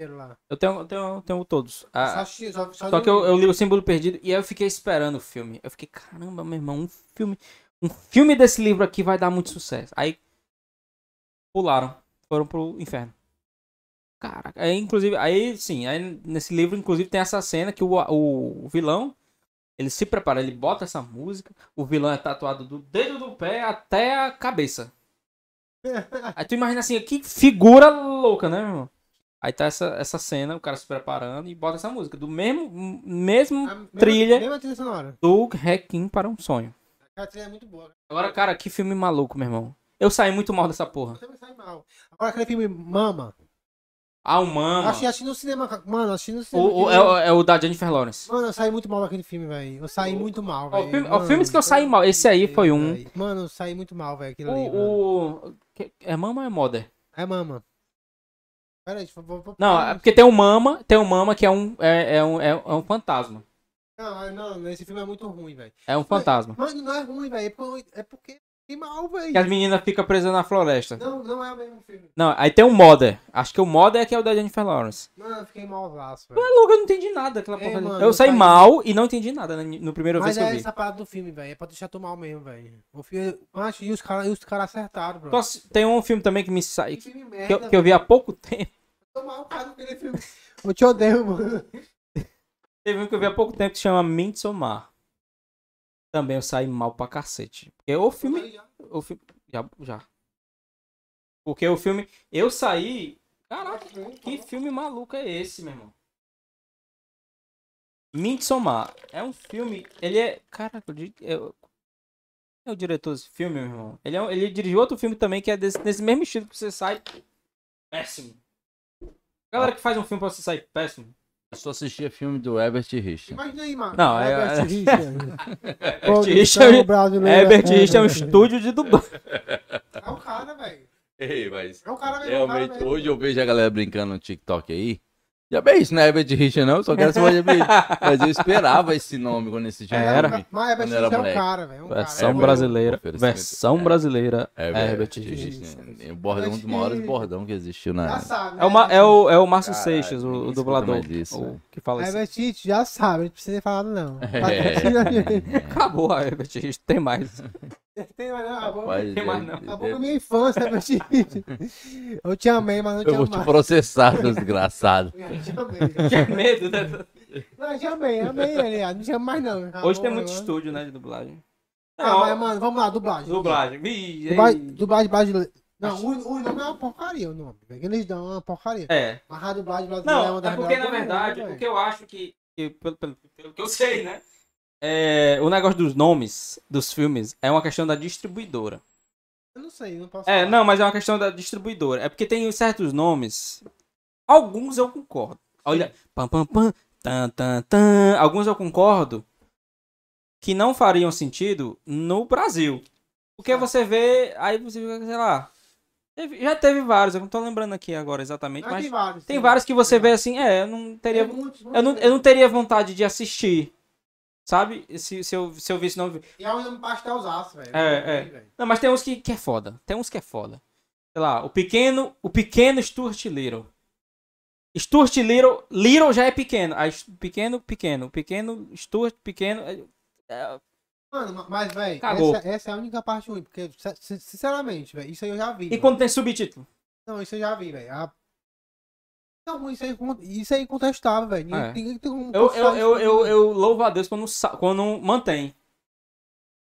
lá. Eu tenho, eu tenho, eu tenho todos. Só, Ah, assisti, só, só, só li que eu, eu li o símbolo perdido e aí eu fiquei esperando o filme. Eu fiquei, caramba, meu irmão, um filme. Um filme desse livro aqui vai dar muito sucesso. Aí pularam, foram pro inferno. Caraca, aí inclusive, aí sim, aí nesse livro inclusive tem essa cena que o, o vilão, ele se prepara, ele bota essa música, o vilão é tatuado do dedo do pé até a cabeça. [LAUGHS] Aí tu imagina assim, que figura louca, né, meu irmão? Aí tá essa, essa cena, o cara se preparando e bota essa música, do mesmo, mesmo A mesma- trilha Mesma trilha sonora. do Requiem para um sonho. A trilha é muito boa. Agora, cara, que filme maluco, meu irmão. Eu saí muito mal dessa porra. Eu também saí mal. Agora aquele filme Mama. Ah, o Mama. Assisti no cinema. Mano, assisti no O, cinema. o- que- é, o- é o da Jennifer Lawrence. Mano, eu saí muito mal daquele filme, velho. Eu saí muito mal, velho. filme- Mano, filmes que eu saí mal. Esse aí foi um. velho. Mano, eu saí muito mal, velho. Aquilo ali. mano. O. o que- é Mama ou é Mother? É Mama. Pera aí, vou, vou, vou- Não, é porque tem um Mama, tem um Mama que é um, é, é um, é, é um fantasma. Não, é- não, esse filme é muito ruim, velho. É um fantasma. Mas não é ruim, velho. É porque- É é mal, Que velho. as meninas ficam presas na floresta. Não, não é o mesmo filme. Não, aí tem um Mother. Acho que o Mother é que é o da Jennifer Lawrence. Mano, eu fiquei malzaço, Mas, velho. louco, eu não entendi nada daquela Ei, porra. mano, eu saí aí. mal e não entendi nada no primeiro Mas vez que eu é vi. essa parada do filme, velho. É pra deixar tu mal mesmo, velho. O filme. Macho, e os caras cara acertaram, bro. Tem um filme também que me sai. Que Que, que merda, eu, que eu vi há pouco tempo. Tô mal, cara, aquele filme. [LAUGHS] Eu te odeio, mano. Teve um que eu vi há pouco tempo que chama Midsommar. Também eu saí mal pra cacete. Porque o filme. O filme. Já, já. Porque o filme. Eu saí. Caraca, que filme maluco é esse, meu irmão? Midsommar. É um filme. Ele é. Caraca, eu, é o diretor desse filme, meu irmão. Ele, é, ele dirigiu outro filme também que é desse, desse mesmo estilo que você sai. Péssimo. Galera que faz um filme pra você sair péssimo. Eu só assistia filme do Herbert Richard. Imagina aí, mano. Não, é- Herbert Richard. [LAUGHS] Herbert Richard, Produção brasileira. Herbert Richard é um estúdio de dublagem. É o cara, velho. Ei, mas É o cara mesmo. é realmente, mesmo. hoje eu vejo a galera brincando no TikTok aí. Já bem, isso não é Herbert Richard, não. Só quero saber. Mas eu esperava esse nome quando assistia. É, Era. Mas Herbert Richard é o moleque. cara, velho. É um cara. Versão É, brasileira. Versão É. brasileira. Herbert, Herbert Richard. Richard. né? O bordão, um dos maiores bordão que existiu na. Já sabe. É o, Ma- é o, é o Márcio Caralho, Seixas, o, o dublador. isso, o velho. que fala isso. Herbert Richard já sabe, não precisa falar não. [LAUGHS] É. Acabou a Herbert Richard, tem mais. [LAUGHS] [LAUGHS] Tem mais não, acabou. Rapaz, tem mais é- não. Acabou com a minha infância, Herbert [LAUGHS] Richard. Eu te amei, mas não te Eu vou te amava. processar, seu desgraçado. [LAUGHS] Eu te amei. Tinha medo, né? Não, eu te amei, amei ele. ah, Não te amo mais não. Acabou, Hoje tem muito agora. estúdio, né, de dublagem. Ah, mas, mano, vamos lá, dublagem. Dublagem. Ih, Dublagem, ei. dublagem brasileira. Não, o, o nome é uma porcaria, o nome. Eles dão uma porcaria. É. Mas a dublagem brasileira é uma Não, das é porque na melhores verdade, mundo, o que eu acho que, que pelo, pelo, pelo que eu sei, né? É, o negócio dos nomes dos filmes é uma questão da distribuidora. Eu não sei, não posso É, falar. não, mas é uma questão da distribuidora. É porque tem certos nomes. Alguns eu concordo. Olha, pam pam pam, tan tan tan. Alguns eu concordo que não fariam sentido no Brasil. Porque Ah. você vê, aí você vê, sei lá. já teve vários, eu não tô lembrando aqui agora exatamente, Mas mas tem vários. tem vários que você vê assim, é, eu não teria, Tem muitos, eu não, eu não teria vontade de assistir. Sabe? Se, se, eu, se eu visse não. E é um nome pastelzaço, velho. É, é. Não, mas tem uns que, que é foda. Tem uns que é foda. Sei lá, o pequeno, o pequeno Stuart Little. Stuart Little, Little já é pequeno. Aí, pequeno, pequeno. Pequeno, Stuart, pequeno. é- é- Mano, mas, velho, essa, essa é a única parte ruim, porque, sin- sinceramente, velho, isso aí eu já vi. E velho. quando tem subtítulo? Não, isso eu já vi, velho. A... Não, isso aí, é isso é incontestável, velho. É. ninguém tem como Eu, eu, eu, eu, aí, eu louvo a Deus quando, quando mantém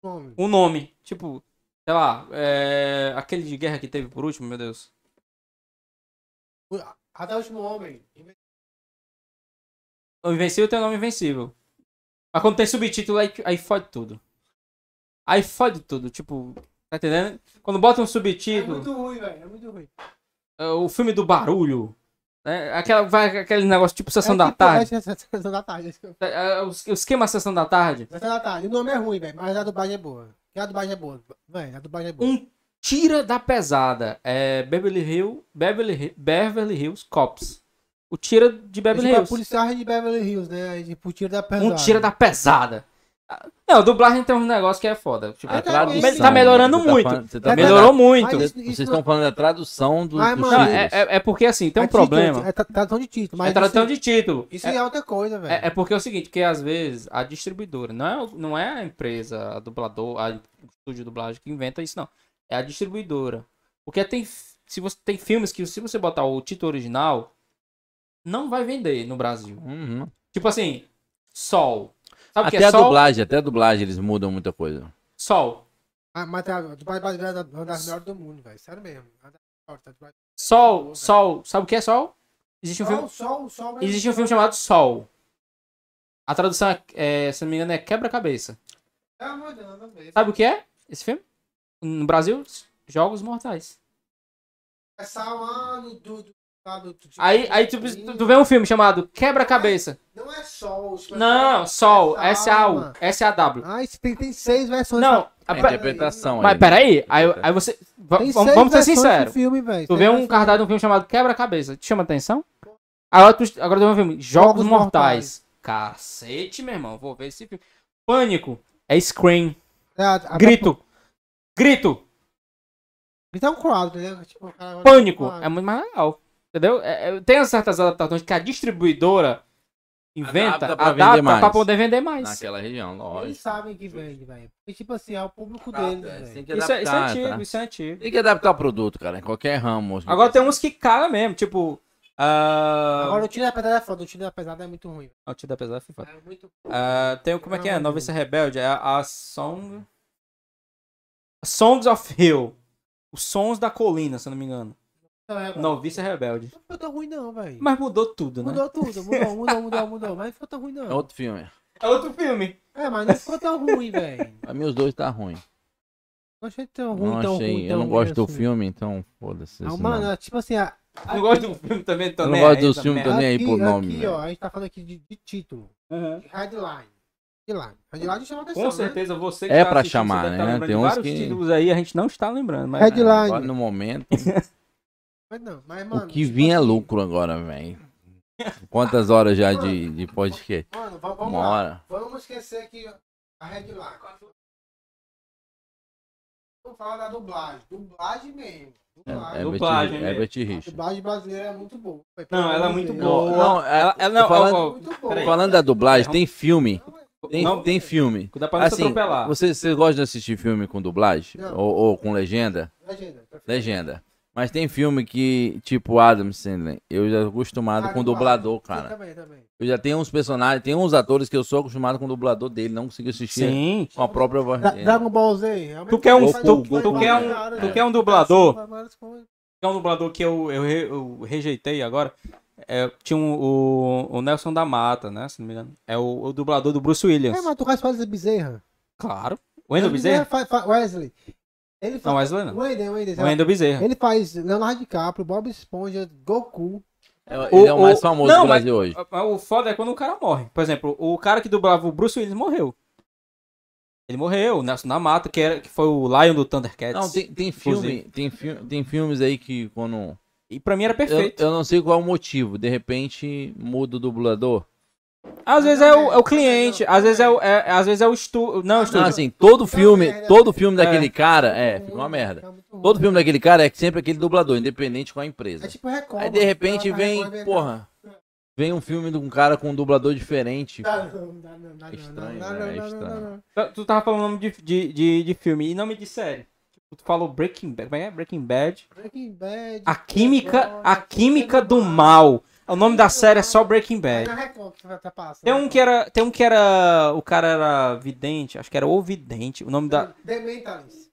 nome. o nome. Tipo, sei lá, é, aquele de guerra que teve por último, meu Deus. Até o último homem. O Invencível tem o nome Invencível. Mas quando tem subtítulo, aí, aí fode tudo. Aí fode tudo, tipo, tá entendendo? Quando bota um É subtítulo, muito ruim, velho. É muito ruim. é, o filme do barulho, né? Aquela, vai, aquele negócio tipo Sessão é da tipo, Tarde. É, é, é, Sessão da tarde. é É, é, o es- o esquema Sessão da Tarde. Sessão da tarde. O nome é ruim, velho, mas a dublagem é boa. E a dublagem é boa. Velho, a dublagem é boa. Um tira da pesada. É Beverly Hills, Beverly, Beverly Hills Cops. O tira de É Beverly tipo a Hills. policial de Beverly Hills, né? Aí, Tipo, tira da pesada. Um tira da pesada. Ah, Não, dublagem tem um negócio que é foda. Tipo, Ah, É tá tradução. tá melhorando Você tá muito. falando- você tá É melhorou muito. Mas Vocês isso- isso vocês não- estão falando da tradução do, Mas, dos mano, Não, títulos. é, é, é porque assim, tem um É título, problema. É tra- tradução de título, mas É tradução isso, de título. isso É, é outra coisa, velho. é, é porque é o seguinte, que às vezes a distribuidora, não é, não é a empresa, a dublador, a, o estúdio de dublagem que inventa isso, não. É a distribuidora. Porque tem, se você, tem filmes que se você botar o título original, não vai vender no Brasil. Uhum. Tipo assim, Sol. Sabe que Até é a Sol? dublagem, até a dublagem eles mudam muita coisa. Sol. Ah, mas a dublagem é uma das melhores do mundo, velho. Sério mesmo. Dublagem- Sol, Sol. Sabe o que é Sol? Existe um filme, Sol, sol, sol. mesmo. existe um filme chamado Sol. A tradução, é, é, se não me engano, é Quebra-Cabeça. É mesmo. Sabe o que é esse filme? No Brasil, Jogos Mortais. É salando do... do, do Aí, aí tu, tu, tu vê um filme chamado Quebra-Cabeça. Não é sol. isso é Não, Sol, é S-A-U. S-A-W. Ah, isso tem, tem seis versões. Não, A pe- interpretação Mas aí. peraí, aí, aí você. Tem vamos ser sinceros. Filme, velho. Tu Seis vê um versões. cardápio de um filme chamado Quebra-Cabeça. Te chama atenção? Agora tu, agora tu vê um filme Jogos, Jogos Mortais. Cacete, meu irmão. Vou ver esse filme. Pânico. É Scream. É, a- a- Grito. Grito. Então, um quadro, né? Tipo, cara- Pânico. É muito mais legal. Entendeu? É- é- tem certas adaptações que a distribuidora inventa, Adapta adapta, pra vender mais. pra poder vender mais. Naquela região, Eles lógico. sabem que vende, velho. E tipo assim, é o público Ah, deles, é, velho. tem que Isso é, isso é adaptar, antigo, tá? isso é antigo. Tem que adaptar o produto, cara, em qualquer ramo. Agora tem uns que cagam mesmo, tipo. ah, Agora o tiro da pesada é foda, o tiro da pesada é muito ruim. Ah, o Tio da Pesada foi foda. É muito... Ah, tem o. Como é que é? Noviça Rebelde? É a, a Song. Songs of Hill. Os Sons da Colina, se eu não me engano. Não, é, Noviça Rebelde. Não ficou tão ruim não, velho. Mas mudou tudo, né? Mudou tudo, mudou, mudou, mudou, mudou. Mas não ficou tão ruim É não. outro filme. É outro filme. É, mas não ficou tão ruim, velho. Pra mim os dois tá ruim. Não achei tão ruim, Não tão achei. ruim, eu tão não ruim gosto do assim. filme, então foda-se. Não, esse mano, nome. é tipo assim, a, Não gosto do filme também, tô Eu não nem gosto tô merda. nem aí por nome. Aqui, velho. ó, a gente tá falando aqui de, de título. Uhum. De headline. Headline. Headline chama atenção, Com né? certeza você que É tá pra chamar, tá né? lembrando Tem uns vários que- títulos aí, a gente não está lembrando. Mas... Headline. Agora no momento, [LAUGHS] Mas não, mas, mano, o que tipo vinha é assim, lucro agora, velho. Quantas horas já de, de podcast? Mano, va- vamos Uma lá. hora. Vamos esquecer aqui a headline. Vamos falar da dublagem. Dublagem mesmo. Dublagem. É, Dublagem Herbert, mesmo. Herbert A dublagem brasileira é muito boa. Não, ela é muito boa. Não, é- Ela, ela não, falando- ó, Muito boa. Falando da dublagem, tem filme. Tem, Não. tem filme. Cuidado pra não se Assim, atropelar. você, você gosta de assistir filme com dublagem? Ou, ou com legenda? Legenda. Legenda. Mas tem filme que, tipo Adam Sandler, eu já tô acostumado Ah, com dublador, cara. também, também. Eu já tenho uns personagens, tem uns atores que eu sou acostumado com o dublador dele, não consigo assistir Sim. com a própria voz dele. Dragon Ball Z. é Tu quer um- tu- quer um- vai- tu quer um dublador? É um dublador que eu, eu, eu rejeitei agora. É, tinha um- o, o Nelson da Mata, né? Se não me engano. É o, o dublador do Bruce Williams. É, mas tu faz Wesley Bezerra. Claro. Wendel Wesley Bezerra? Wesley. Ele faz... Não, Wesley não. Wendel, Wendel. Wendel Bezerra. Ele faz Leonardo DiCaprio, Bob Esponja, Goku. É- Ele é o mais O- famoso não, do mas- Brasil hoje. O foda é quando o cara morre. Por exemplo, o cara que dublava o Bruce Willis morreu. Ele morreu, Nelson da Mata, que, era, que foi o Lion do Thundercats. Não, tem, tem filme, tem, fi- tem filmes aí que quando. E pra mim era Eu, perfeito. eu não sei qual é o motivo, de repente muda o dublador. Às vezes é o, é o cliente, às vezes é o, é, às vezes é o estúdio. Não, o Não, estúdio. assim, todo filme, merda. todo filme É. daquele cara, é, fica uma merda. Todo filme daquele cara é sempre aquele dublador, independente com a empresa. É tipo Record. Aí de repente Ela vem, porra, vem um filme de um cara com um dublador diferente. Dá não, dá não, dá É não, estranho, dá né? não, É dá não, estranho. dá não. Tu- Tu tava falando nome de, de, de, de filme e nome de série. Tipo, tu falou Breaking Bad. Como é é? Breaking Bad. Breaking Bad. A química, a química do mal. O nome da série é só Breaking É Bad. Tem um que era, tem um que era, o cara era vidente, acho que era o vidente. O nome da, The Mentalist.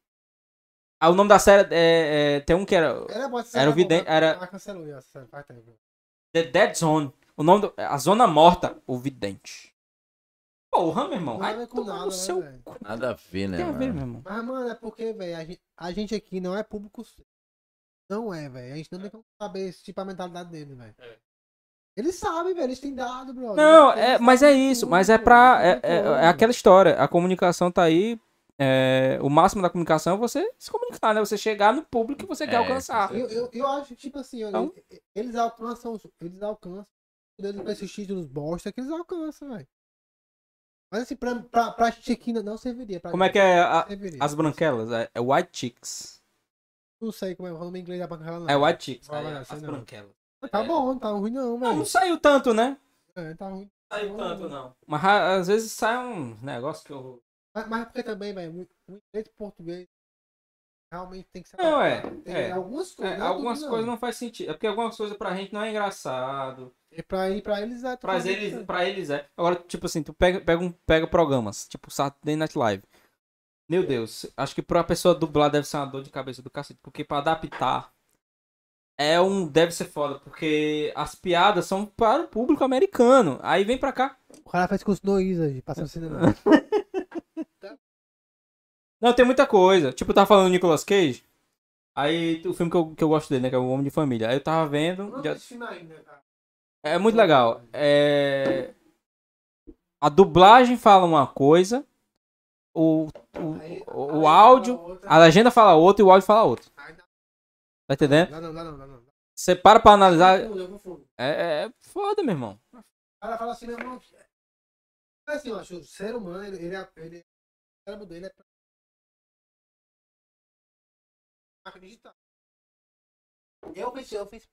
ah, o nome da série é, é- tem um que era Era, o vidente- era-. The Dead Zone. O nome do, a zona morta, o vidente. Porra, meu irmão. Nada a Vai ver com tomar nada, né, seu cu. Nada a ver, né? Tem a ver, mano? meu irmão. Mas, mano, é porque, velho, a gente, a gente aqui não é público. Não é, velho. A gente não tem como saber esse tipo a mentalidade dele, velho. Eles sabem, velho. Eles têm dado, bro. Não, é, mas é isso. Mas é pra. É, é- tudo. é aquela história. A comunicação tá aí. é, o máximo da comunicação é você se comunicar, né? Você chegar no público que você quer É, alcançar. Eu, eu, eu acho, tipo assim, Então? eles alcançam. Eles alcançam. Eles esses títulos bosta que eles alcançam, velho. Mas assim, pra, pra, pra gente aqui não- serviria. Pra Como é que é a- as branquelas? É, é White Chicks. Não sei como é o nome em inglês da banca não. É White Chicks. É, as branquelas. Tá bom, não tá ruim não, Não, não velho. saiu tanto, né? É, tá ruim. Saiu tanto, não. Mas às vezes sai um negócio que eu. Mas, mas porque também, velho, muito- o inglês e português realmente tem que ser. Não, é, é. algumas É, coisas. não é algumas tudo, coisas não faz sentido. É porque algumas coisas pra gente não é engraçado. E pra, ir pra eles é. Pra eles, pra eles é. Agora, tipo assim, tu pega, pega, um, pega programas, tipo Saturday Night Live. Meu Deus, acho que pra pessoa dublar deve ser uma dor de cabeça do cacete. Porque pra adaptar é um. Deve ser foda. Porque as piadas são para o público americano. Aí vem pra cá. O cara faz curso no ISA, de passando [LAUGHS] cinema. Não, tem muita coisa. Tipo, eu tava falando do Nicolas Cage. Aí o filme que eu, que eu gosto dele, né? Que é o Homem de Família. Aí eu tava vendo. já- É muito legal. É... A dublagem fala uma coisa o, o, aí o áudio, fala outra. a legenda fala outro e o áudio fala outro. Aí Tá entendendo? Não, não, dá não. Você para pra analisar. Eu eu confundo. É, é foda, meu irmão. O cara fala assim, meu irmão. É assim, eu acho, o ser humano, ele, ele, é- ele, o cérebro dele é digital. Eu pensei, eu fiz.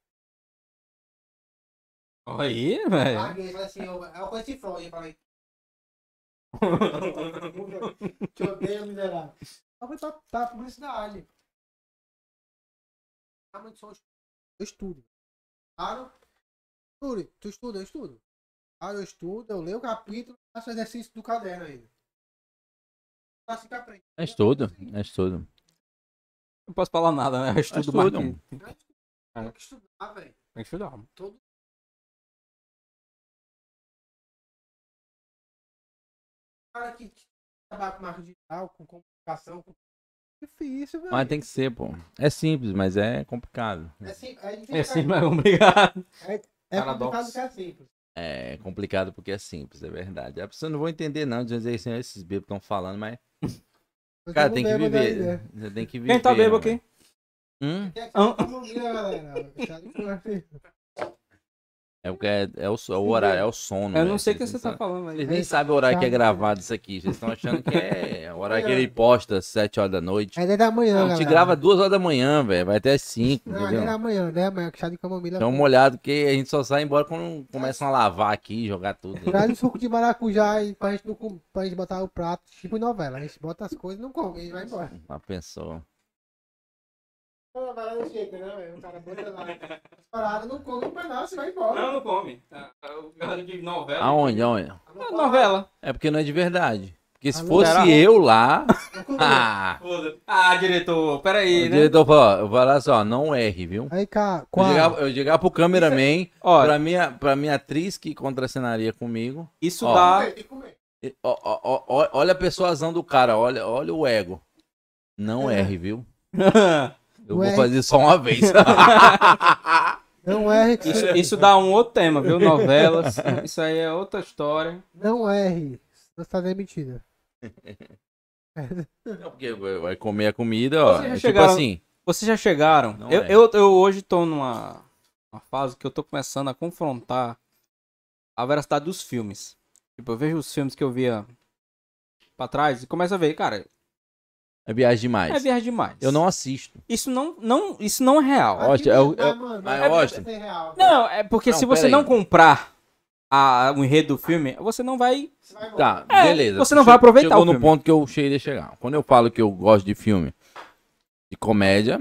Aí, velho. Larguei, falei assim, eu, eu conheci Freud, eu falei. [LAUGHS] Te odeio, miserável. Eu fui pra, pra publicidade. Realmente sou eu estudo. Claro. Yuri, tu estuda, eu estudo. Claro, eu estudo, eu leio o capítulo, faço exercício do caderno ainda. Assim que aprende. É estudo, é estudo. Não posso falar nada, né? Eu estudo Estudo. marketing. Tem que estudar, velho. Tem que estudar. Todo. Cara que trabalha com marca digital, com comunicação, com... difícil, velho. Mas tem que ser, pô. É simples, mas é complicado. É, sim, é difícil. É mas obrigado. É paradoxo. complicado que é simples. É complicado porque é simples, é verdade. A pessoa não vou entender, não, dizer assim, esses bebês estão falando, mas. Eu Cara, tem que viver. né? Você tem que viver. Quem tá bêbado aqui? velho? Hum? É porque é, é o, é o horário, é o sono. Eu né? não sei o que você tá falando Vocês aí. nem sabem o horário que é gravado isso aqui. Vocês estão achando que é o horário que ele posta, 7 horas da noite. É 10 da manhã, Não, a gente grava 2 horas da manhã, velho. Vai até 5, Não, é 10 entendeu? da manhã, 10 da manhã, que chá de camomila. Então, uma olhada, porque a gente só sai embora quando começam a lavar aqui, jogar tudo. Traz o suco de maracujá aí pra gente, não pra gente botar o prato, tipo em novela. A gente bota as coisas e não come, a gente vai embora. Uma pessoa. Novela não chega, né, velho? O cara bota lá. Parada, não come um pedaço e vai embora. Não, não come. Ah, O galera de novela. Aonde, aonde? É novela. É porque não é de verdade. Porque se Alô? fosse Será? eu lá. Ah! Ah, diretor, peraí, O né? diretor falou: eu vou falar assim, ó, não erre, viu? Aí, cara, Eu qual? chegar, eu chegar pro cameraman, Ó, pra minha, pra minha atriz que contracenaria comigo. isso Ó. dá. Ó, ó, ó, olha a persuasão do cara, olha, olha o ego. Não É. erre, viu? [LAUGHS] Eu O vou erre. fazer só uma vez. [LAUGHS] Não erre, que Isso, isso dá um outro tema, viu? Novelas. Isso aí é outra história. Não erre. Você tá demitida. [LAUGHS] Não, porque vai comer a comida, ó. Vocês já é tipo chegaram- assim. Vocês já chegaram? Eu, é. eu, eu hoje tô numa uma fase que eu tô começando a confrontar a veracidade dos filmes. Tipo, eu vejo os filmes que eu via pra trás e começo a ver, cara, É viagem demais. é viagem demais. Eu não assisto. Isso não, não, isso não é real. Austin, é é Ah, mano, mas, é- Austin- é real. Não, é porque Não, se você peraí. não comprar a, o enredo do filme, você não vai. Você vai. Tá, É, beleza. você não vai aproveitar Chegou o no filme. ponto que eu cheguei a chegar. Quando eu falo que eu gosto de filme de comédia,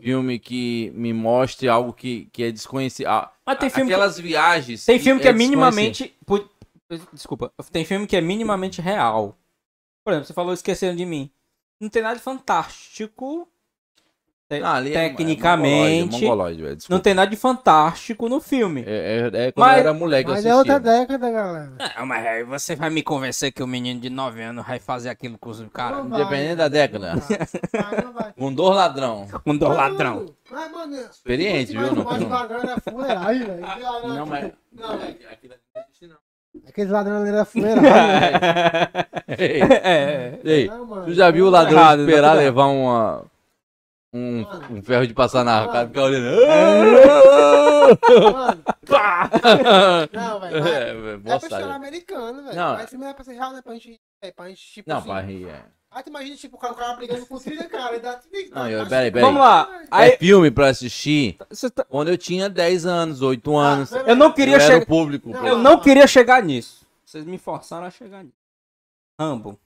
filme que me mostre algo que, que é desconhecido. Ah, Mas tem filme, Aquelas viagens. tem filme que é desconhecido. minimamente. pu- Desculpa. Tem filme que é minimamente real. Por exemplo, você falou Esqueceram de Mim. Não tem nada de fantástico. Ah, ali é- é tecnicamente. mongoloide, é mongoloide, não tem nada de fantástico no filme. É, é, é quando Mas- eu era moleque Mas é outra década, galera. Ah, mas aí você vai me convencer que o menino de 9 anos vai fazer aquilo com os caras? Não Independente da década. Não não. Com dois ladrão. Com do ladrão. Mas, mano, Experiente, mas viu? o mais ladrão era fuleiragem, velho. Não, mas. Não, velho. Aquilo não existe, não. Aqueles ladrões ali era fuleiragem. Ei, é. ei, Não, mano. tu já viu o ladrão errado, esperar levar uma. Um, um ferro de passar na cara e ficar olhando. Mano, [LAUGHS] não, velho. mas- É, É pra estourar americano, velho. Não. Mas filme é pra ser real, né? Pra gente. É, pra gente, tipo. Não, assim, pra rir, é. Aí tu imagina, tipo, o cara, o cara brigando com trilha, cara. E dá, Não, eu- peraí, peraí. Vamos lá. É Aí, filme pra assistir você tá- quando eu tinha 10 anos, 8 anos. Ah, eu não Eu queria chegar. o público. Não, Eu não queria chegar nisso. Vocês me forçaram a chegar nisso. Rambo.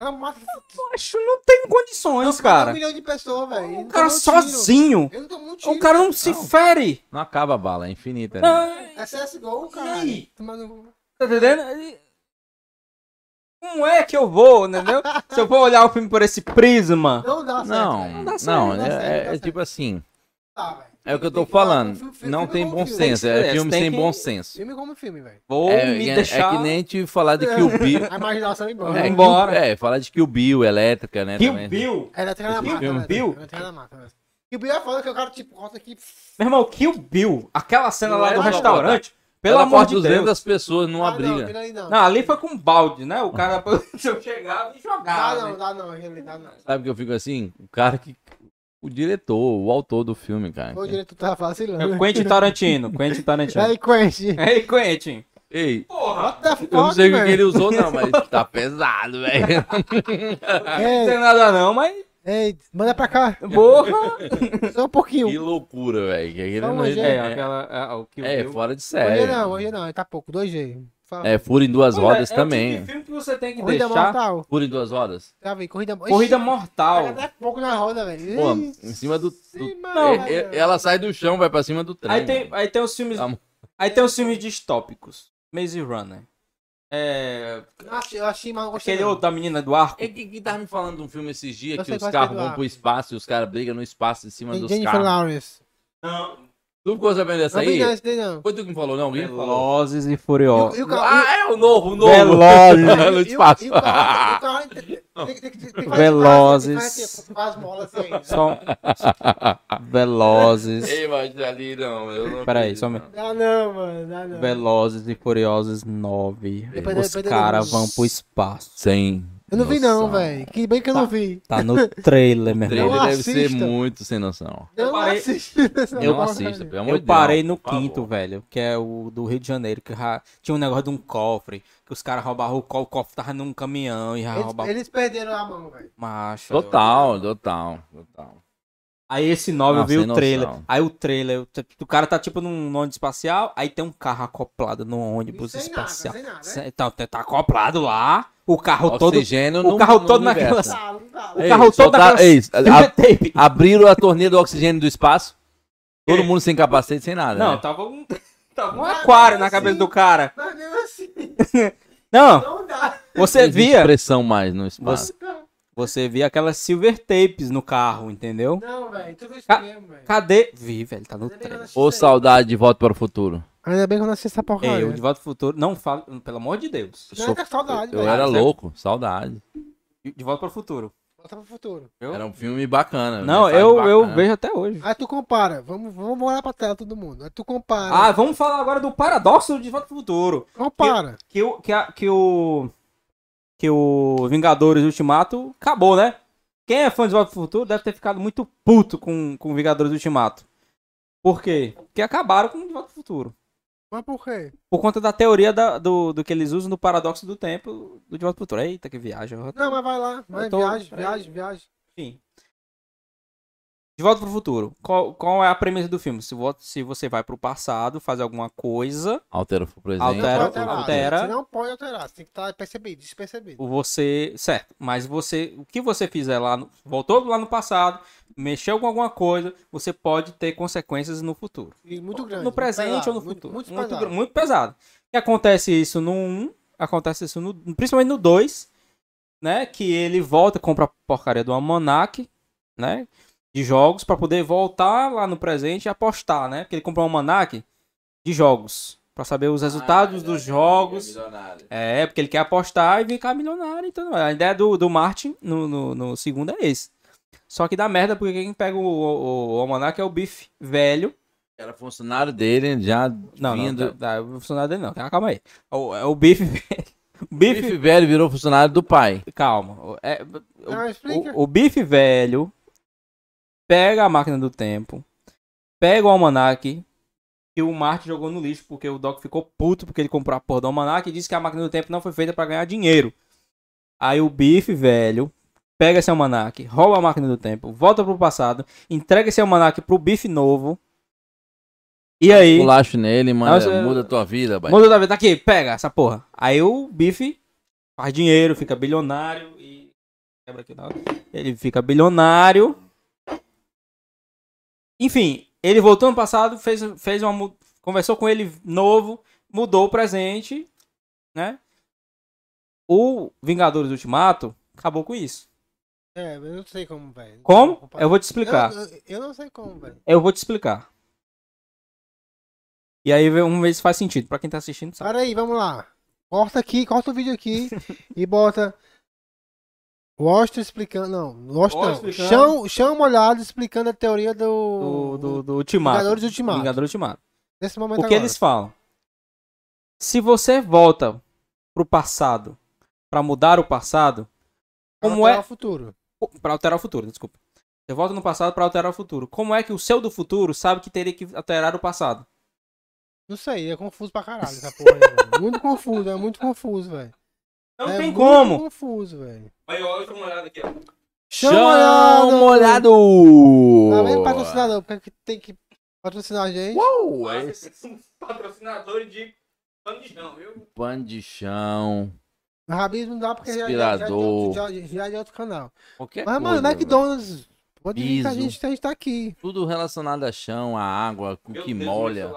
Ah, Eu acho que não tem condições, Um cara. milhão de pessoas, velho. O não cara um tiro. sozinho. Ele não um tiro. O cara não se Não. fere. Não acaba a bala, é infinita. né? Não, É CSGO, cara. aí? Tomando... Tá entendendo? Como é que eu vou, entendeu? [LAUGHS] Se eu for olhar o filme por esse prisma. Não dá certo. Não, velho. não, dá certo, não dá é, certo, é- dá é tipo assim. Tá, velho. É o que eu tô falando. filme- filme Não tem bom senso. É é, filme tem sem que- bom senso. Filme como filme, velho. Vou É, me é- deixar. é que nem te [LAUGHS] falar de Kill Bill. A imaginação é embora. É, Kill- Vambora. é, falar de Kill Bill, elétrica, né? Kill também. Bill. Ela tem na Esse mata. filme, né, Bill? Ela tem na mata. né? Kill Bill é foda que o cara, tipo, corta aqui. Meu irmão, Kill Bill. Aquela cena Não lá é do restaurante. Pelo Ela amor de 200 Deus. pessoas numa Ah, não, briga. aquele ali não. Não, ali foi com um balde, né? O cara [LAUGHS] se eu chegava e Dá jogava. não, né? dá não, aquele ali dá não. Sabe que eu fico assim? O cara que. O diretor, o autor do filme, cara. O diretor tava vacilando. É Quentin Tarantino. Quentin Tarantino. Aí, Quentin. Ei, Quentin. Ei, Porra. What the fuck, eu não sei o que ele usou, não, mas tá pesado, velho. [LAUGHS] Não Ei, tem nada não, mas. Ei, manda pra cá. Porra. Só um pouquinho. Que loucura, velho. Não, não- mas É, é, aquela. É, o que é eu- fora de Hoje série. não, hoje não, tá pouco. 2G. Fala. É, Fura em duas Pois é, rodas é também. de filme que você tem que Corrida deixar. mortal. Fura em duas rodas? Tá vendo? Corrida Corrida Ixi, mortal. pega até pouco na roda, velho. Pô, em cima do. do- Não. É- é- ela sai do chão, vai pra cima do trem. Aí tem, aí tem os filmes. Tá- Aí tem os filmes distópicos. Maze Runner. É. Eu achei, eu achei, mas não gostei. Aquele outro da menina do arco. É que, que tava me falando de um filme esses dias Eu que os é carros vão pro espaço e os caras brigam no espaço em cima Tem dos Jennifer carros. Lawrence. Não. Tu ficou sabendo dessa Não aí? não. Foi tu que me falou, não? Velozes e E o- Furiosos. e o carro- Ah, é o novo, o novo. Velozes. no e o- espaço. e o carro- Velozes. né? Só. Velozes. Ei, mas ali não. Eu não Peraí, só um não. Dá não, mano. Dá não. Velozes e Furiosos 9. Depois- Os caras vão pro espaço. Sem. Eu não vi não, noção. velho. Que bem que eu não vi. Tá no trailer, meu [LAUGHS] O trailer irmão. Não deve ser muito sem noção. Não parei- assisto Eu não assisto, pelo amor Eu de Deus, parei no quinto, velho, que é o do Rio de Janeiro, que já tinha um negócio de um cofre, que os caras roubavam o cofre, o cofre tava num caminhão e já Eles, roubavam eles perderam a mão, velho. macho. Total, total, total. Aí esse 9 eu vi o trailer. noção. Aí o trailer, o, cara tá tipo num ônibus espacial, aí tem um carro acoplado no ônibus Sem nada, espacial. sem nada, né? Então, tá tá acoplado lá, o carro todo. Oxigênio o no- carro no todo universo. naquelas- Tá, não tá. O Ei, carro todo soltar- naquelas. ei, a- [LAUGHS] tape. Abriram a torneira do oxigênio do espaço. Todo mundo sem capacete, sem nada. Não, né? tava um, [LAUGHS] tava um aquário na assim- cabeça do cara. Mas mesmo assim, [LAUGHS] Não, não dá. você Não via. pressão mais no espaço. Você, você via aquelas silver tapes no carro, entendeu? Não, velho. Tu viu isso Ca- mesmo, velho. Cadê? Vi, velho, tá no não trailer. assisti Ô, saudade de Volta para o Futuro. Ainda bem que eu não assisti essa porcaria. O De Volta ao Futuro. Não fala, pelo amor de Deus. Não, é que é saudade, Eu velho. era Sério? louco, saudade. De Volta para o Futuro. Volta pro futuro. Eu- Era um filme bacana. Não, mensagem eu, eu bacana. vejo até hoje. Aí tu compara. Vamos, vamos olhar pra tela todo mundo. Aí tu compara. Ah, vamos falar agora do paradoxo do De Volta ao Futuro. compara. Que o, que, a- que o. Que o Vingadores Ultimato acabou, né? Quem é fã de De Volta ao Futuro deve ter ficado muito puto com, com Vingadores Ultimato. Por quê? Porque acabaram com De Volta ao Futuro. Mas por quê? Por conta da teoria da- do, do que eles usam no paradoxo do tempo do De Volta ao Futuro. Eita, que viagem. eu- Não, mas vai lá. Vai, tô- viagem, viagem, viagem. Enfim. De Volta pro Futuro. Qual, qual é a premissa do filme? Se, se você vai pro passado, faz alguma coisa, Altera o presente. Altera- não o- pode alterar. altera- Você não pode alterar. Você tem que estar percebido, despercebido. você. Certo. Mas você. O que você fizer lá. no- voltou lá no passado, mexeu com alguma coisa, você pode ter consequências no futuro. E muito grande. no muito presente pesado, ou no muito- futuro. Muito, muito, pesado. gr- muito pesado. E acontece isso no 1, acontece isso no. Principalmente no 2, né? Que ele volta, compra a porcaria do Almanac, né? De jogos, pra poder voltar lá no presente e apostar, né? Porque ele comprou um Almanac de jogos. Pra saber os resultados dos jogos. É, porque ele quer apostar e ficar milionário. Então, a ideia do, do Martin no, no, no segundo é esse. Só que dá merda, porque quem pega o, o, o Almanac é o Biff velho. Era funcionário dele, já Não, vindo. não, tá, tá, o funcionário dele não. Calma aí. O, é o Biff [LAUGHS] velho. O Biff, Bife velho virou funcionário do pai. calma. O- É, o, Não, explica. o, o Biff velho pega a máquina do tempo, pega o almanac que o Martin jogou no lixo porque o Doc ficou puto porque ele comprou a porra do almanac e disse que a máquina do tempo não foi feita pra ganhar dinheiro. Aí o Biff velho pega esse almanac, rouba a máquina do tempo, volta pro passado, entrega esse almanac pro Biff novo. E aí, Pulacho nele, mano. Nossa, muda tua vida, pai. Muda da vida. Tá aqui, pega essa porra. Aí o Biff faz dinheiro, fica bilionário e. Quebra aqui hora. Ele fica bilionário. Enfim, ele voltou no passado, fez, fez uma. Conversou com ele novo, mudou o presente, né? O Vingadores Ultimato acabou com isso. É, eu não sei como, velho. Como? Eu vou te explicar. Eu, eu- eu não sei como, velho. Eu vou te explicar. E aí vamos ver se faz sentido. Pra quem tá assistindo, sabe. Para aí, vamos lá. Corta aqui, corta o vídeo aqui [LAUGHS] e bota. Washington explicando. Não, explicando. Chão, chão molhado explicando a teoria do. Do, do, do Ultimato. Vingadores Ultimato. Vingadores Ultimato. Nesse momento O que agora. eles falam? Se você volta pro passado pra mudar o passado, como Alterar é o futuro. Pra alterar o futuro, desculpa. Você volta no passado pra alterar o futuro. Como é que o seu do futuro sabe que teria que alterar o passado? Não sei, é confuso pra caralho essa porra aí. Muito confuso, é muito confuso, velho. Não é tem muito como. confuso, velho. Aí, ó, uma olhada aqui, ó. Chama molhado! Tá vendo patrocinador? Porque tem que patrocinar a gente. Uou, é esses são patrocinadores de pano de chão, viu? pano de chão. Rabismo não dá porque já, já, já, é de Aspirador. outro- já, já é de outro canal. Qualquer Mas, coisa, mano, McDonald's. Pode vir que a Piso. gente, a gente tá aqui. Tudo relacionado a chão, a água, o que Deus, molha.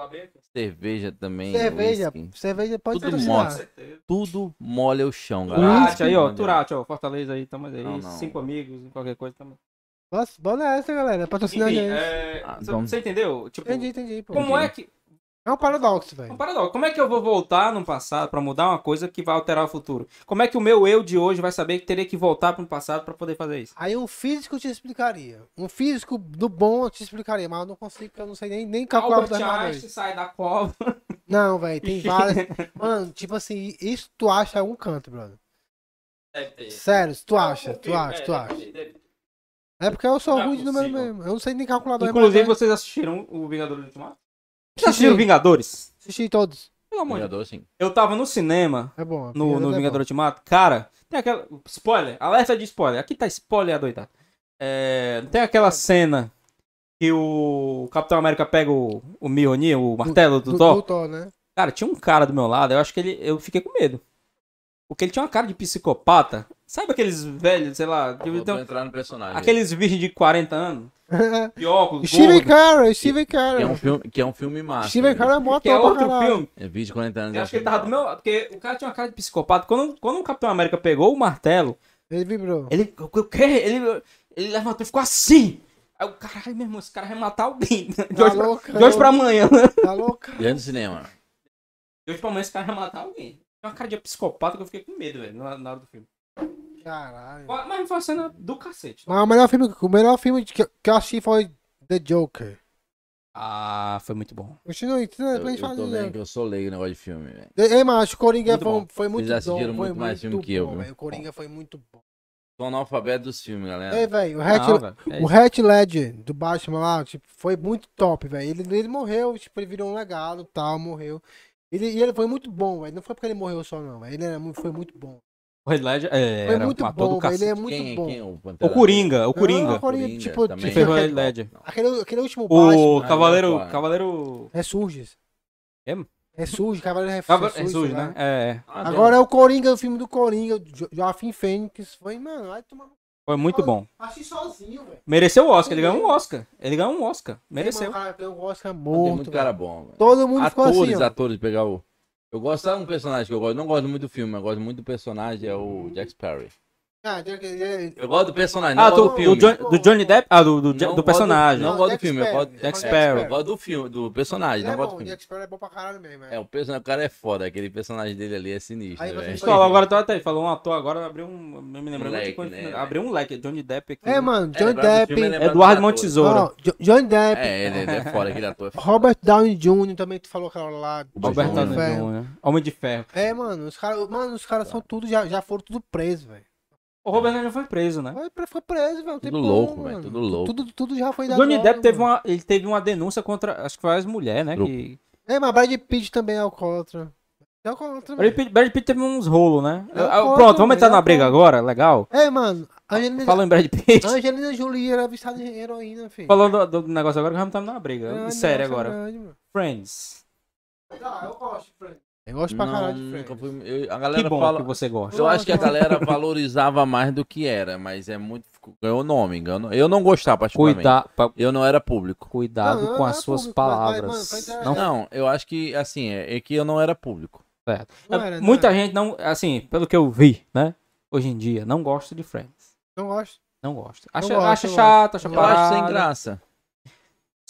Cerveja também. Cerveja. whisky. Cerveja pode Tudo certeza. Tudo molha o chão, galera. Turate aí, ó. Turate, ó. Fortaleza aí, tamo aí. Não, não. Cinco amigos, qualquer coisa tamo. Nossa, bora nessa, galera. Patrocina Enfim, a gente. é, Ah, Você- vamos- Você entendeu? Tipo, Entendi, entendi. Pô. como é que. É um paradoxo, Um velho. paradoxo. Como é que eu vou voltar no passado pra mudar uma coisa que vai alterar o futuro? Como é que o meu eu de hoje vai saber que teria que voltar pro passado pra poder fazer isso? Aí um físico te explicaria. Um físico do bom te explicaria, mas eu não consigo, porque eu não sei nem, nem calcular o Albert. Einstein sai da cova. [LAUGHS] Não, velho, tem [LAUGHS] várias. Mano, tipo assim, isso tu acha em algum canto, brother. deve ter. Sério, se tu Não, acha, tu acha, é, tu acha. É porque eu sou Não é ruim de número mesmo. Eu não sei nem calcular do Inclusive, vocês assistiram o Vingadores Ultimato? Vocês assistiram Assisti, Vingadores? assisti todos. Pelo amor de Deus. Vingador, sim. Eu tava no cinema, É bom. no, no é Vingador. Ultimato. Cara, tem aquela. Spoiler, alerta de spoiler. Aqui tá spoiler doidado. É, tem aquela cena que o Capitão América pega o, o Mjolnir, o martelo do, Do, Thor. do Thor, né? Cara, tinha um cara do meu lado, eu acho que ele. Eu fiquei com medo. Porque ele tinha uma cara de psicopata. Sabe aqueles velhos, sei lá, Vou tem- entrar no personagem. aqueles virgens de 40 anos, de [LAUGHS] óculos, Steven Carell, Steven Que é um filme, que é um filme massa. Steven né? Carell é mó que é outro caralho. filme. É 20, 40 anos. Eu acho que ele tava do meu lado, porque o cara tinha uma cara de psicopata. Quando, quando o Capitão América pegou o martelo, Ele vibrou. ele. O quê? Ele, ele levantou e ficou assim. Aí o caralho, meu irmão, esse cara vai matar alguém. [LAUGHS] De Tá hoje, pra, louco, de hoje pra amanhã. Tá louco. Dentro do cinema. De hoje pra amanhã esse cara vai matar alguém. Tem uma cara de psicopata que eu fiquei com medo, velho, na, na hora do filme. Caralho. Mas foi uma cena do cacete. Mas o melhor filme, o melhor filme que, que eu assisti foi The Joker. Ah, foi muito bom. Continue, continue, Eu, depois a eu gente fala tô vendo Joker. que eu sou leigo no negócio de filme, velho. Ei, mas acho que o Coringa Muito foi, bom. foi muito Vocês bom. assistiram Foi muito mais filme que eu, bom. O Coringa foi muito bom. Sou analfabeto dos filmes, galera. Ei, velho, o Não, Hatch, velho, é o. Hatch Ledger do Batman lá, tipo, foi muito top, velho. Ele, ele morreu, tipo, ele virou um legado tal, morreu. Ele, e ele foi muito bom, velho. Não foi porque ele morreu só, não, velho. Ele era, foi muito bom. O Red Ledger é, Foi era muito um ator bom, do. Ele é muito quem, bom. quem é o O Coringa, o Não, Coringa. o Coringa, Coringa tipo, também. Que tipo fez o Não, Red aquele, Ledger. aquele, aquele último O Batman, Cavaleiro. Ah, Cavaleiro. Ressurges. É? Ressurge, Cavaleiro Ressurge, Cavaleiro. Ressurge, né? né? É. Ah, Agora é o Coringa, o filme do Coringa, Jo- Joaquim Fênix. Foi, mano, vai tomar. Foi muito bom. Achei sozinho, velho. Mereceu o Oscar, ele ganhou um Oscar. Ele ganhou um Oscar. Mereceu. mano, cara, tem um Oscar Tem morto. muito cara bom, velho. Todo mundo ficou Atores, assim, ó. atores, pegar o... Eu gosto de um personagem que eu gosto. Não gosto muito do filme, eu gosto muito do personagem, é o Jack Sparrow. Ah, Eu gosto do personagem, não Ah, gosto do, do do, filme. John- do Johnny Depp? Ah, do, do, do personagem. Não Não, gosto do filme, eu gosto Jack Jack Sparrow. eu gosto do filme, do personagem, Ele não é gosto do filme. Jack Sparrow é bom pra caralho mesmo. É, o personagem, o cara é foda, aquele personagem dele ali é sinistro, Aí você velho. foi- Pessoal, agora tô até falou um ator agora, abriu um. Eu me lembrei Um leque, quando- né? Abriu um leque, Johnny Depp aqui. É, mano, É, Johnny do Depp. filme, é Eduardo. Montesouro. Johnny Depp. É, ele, é foda, aquele ator é foda. Robert Downey Jr. também, tu falou aquela lá. De Downey. Jr. Homem de Ferro. É, mano, os caras mano, os caras são tudo, já, já foram tudo presos, velho. O Robert Downey Jr. foi preso, né? Foi, pre- foi preso, velho. Tudo louco, velho, tudo louco. Tudo, tudo já foi O dado. Johnny Depp teve mano. uma, ele teve uma denúncia contra, acho que foi as mulheres, né? Que... É, mas Brad Pitt também é alcoólatra. É alcoólatra, Brad. Pitt, Brad Pitt teve uns rolos, né? É, Ah, Pronto, vamos entrar na briga agora, legal. É, mano, Angelina, Falando em Brad Pitt. Angelina Jolie era viciada em heroína, filho. Falando do, do negócio agora, que vamos estar na briga. É, Sério agora. verdade, mano. Friends. Ah, eu gosto de Friends. Eu gosto pra caralho de Friends. nunca fui- eu- a Que galera bom fala... que você gosta. Eu acho que a galera valorizava mais do que era, mas é muito... Ganhou nome, ganhou... Eu não gostava particularmente. Cuidar, pa- Eu não era público. cuidado Não, com as suas público, mas- mas, palavras. mano, Friends é- não Não, eu acho que, assim, é, é que eu não era público. certo. Não era, não Muita era. gente não, assim, pelo que eu vi, né? Hoje em dia, não gosta de Friends. Não gosto. Não gosta. Acha, gosto, acha chato, acha gosto. Eu acho sem graça.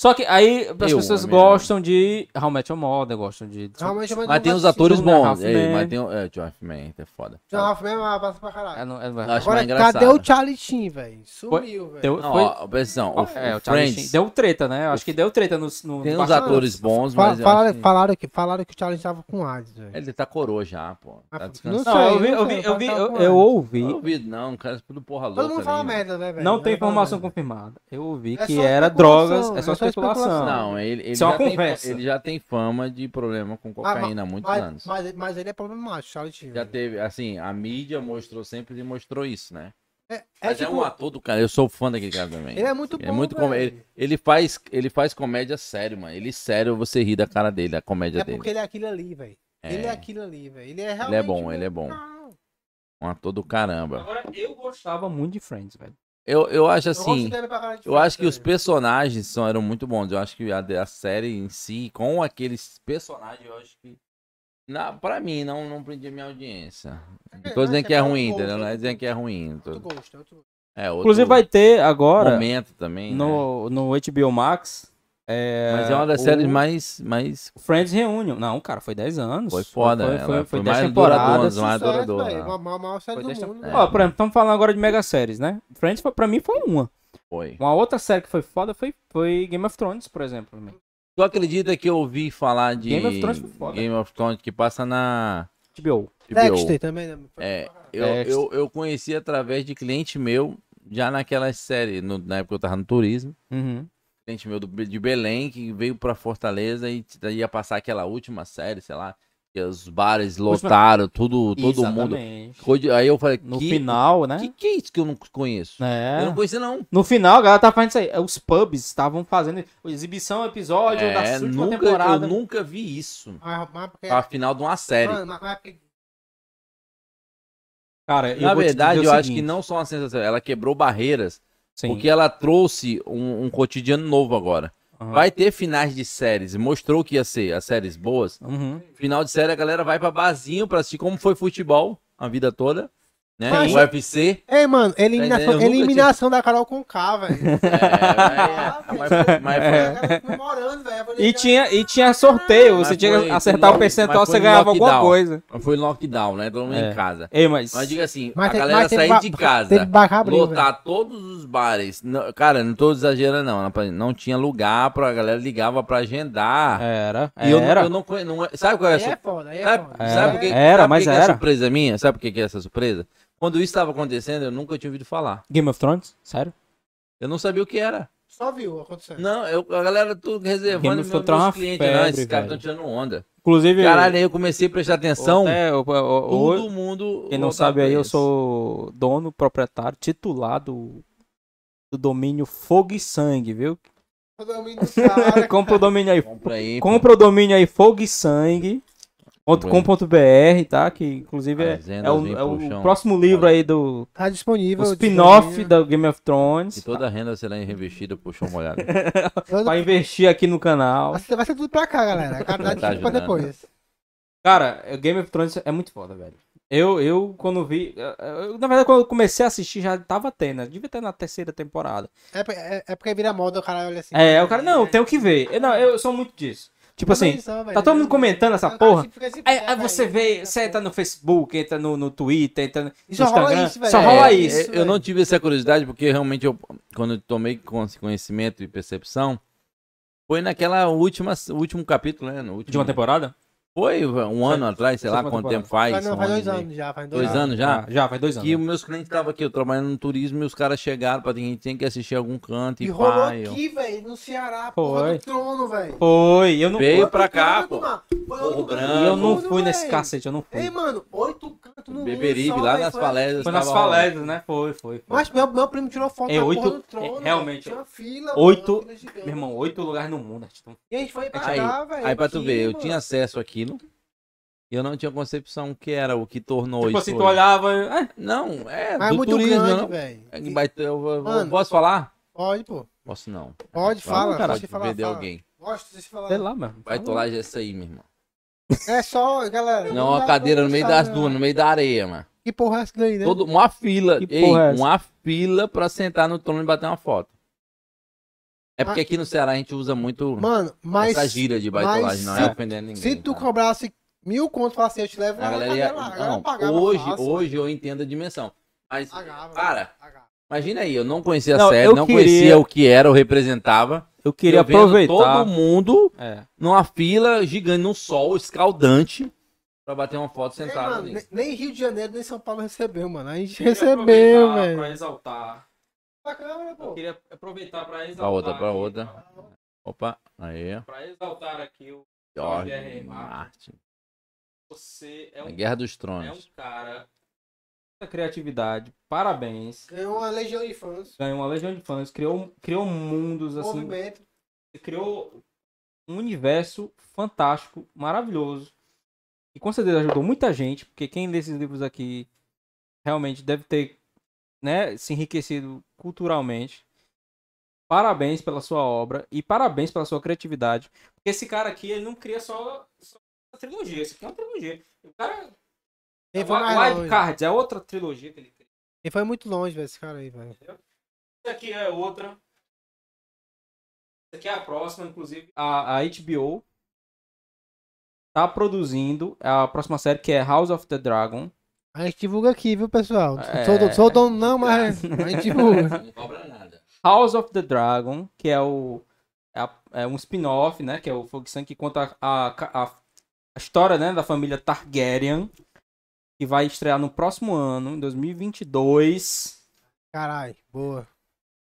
Só que aí as Eu, pessoas gostam de How Met Your Mother, gostam de... Realmente, mas Mas não tem assistir. atores bons. Ei, mas tem o. É, John Hoffman, é foda. John Hoffman é uma passa pra caralho. É, não- é- Eu acho Agora, cadê o Charlie Sheen, velho? Sumiu, velho. Não, foi- ó, atenção, o, é, o Charlie Sheen. Deu treta, né? Eu acho que deu treta no, no tem no uns atores bons, mas acho que- falaram, que, falaram que o Charlie tava com AIDS, velho. ele tá coroa já, pô. Tá não descansando. Não, eu vi, eu não vi, eu vi, eu, ouvi. Não ouvi, não, cara, tudo porra louca. Todo mundo fala né? merda, né, velho? Não tem informação confirmada. Eu ouvi É que era drogas, é é só especulação. especulação. Não, ele, ele, Isso é uma já tem, conversa. ele já tem fama de problema com Ah, cocaína há muitos mas, anos. Mas, mas ele é problemático, Charlie Sheen. Já teve, assim, a mídia mostrou sempre e mostrou isso, né? É, é Mas é tipo, um ator do cara, eu sou fã daquele cara também. ele é muito bom, É muito com... ele, ele faz ele faz comédia sério, mano. Ele sério, você ri da cara dele, a comédia É dele. porque ele é aquilo ali, velho. É. Ele é aquilo ali, velho. Ele é Ele realmente... é bom, ele é bom. Um ator do caramba. Agora, eu gostava muito de Friends, velho. Eu, eu acho assim, eu acho que os personagens são, eram muito bons. Eu acho que a, a série em si, com aqueles personagens, eu acho que na, pra mim, não, não prendia minha audiência. É, Não tô dizendo que é é ruim, entendeu? Não é outro dizendo que é ruim. tô- Outro gosto, outro gosto. É, outro Inclusive vai ter agora momento também. né? no, no HBO Max. É, Mas é uma das o séries mais, mais. Friends Reunion. Não, cara, foi 10 anos. Foi foda, Foi, foi, foi, foi 10 mais temporadas. mais né? Uma uma maior série Foi do 10 mundo, É. velho. Ó, por exemplo, estamos falando agora de mega séries, né? Friends, foi- pra mim, foi uma. Foi. Uma outra série que foi foda foi, foi Game of Thrones, por exemplo. pra mim. Tu acredita que eu ouvi falar de Game of Thrones foi foda. Game of Thrones que passa na HBO. HBO? Dexter também, né? É, eu, eu, eu conheci através de cliente meu, já naquela série, no- na época eu tava no turismo. Uhum. Cliente meu do- de Belém, que veio pra Fortaleza e ia passar aquela última série, sei lá, que os bares lotaram, tudo, todo mundo. Exatamente. De- Aí eu falei, No que, final, né? que que é isso que eu não conheço? É. Eu não conhecia não. No final, a galera tava fazendo isso aí. Os pubs estavam fazendo exibição, episódio da É, última nunca, temporada. eu nunca vi isso. Mas- mas porque- A final de uma série. Mano, mas- mas porque- Cara, eu Na vou te verdade, dizer o eu acho que seguinte. não só uma sensação, ela quebrou barreiras, Sim. porque ela trouxe um, um cotidiano novo agora. Aham. Vai ter finais de séries, mostrou que ia ser as séries boas. Uhum. Final de série, a galera vai pra barzinho pra assistir como foi futebol a vida toda, né? Mas- O UFC. Ei, mano, Eu eliminação, eliminação da Carol com K, velho. É, mas, mas, mas É. foi, comemorando, velho. Eu falei, E tinha, e tinha sorteio, Mas você tinha que acertar o percentual, você ganhava alguma coisa. foi lockdown, né? Todo mundo É. em casa. Ei, mas. Mas diga assim, Mas a tem- galera sair de casa, lotar todos os bares. Não- cara, não tô exagerando, não. Não tinha lugar pra a galera ligava pra agendar. Era, E eu, não- era. eu não conheço. não é- sabe qual é a Aí é sur- foda, aí é Sabe, foda. Era, sabe por que, era, sabe por mas que que é era. surpresa minha? Sabe por que que é essa surpresa? Quando isso estava acontecendo, eu nunca tinha ouvido falar. Game of Thrones? Sério? Eu não sabia o que era. Só viu acontecendo. Não, eu, a galera tudo Game reservando of meus, Thrones é meus clientes. não, febre, esses caras estão tirando onda. Inclusive. Caralho, aí eu comecei a prestar atenção. é, todo mundo. quem não sabe aí, eu sou dono, proprietário, titular do, do domínio Fogo e Sangue, viu? Cara, [LAUGHS] Compra o domínio aí. Compra aí. Compra o domínio aí Fogo e Sangue. .com.br, tá? Que inclusive é, é o, é o próximo livro aí do Tá disponível. o spin-off da Game of E Thrones. toda a renda será revestida por chão molhado. Todo- Pra investir aqui no canal. Vai ser, vai ser tudo pra cá, galera. A caridade Tá fica pra depois. Cara, é, Game of Thrones é muito foda, velho. Eu, eu quando vi. eu- na verdade, quando eu comecei a assistir, já tava tendo, né? Devia ter na terceira temporada. É, é, é porque vira moda, o cara olha assim. É, o cara, não, tenho que ver. Eu, não, eu sou muito disso. Tipo assim, tá todo mundo comentando essa porra. Aí, aí você vê, você entra no Facebook, entra no, no Twitter, entra no Instagram, só É, rola é, isso. É, eu não tive essa curiosidade porque realmente eu, quando eu tomei con- conhecimento e percepção, foi naquela última, último capítulo, né? No último, De uma temporada? Foi um ano atrás, sei lá quanto temporada. tempo faz. Faz, não, um faz dois anos já, faz dois, Dois anos já? Ah, já, faz dois anos. Que os meus clientes estavam aqui, eu trabalhando no turismo e os caras chegaram pra gente tem que assistir algum canto e, E rolou eu- aqui, velho, no Ceará, Foi. porra do trono, velho. Foi, eu não Veio fui. pra cá, pô. Porro Branco. E eu não fui nesse cacete, eu não fui. Ei, mano, oito cantos no Beberibe, lá nas foi- falésias. Foi nas falésias, né? Foi, foi. Mas meu, meu primo tirou foto É, oito- do trono. é, velho. realmente, Tinha uma fila, oito-. Meu irmão, oito lugares no mundo. E a gente foi pra Aí, cá, velho. aí pra tu aqui, ver, eu tinha acesso àquilo e eu não tinha concepção que era o que tornou Tipo isso. assim, tu olhava. é, Não, é Mas é do muito turismo, grande, velho. É Mano. posso falar? Pode, pô. Posso não. Pode, fala, cara, pode pode falar, perder fala. alguém. Gosto, deixa eu falar. sei lá, mano. Vai tolar essa aí, meu irmão. É só, galera. Não, uma cadeira no meio das dunas, no meio da areia, mano. Que porra é essa daí, né? Todo, uma fila, Que ei, é essa? uma fila pra sentar no trono e bater uma foto. É porque aqui no Ceará a gente usa muito Mano, mas. essa gíria de baitolagem, não se- é ofendendo ninguém. Se tu tá? cobrasse mil contos, falasse assim, eu te levo A lá galera ia- a não, hoje, fácil. hoje eu entendo a dimensão. Mas, Pagava, cara, pagava. imagina aí, eu não conhecia a Não, série, eu não queria- conhecia o que era ou representava. Eu queria Eu aproveitar. todo mundo É. numa fila gigante, num sol escaldante, pra bater uma foto Ei, sentado mano, ali. ne- nem Rio de Janeiro, nem São Paulo recebeu, mano. A gente Queria recebeu, velho. Pra exaltar. Eu pô. queria aproveitar pra exaltar. Pra outra, pra aqui, outra. Opa, aí. Pra exaltar aqui o George R. Martin. você é A um, Guerra dos é um Tronos. cara Muita criatividade. Parabéns. Ganhou uma legião de fãs. Ganhou uma legião de fãs. Criou, criou mundos assim. Movimento. criou um universo fantástico, maravilhoso. E com certeza ajudou muita gente, porque quem lê esses livros aqui realmente deve ter né, se enriquecido culturalmente. Parabéns pela sua obra e parabéns pela sua criatividade. Porque esse cara aqui, ele não cria só, só uma trilogia. Esse aqui é uma trilogia. O cara. Ele foi mais Wild. Cards é outra trilogia que ele cria. Ele foi muito longe, velho, esse cara aí, velho. Essa aqui é outra. Essa aqui é a próxima, inclusive. A, a HBO tá produzindo a próxima série que é House of the Dragon. A gente divulga aqui, viu, pessoal? É. Sou, sou dono não, mas a gente [LAUGHS] divulga. Não cobra nada. House of the Dragon, que é o é, é um spin-off, né, que é o Fogo Sangue que conta a, a, a história, né, da família Targaryen, que vai estrear no próximo ano, em 2022. Caralho, boa.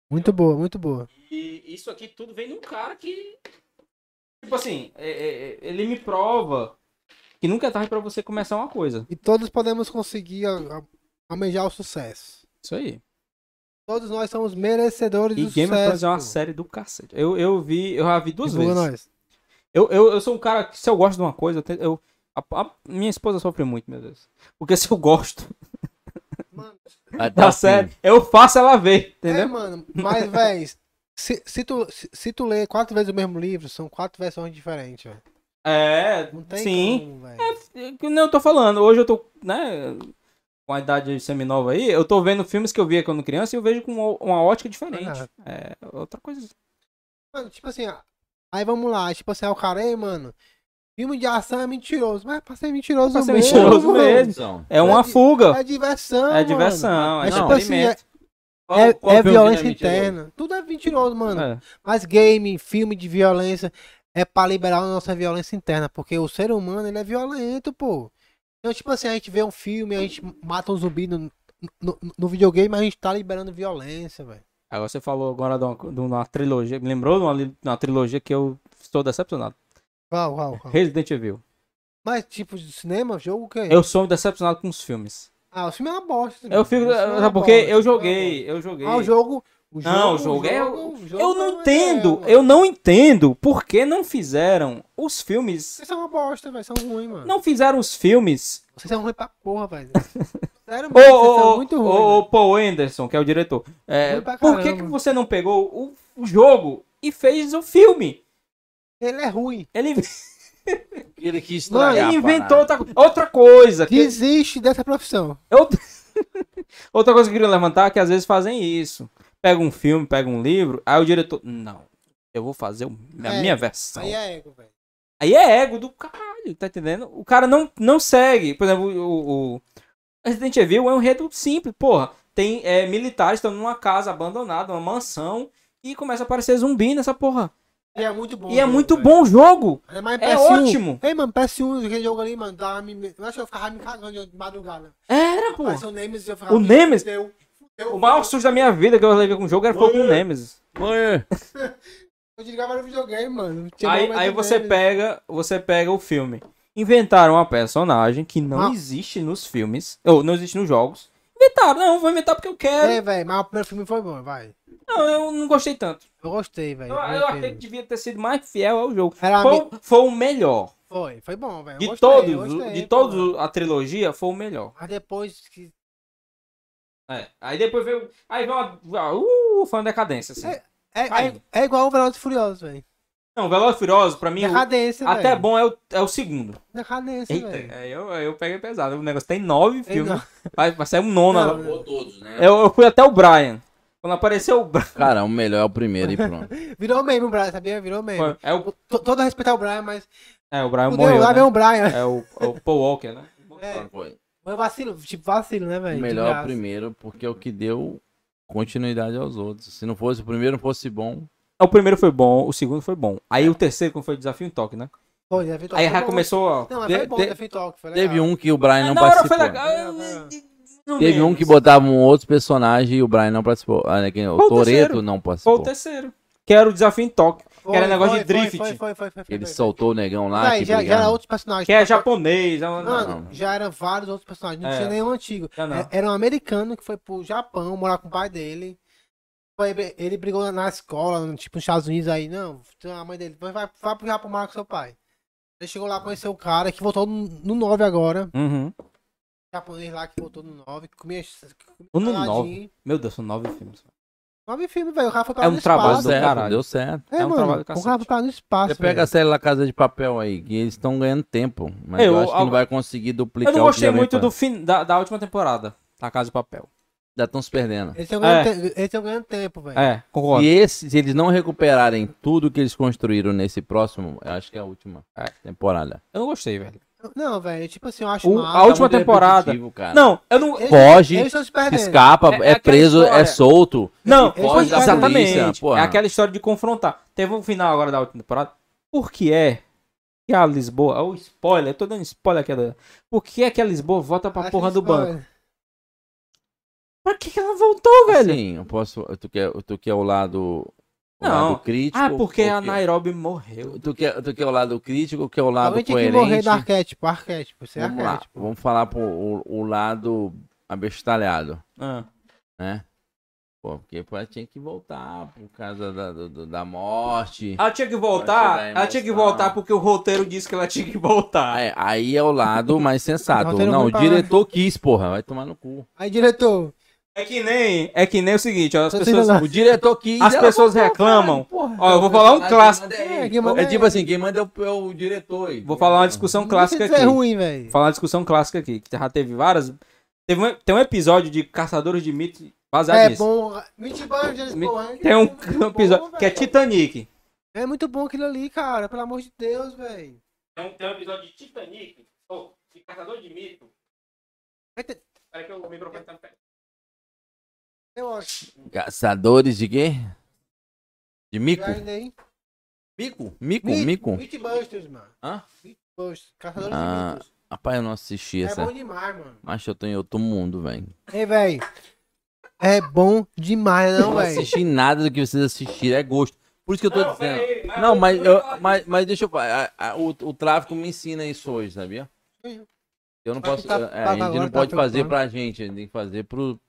Muito boa, muito boa. E isso aqui tudo vem de um cara que tipo assim, é- é- ele me prova que nunca é tarde pra você começar uma coisa. E todos podemos conseguir a- a- almejar o sucesso. Isso aí. Todos nós somos merecedores E do Game of sucesso. Thrones é uma série do cacete. Eu, eu vi, eu já vi duas Divulga vezes. nós. Eu, eu, eu sou um cara que se eu gosto de uma coisa, eu, eu- a, a- minha esposa sofre muito, meu Deus. Porque se eu gosto Mano, da tá série, eu faço ela ver, é, entendeu? mano, mas, véi, se, se, tu, se, se tu ler quatro vezes o mesmo livro, são quatro versões diferentes, velho. É, Não tem sim. como, velho. É Não, eu tô falando, hoje eu tô, né, com a idade seminova aí, eu tô vendo filmes que eu via quando criança e eu vejo com uma, uma ótica diferente. Verdade. É, outra coisa. Mano, tipo assim, ó, aí vamos lá, tipo assim, ó, o cara, aí, mano, filme de ação é mentiroso, mas pra ser mentiroso Pra ser mesmo, mentiroso mano. mesmo. Então, É uma É fuga. É diversão, É mano. diversão, é É tipo assim, qual- É, qual é filme que violência não é mentiroso? interna. Tudo é mentiroso, mano. É. Mas game, filme de violência é pra liberar a nossa violência interna, porque o ser humano, ele é violento, pô. Então, tipo assim, a gente vê um filme, a gente mata um zumbi no, no, no videogame, mas a gente tá liberando violência, velho. Agora você falou agora de uma, de uma trilogia, me lembrou de uma, de uma trilogia que eu estou decepcionado. Uau, uau, uau. Resident Evil. Mas, tipo, de cinema, jogo, o quê? Eu sou decepcionado com os filmes. Ah, o filme é uma bosta. Eu fico. É uma Sabe por quê? bosta, Eu é joguei, eu joguei. Ah, o jogo... O jogo Não, o jogo é- o jogo Eu não é- entendo, mano. eu não entendo por que não fizeram os filmes. Vocês são uma bosta, velho. São ruins, mano. Não fizeram os filmes. Vocês são ruins pra porra, velho. [LAUGHS] Sério, Ô, mano, vocês ô, são ô, muito ô, ruins. ô, Paul Anderson, que é o diretor. é, por que, que você não pegou o, o jogo e fez o filme? Ele é ruim. Ele, [LAUGHS] Ele quis estragar ele a inventou outra, outra coisa. que- Desiste dessa profissão. Eu- [LAUGHS] Outra coisa que eu queria levantar é que às vezes fazem isso. Pega um filme, pega um livro, aí o diretor. Não, eu vou fazer a É, minha versão. Aí é ego, velho. Aí é ego do caralho, tá entendendo? O cara não, não segue. Por exemplo, o, o Resident Evil é um enredo simples, porra. Tem é, militares estão numa casa abandonada, uma mansão, e começa a aparecer zumbi nessa porra. E é muito bom. E é muito velho. bom o jogo. É, mais É PS1. ótimo. Ei, mano, PS1, aquele jogo ali, mano, tava me... eu acho que eu ficava me cagando de madrugada. Era, pô. Mas o Nemesis eu ficava... O Nemesis? Fudeu, fudeu, O maior susto da minha vida que eu levei com o jogo era foi com o Nemesis. Mãe, Eu desligava no videogame, mano. Tinha Aí, aí você Nemesis. pega, você pega o filme. Inventaram uma personagem que não Ah. existe nos filmes, ou não existe nos jogos. Inventaram, não, vou inventar porque eu quero. É, velho, mas o primeiro filme foi bom, vai. Não, eu não gostei tanto. Eu gostei, velho. Eu, eu achei que devia ter sido mais fiel ao jogo. Era Foi, ami- foi o melhor. Foi, foi bom, velho. eu De gostei, todos, eu gostei, de todos a trilogia, foi o melhor. Mas depois que... É. Aí depois veio. Aí veio uma. Uh, foi uma decadência, assim. É, É, é, é igual o Velozes e Furiosos, velho. Não, Veloz e Furioso, pra mim, o- Decadência, velho. até bom é o, é o segundo. Decadência, Eita, velho. aí eu, eu peguei pesado. O negócio tem nove filmes. não. [LAUGHS] Vai, vai sair um nono agora. Todos, né? Eu, eu fui até o Brian. Quando apareceu o Brian. Cara, o melhor é o primeiro e pronto. [LAUGHS] Virou meme o Brian, sabia? Virou meme. Foi- É o, T- Todo a respeitar o Brian, mas. é, o Brian Fudeu, morreu. lá né? vem o Brian. É o, é o Paul Walker, né? É, Foi. Foi vacilo, tipo vacilo, né, velho? Melhor é primeiro, porque é o que deu continuidade aos outros. Se não fosse o primeiro, não fosse bom. O primeiro foi bom, o segundo foi bom. Aí o terceiro, quando foi o desafio em toque, né? Foi, Talk Aí já começou, ó. Não, mas foi bom. Teve um que o Brian não participou. legal. É, não Teve um que botava um outro personagem e o Brian não participou. Ah, né, quem- o Foi o Toreto terceiro. não Foi o participou. terceiro. Que era o desafio em toque. Foi, que era negócio de foi, drift. Foi, foi, foi, foi, foi, Ele foi. soltou o negão lá. Já, já era outros personagens. Que é japonês. Não, não, Mano, já eram vários outros personagens. Não É. tinha nenhum antigo. Não. É- Era um americano que foi pro Japão morar com o pai dele. Foi- ele brigou na escola, tipo, nos Estados Unidos aí. Não, a mãe dele, vai, vai, vai pro Japão morar com seu pai. Ele chegou lá, conheceu o cara que voltou no, no 9 agora. Uhum. japonês lá que voltou no 9. Comia, comia O no saladinho. 9. Meu Deus, são nove filmes. Nove filmes, velho. O foi pra É no um trabalho Deu espaço. certo, caralho. deu certo. É, É um mano. trabalho do o foi pra no espaço. Você pega a velho. série La Casa de Papel aí, que eles estão ganhando tempo. Mas É, eu, eu- acho que algo- não vai conseguir duplicar Eu não o que gostei muito do fim da, da última temporada. Da Casa de Papel. Já estão se perdendo. Eles estão ganhando, É. te- ganhando tempo, velho. É, concordo. E esse, se eles não recuperarem tudo que eles construíram nesse próximo, eu acho que é a última É. temporada. Eu não gostei, velho. Não, velho. Tipo assim, eu acho O- massa. a última Tá temporada-. Não, eu não. Eles- Foge, Eles. Escapa, É- é é, preso, história. é solto. Não, foge da polícia, exatamente. porra. É aquela história de confrontar. Teve um final agora da última temporada. Por que é que a Lisboa. O spoiler, eu tô dando spoiler aqui. da- Por que é que a Lisboa volta pra Acho porra do spoiler. banco? Pra que, que ela voltou, velho? Sim, eu posso. Tu quer, tu quer o lado, o Não. lado crítico? ah, porque a quer- Nairobi morreu. Tu quer, tu quer o lado crítico ou quer o lado Alguém tinha que coerente? morrer do arquétipo. Arquétipo. Você é Vamos lá, arquétipo. vamos falar pro o, o lado abestalhado, Ah. né? Pô, porque pô, tinha que voltar por causa da, do- da morte. Ela tinha que voltar. Ela tinha que voltar porque o roteiro disse que ela tinha que voltar. Aí, aí é o lado mais [LAUGHS] sensato. Não, o diretor quis, porra, vai tomar no cu. Aí, diretor. É que nem, é que nem o seguinte, ó, as pessoas. O diretor quis. as pessoas reclamam. porra. Ó, eu vou falar um clássico. é É, É é tipo ele. assim, quem manda é o, é o diretor. aí. Vou falar uma discussão clássica Isso é aqui. ruim, velho. Vou falar uma discussão clássica aqui, que já teve várias. Teve um, tem um episódio de Caçadores de Mitos baseado É nisso. bom. Mi- Bond. Tem um, [LAUGHS] um episódio bom, que é. Titanic. É muito bom aquilo ali, cara. Pelo amor de Deus, velho. Tem um, tem um episódio de Titanic, oh, de Caçador de Mitos. Peraí que o microfone tá perto. Eu acho. Caçadores de quê? De mico? Já ainda aí. Mico? Mico? Meat- Mico? Meatbusters, mano. Hã? Meatbusters. Caçadores Ah, de. Rapaz, eu não assisti É essa. bom demais, mano. Mas eu tô em outro mundo, velho. Ei, velho. É bom demais, Eu não, não velho. assisti nada do que vocês assistiram, é gosto. Por isso que eu tô Não, dizendo. mas Não, mas, eu mas, mas deixa eu falar. a- a- O, o tráfico me ensina isso hoje, sabia? Sim. Eu não posso. tá- é, tá a gente agora não tá pode fazer preocupando. pra gente, a gente tem que fazer pro.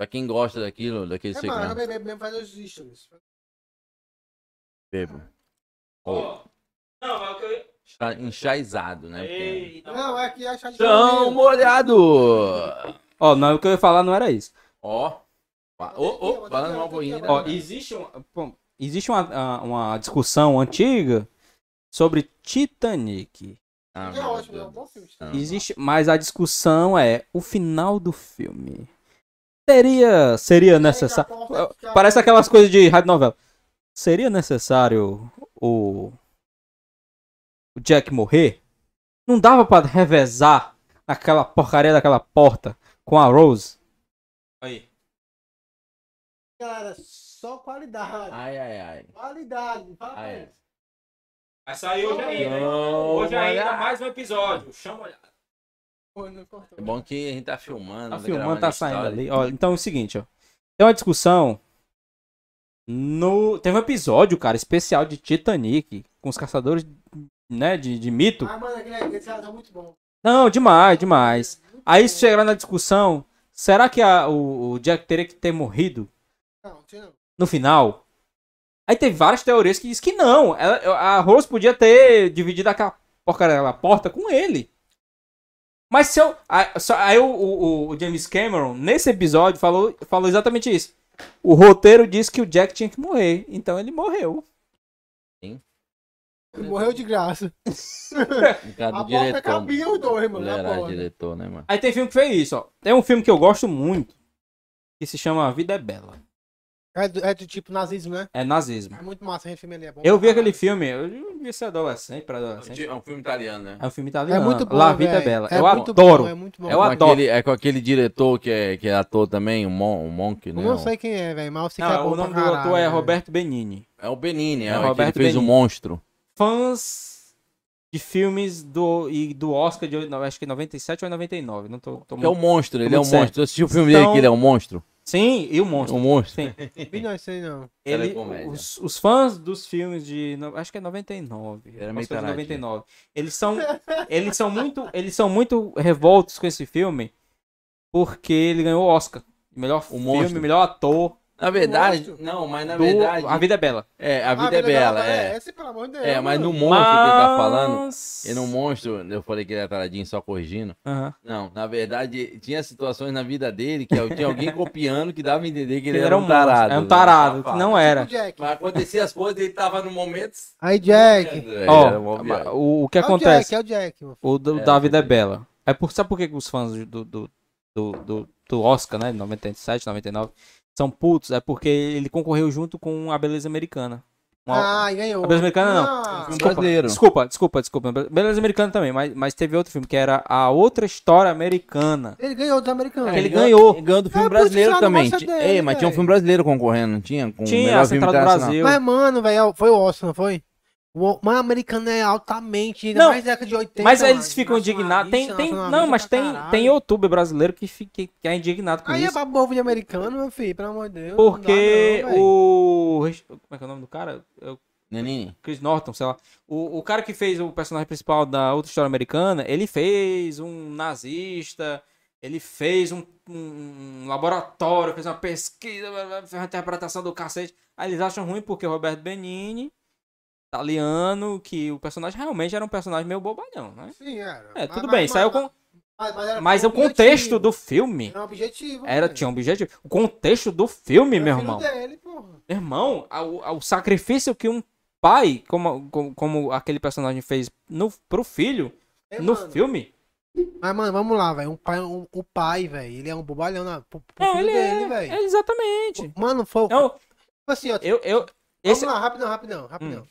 Pra quem gosta daquilo, daquele É, mano, segmento. eu mesmo fazer os stories. Bebo. Ó, Não, mas o que eu ia. Está enxaizado, né? Porque... Eita. Não, é que achar de Chão molhado! Ó, não, o que eu ia falar não era isso. Ó. Ó, ó, falando mal né? Ó, existe, um, existe uma, a- uma discussão antiga sobre Titanic. Ah, É ótimo, é um bom filme. Existe, mas a discussão é o final do filme. Seria, seria necessário. Parece aquelas coisas de rádio novela. Seria necessário o o Jack morrer? Não dava pra revezar aquela porcaria daquela porta com a Rose? Aí. Galera, só qualidade. Ai, ai, ai. Qualidade. Fala Ai. Vai sair hoje ainda, hein? Hoje ainda mais um episódio. Chama olhada. É bom que a gente tá filmando. Tá tá filmando, tá a saindo história. ali. Ó, então é o seguinte, ó. Tem uma discussão. No... Teve um episódio, cara, especial de Titanic com os caçadores, né, de, de mito. Ah, mano, aquele, aquele tá muito bom. Não, demais, demais. Aí chegaram na discussão, será que a- o, o Jack teria que ter morrido Não, não tinha não. no final? Aí teve várias teorias que diz que não. Ela- a Rose podia ter dividido aquela porcaria daquela porta com ele. Mas se eu. Aí, o, o- o James Cameron, nesse episódio, falou, falou exatamente isso. O roteiro disse que o Jack tinha que morrer. Então ele morreu. Ele morreu de graça. [LAUGHS] A do porta diretor. cabia os dois, mano. Era porta. diretor, né, mano? Aí tem filme que fez isso, ó. Tem um filme que eu gosto muito. que se chama A Vida é Bela. É do, é do tipo nazismo, né? É nazismo. É muito massa, aquele filme ali é bom. Eu vi pra aquele filme, eu devia ser adolescente, para adolescente. É um filme italiano, né? É um filme É italiano. muito bom, La Vida é velho. Bela. É eu muito adoro. Bom, é muito bom. Eu com adoro. Aquele, é com aquele diretor que é, que é ator também, o, Mon, o Monk, né? Eu não sei quem é, velho, mas eu sei que é bom o nome pra do autor é. Roberto Benini. É o Benini, é, É o que Roberto fez o Benini. Monstro. Fãs de filmes do, e do Oscar de acho que 97 ou 99. Não tô, tô Que é o Monstro, ele é um monstro. Eu assisti o filme dele Então- que ele é um monstro. Sim, e o monstro. Um monstro. Sim. [LAUGHS] Isso aí não. Ele, comédia. os, os fãs dos filmes de. Acho que é 99. Era meio Oscar de taradinho. 99. Eles são. Eles são muito. Eles são muito revoltos com esse filme. Porque ele ganhou o Oscar. Melhor O filme, Monstro. melhor ator. Na verdade, Monstro. não, mas na do verdade. A Vida é Bela. É, a vida é bela, é. Esse, pelo amor de Deus. É, mas no monstro que ele tá falando. Mas- E no monstro, eu falei que ele é taradinho só corrigindo. Aham. Não, na verdade, tinha situações na vida dele que tinha alguém [LAUGHS] copiando que dava a entender que ele Ele era um tarado. É um né? tarado, que não era. Tipo Jack. Mas acontecia as coisas e ele tava no momento. Aí, Jack. Ó, era o, o que É o acontece? Jack, é o Jack, filho. O do, É, da Vida é entendi. Bela. É por, sabe por que os fãs do, do, do, do, do Oscar, né? de 97, 99, são putos? É porque ele concorreu junto com a Beleza Americana. Uma- Ah, e ganhou. A Beleza Americana não. Ah, Filme Desculpa, brasileiro. Desculpa, desculpa, desculpa. Beleza Americana também, mas, mas teve outro filme que era A Outra História Americana. Ele ganhou dos americanos. É, ele ganhou- ganhou. ele Ganhou do filme É, brasileiro também. dele, Ei, mas tinha um filme brasileiro concorrendo, não tinha? Com o Tinha melhor a filme Central do. Brasil. Mas, mano, velho, foi o Oscar, não foi? Mas o americano é altamente, ainda Não, mais década de 80. Mas mano, eles ficam indignados. Tem, tem, não, mas tem, caralho. tem youtuber brasileiro que, fica, que é indignado com Aí é isso. pra povo de americano, meu filho, pelo amor de Deus. Porque não dá não, o. Como é que é o nome do cara? É o Nenini. Chris Norton, sei lá. O, o cara que fez o personagem principal da outra história americana, ele fez um nazista, ele fez um, um laboratório, fez uma pesquisa, fez uma interpretação do cacete. Aí eles acham ruim porque o Roberto Benini, italiano, que o personagem realmente era um personagem meio bobalhão, né? Sim, era. É, Mas- tudo mas- bem, mas- saiu com. Mas, mas era Mas um o contexto do filme Era um objetivo. era, tinha um objetivo. O contexto do filme, Era meu irmão. Dele, porra. Irmão, ao- ao sacrifício que um pai, como, como, como aquele personagem fez no, pro filho, Ei, no mano, filme. Mas, mano, vamos lá, velho. Um pai, um, o pai, velho, ele é um bobalhão na, pro, pro É, ele dele, é, velho. é exatamente. Mano, foi. Então, Tipo assim, ó. eu, eu, esse, Hum. Vamos lá, rapidão, rapidão, rapidão.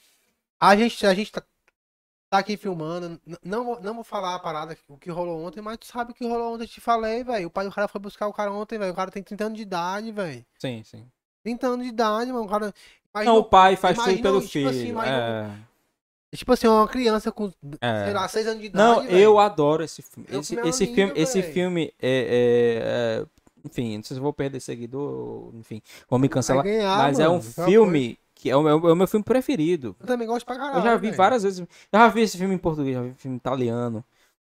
A gente, a gente tá, tá aqui filmando. Não vou, não vou falar a parada, o que rolou ontem, mas tu sabe o que rolou ontem, eu te falei, velho. O pai do cara foi buscar o cara ontem, velho. O cara tem 30 anos de idade, velho. sim, sim. 30 anos de idade, mano. O cara. Não, Imagina, o pai faz imagina, tudo pelo tipo filho. assim, imagina é, tipo assim, uma criança com, é. sei lá, 6 anos de idade. Não, velho. eu adoro esse filme. Esse, filme esse lindo, filme, esse filme é, é- é- Enfim, não sei se vou perder seguidor, enfim, vou me cancelar. ganhar, mas é um mano, aquela filme que é o, meu, é o meu filme preferido. Eu também gosto pra caralho. Eu já vi velho. várias vezes. Eu já vi esse filme em português, já vi filme italiano.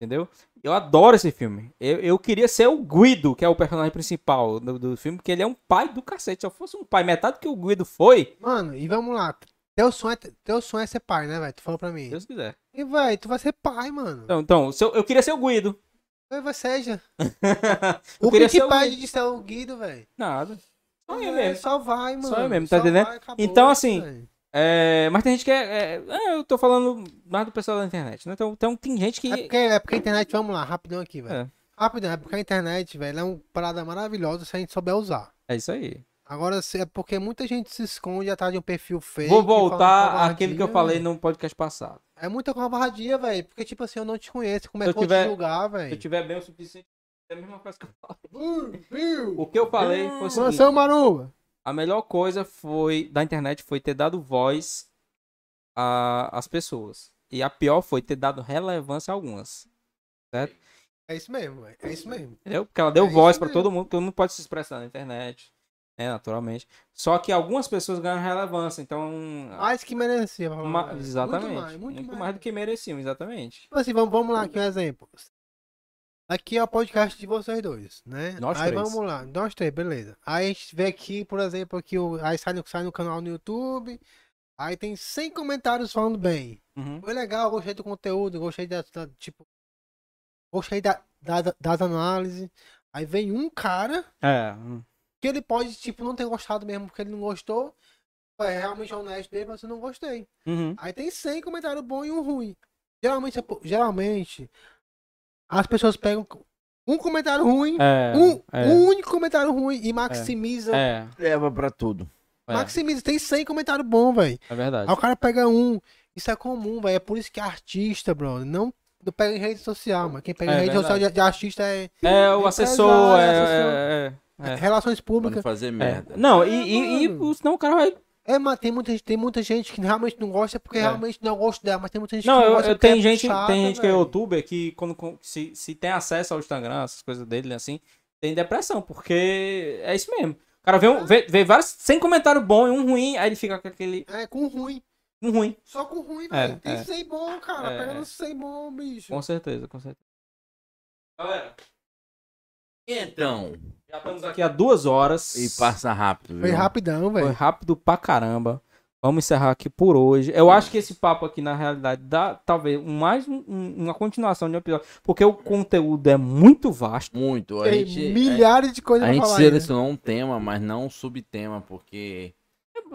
Entendeu? Eu adoro esse filme. Eu, eu queria ser o Guido, que é o personagem principal do, do filme, porque ele é um pai do cacete. Se eu fosse um pai, metade que o Guido foi, Mano, e vamos lá. Teu sonho, é, teu sonho é ser pai, né, velho? Tu falou pra mim. se Deus quiser. E, velho, tu vai ser pai, mano. Então, então eu, eu queria ser o Guido. Vai, seja. [LAUGHS] eu O que queria te ser o de ser o Guido, velho? Nada. Só eu É, mesmo. Só vai, mano. Só eu mesmo, tá Só entendendo? vai, acabou, Então, assim, velho. É, mas tem gente que é, é- é, Eu tô falando mais do pessoal da internet, né? Então, então tem gente que. É porque, é porque a internet, vamos lá, rapidão aqui, velho. É. Rapidão, é porque a internet, velho, é uma parada maravilhosa se a gente souber usar. É isso aí. Agora, é porque muita gente se esconde atrás de um perfil fake. Vou voltar àquilo que eu falei velho. no podcast passado. É muita covardia, velho. Porque, tipo assim, eu não te conheço. Como é eu que eu vou tiver- te julgar, Se eu velho? tiver bem o suficiente, é a mesma coisa que eu falei. O que eu falei foi o seguinte: Mansão Maruba. a melhor coisa foi da internet foi ter dado voz a- às pessoas. E a pior foi ter dado relevância a algumas. É isso mesmo. É isso mesmo. Entendeu? Porque ela deu É voz pra mesmo. todo mundo, todo mundo pode se expressar na internet. né, naturalmente. Só que algumas pessoas ganham relevância, então. Mais que merecia, pra falar a ma- verdade. exatamente. Muito mais, muito, mais. do que mereciam, exatamente. Tipo assim, vamos, vamos lá aqui um exemplo. Aqui é o podcast de vocês dois, né? Nós aí três. vamos lá, nós três, beleza. Aí a gente vê aqui, por exemplo, aqui o, aí sai no, sai no canal no YouTube. Aí tem 100 comentários falando bem. Uhum. Foi legal, gostei do conteúdo, gostei da, da- tipo. Gostei da, da- das análises. Aí vem um cara É. hum. que ele pode, tipo, não ter gostado mesmo porque ele não gostou. É realmente honesto dele, mas eu não gostei. Uhum. Aí tem 100 comentários bons e um ruim. Geralmente, é geralmente as pessoas pegam um comentário ruim, É. um, é, um único comentário ruim e maximiza. é, Leva pra tudo. é, Maximiza, tem 100 comentários bons, velho. é verdade. Aí o cara pega um. Isso é comum, velho. É por isso que artista, bro, não, não pega em rede social, mano. Quem pega É em rede verdade. social de, de artista é, É, o assessor, é, assessor. é, é, é. relações Pra públicas. não fazer É. merda. Não, e, e, e senão o cara vai. É, mas tem muita, gente- tem muita gente que realmente não gosta porque É. realmente não gosta dela, mas tem muita gente Não, que não eu, gosta eu- porque tem é gente, chata, tem gente que é youtuber que quando se, se tem acesso ao Instagram, essas coisas dele assim, tem depressão, porque é isso mesmo. O cara vê, um- vê, vê vários sem comentário bom e um ruim, aí ele fica com aquele É, com ruim. um ruim. Só com ruim, É, velho. Tem é. 100 bom, cara. É, Pega é. no 100 bom, bicho. Com certeza, com certeza. Galera, Então, já estamos aqui há duas horas. e passa rápido, Foi viu? rapidão, Foi velho. rápido pra caramba. Vamos encerrar aqui por hoje. Eu acho que esse papo aqui, na realidade, dá talvez um- mais um- um- uma continuação de um episódio. Porque o conteúdo é muito vasto. Muito. A Tem gente, milhares de coisas a, gente falar. selecionou um tema, mas não um subtema, porque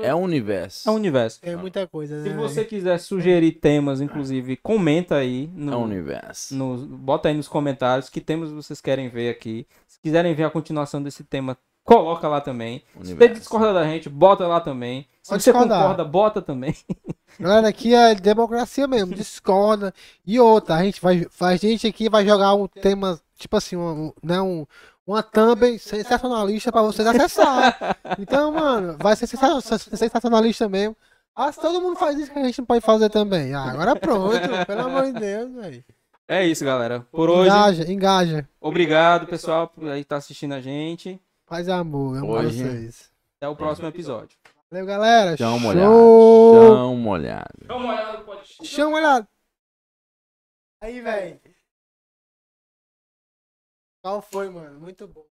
é um universo. É um universo. É muita coisa, né? Se você quiser sugerir temas, inclusive, comenta aí. No, É um universo. no- bota aí nos comentários que temas vocês querem ver aqui. Se quiserem ver a continuação desse tema, coloca lá também. Se você universo. discorda da gente, bota lá também. Se Pode você discordar. concorda, bota também. Galera, aqui é democracia mesmo, discorda. E outra, a gente vai, a gente aqui vai jogar um tema, tipo assim, um, né, um, uma thumb sensacionalista pra vocês acessar. [LAUGHS] Então, mano, vai ser sensa- sensacionalista mesmo. Ah, se todo mundo faz isso, que a gente não pode fazer também. Ah, agora pronto, pelo amor de Deus, velho. É isso, galera. Por hoje, Engaja, engaja. obrigado, pessoal, por aí estar assistindo a gente. Faz amor, amo Hoje- vocês. Até o próximo episódio. Valeu, galera. Chão Show. molhado. Chão molhado. Dá uma olhada no podcast. Chão molhado. Aí, velho. Qual foi, mano? Muito bom.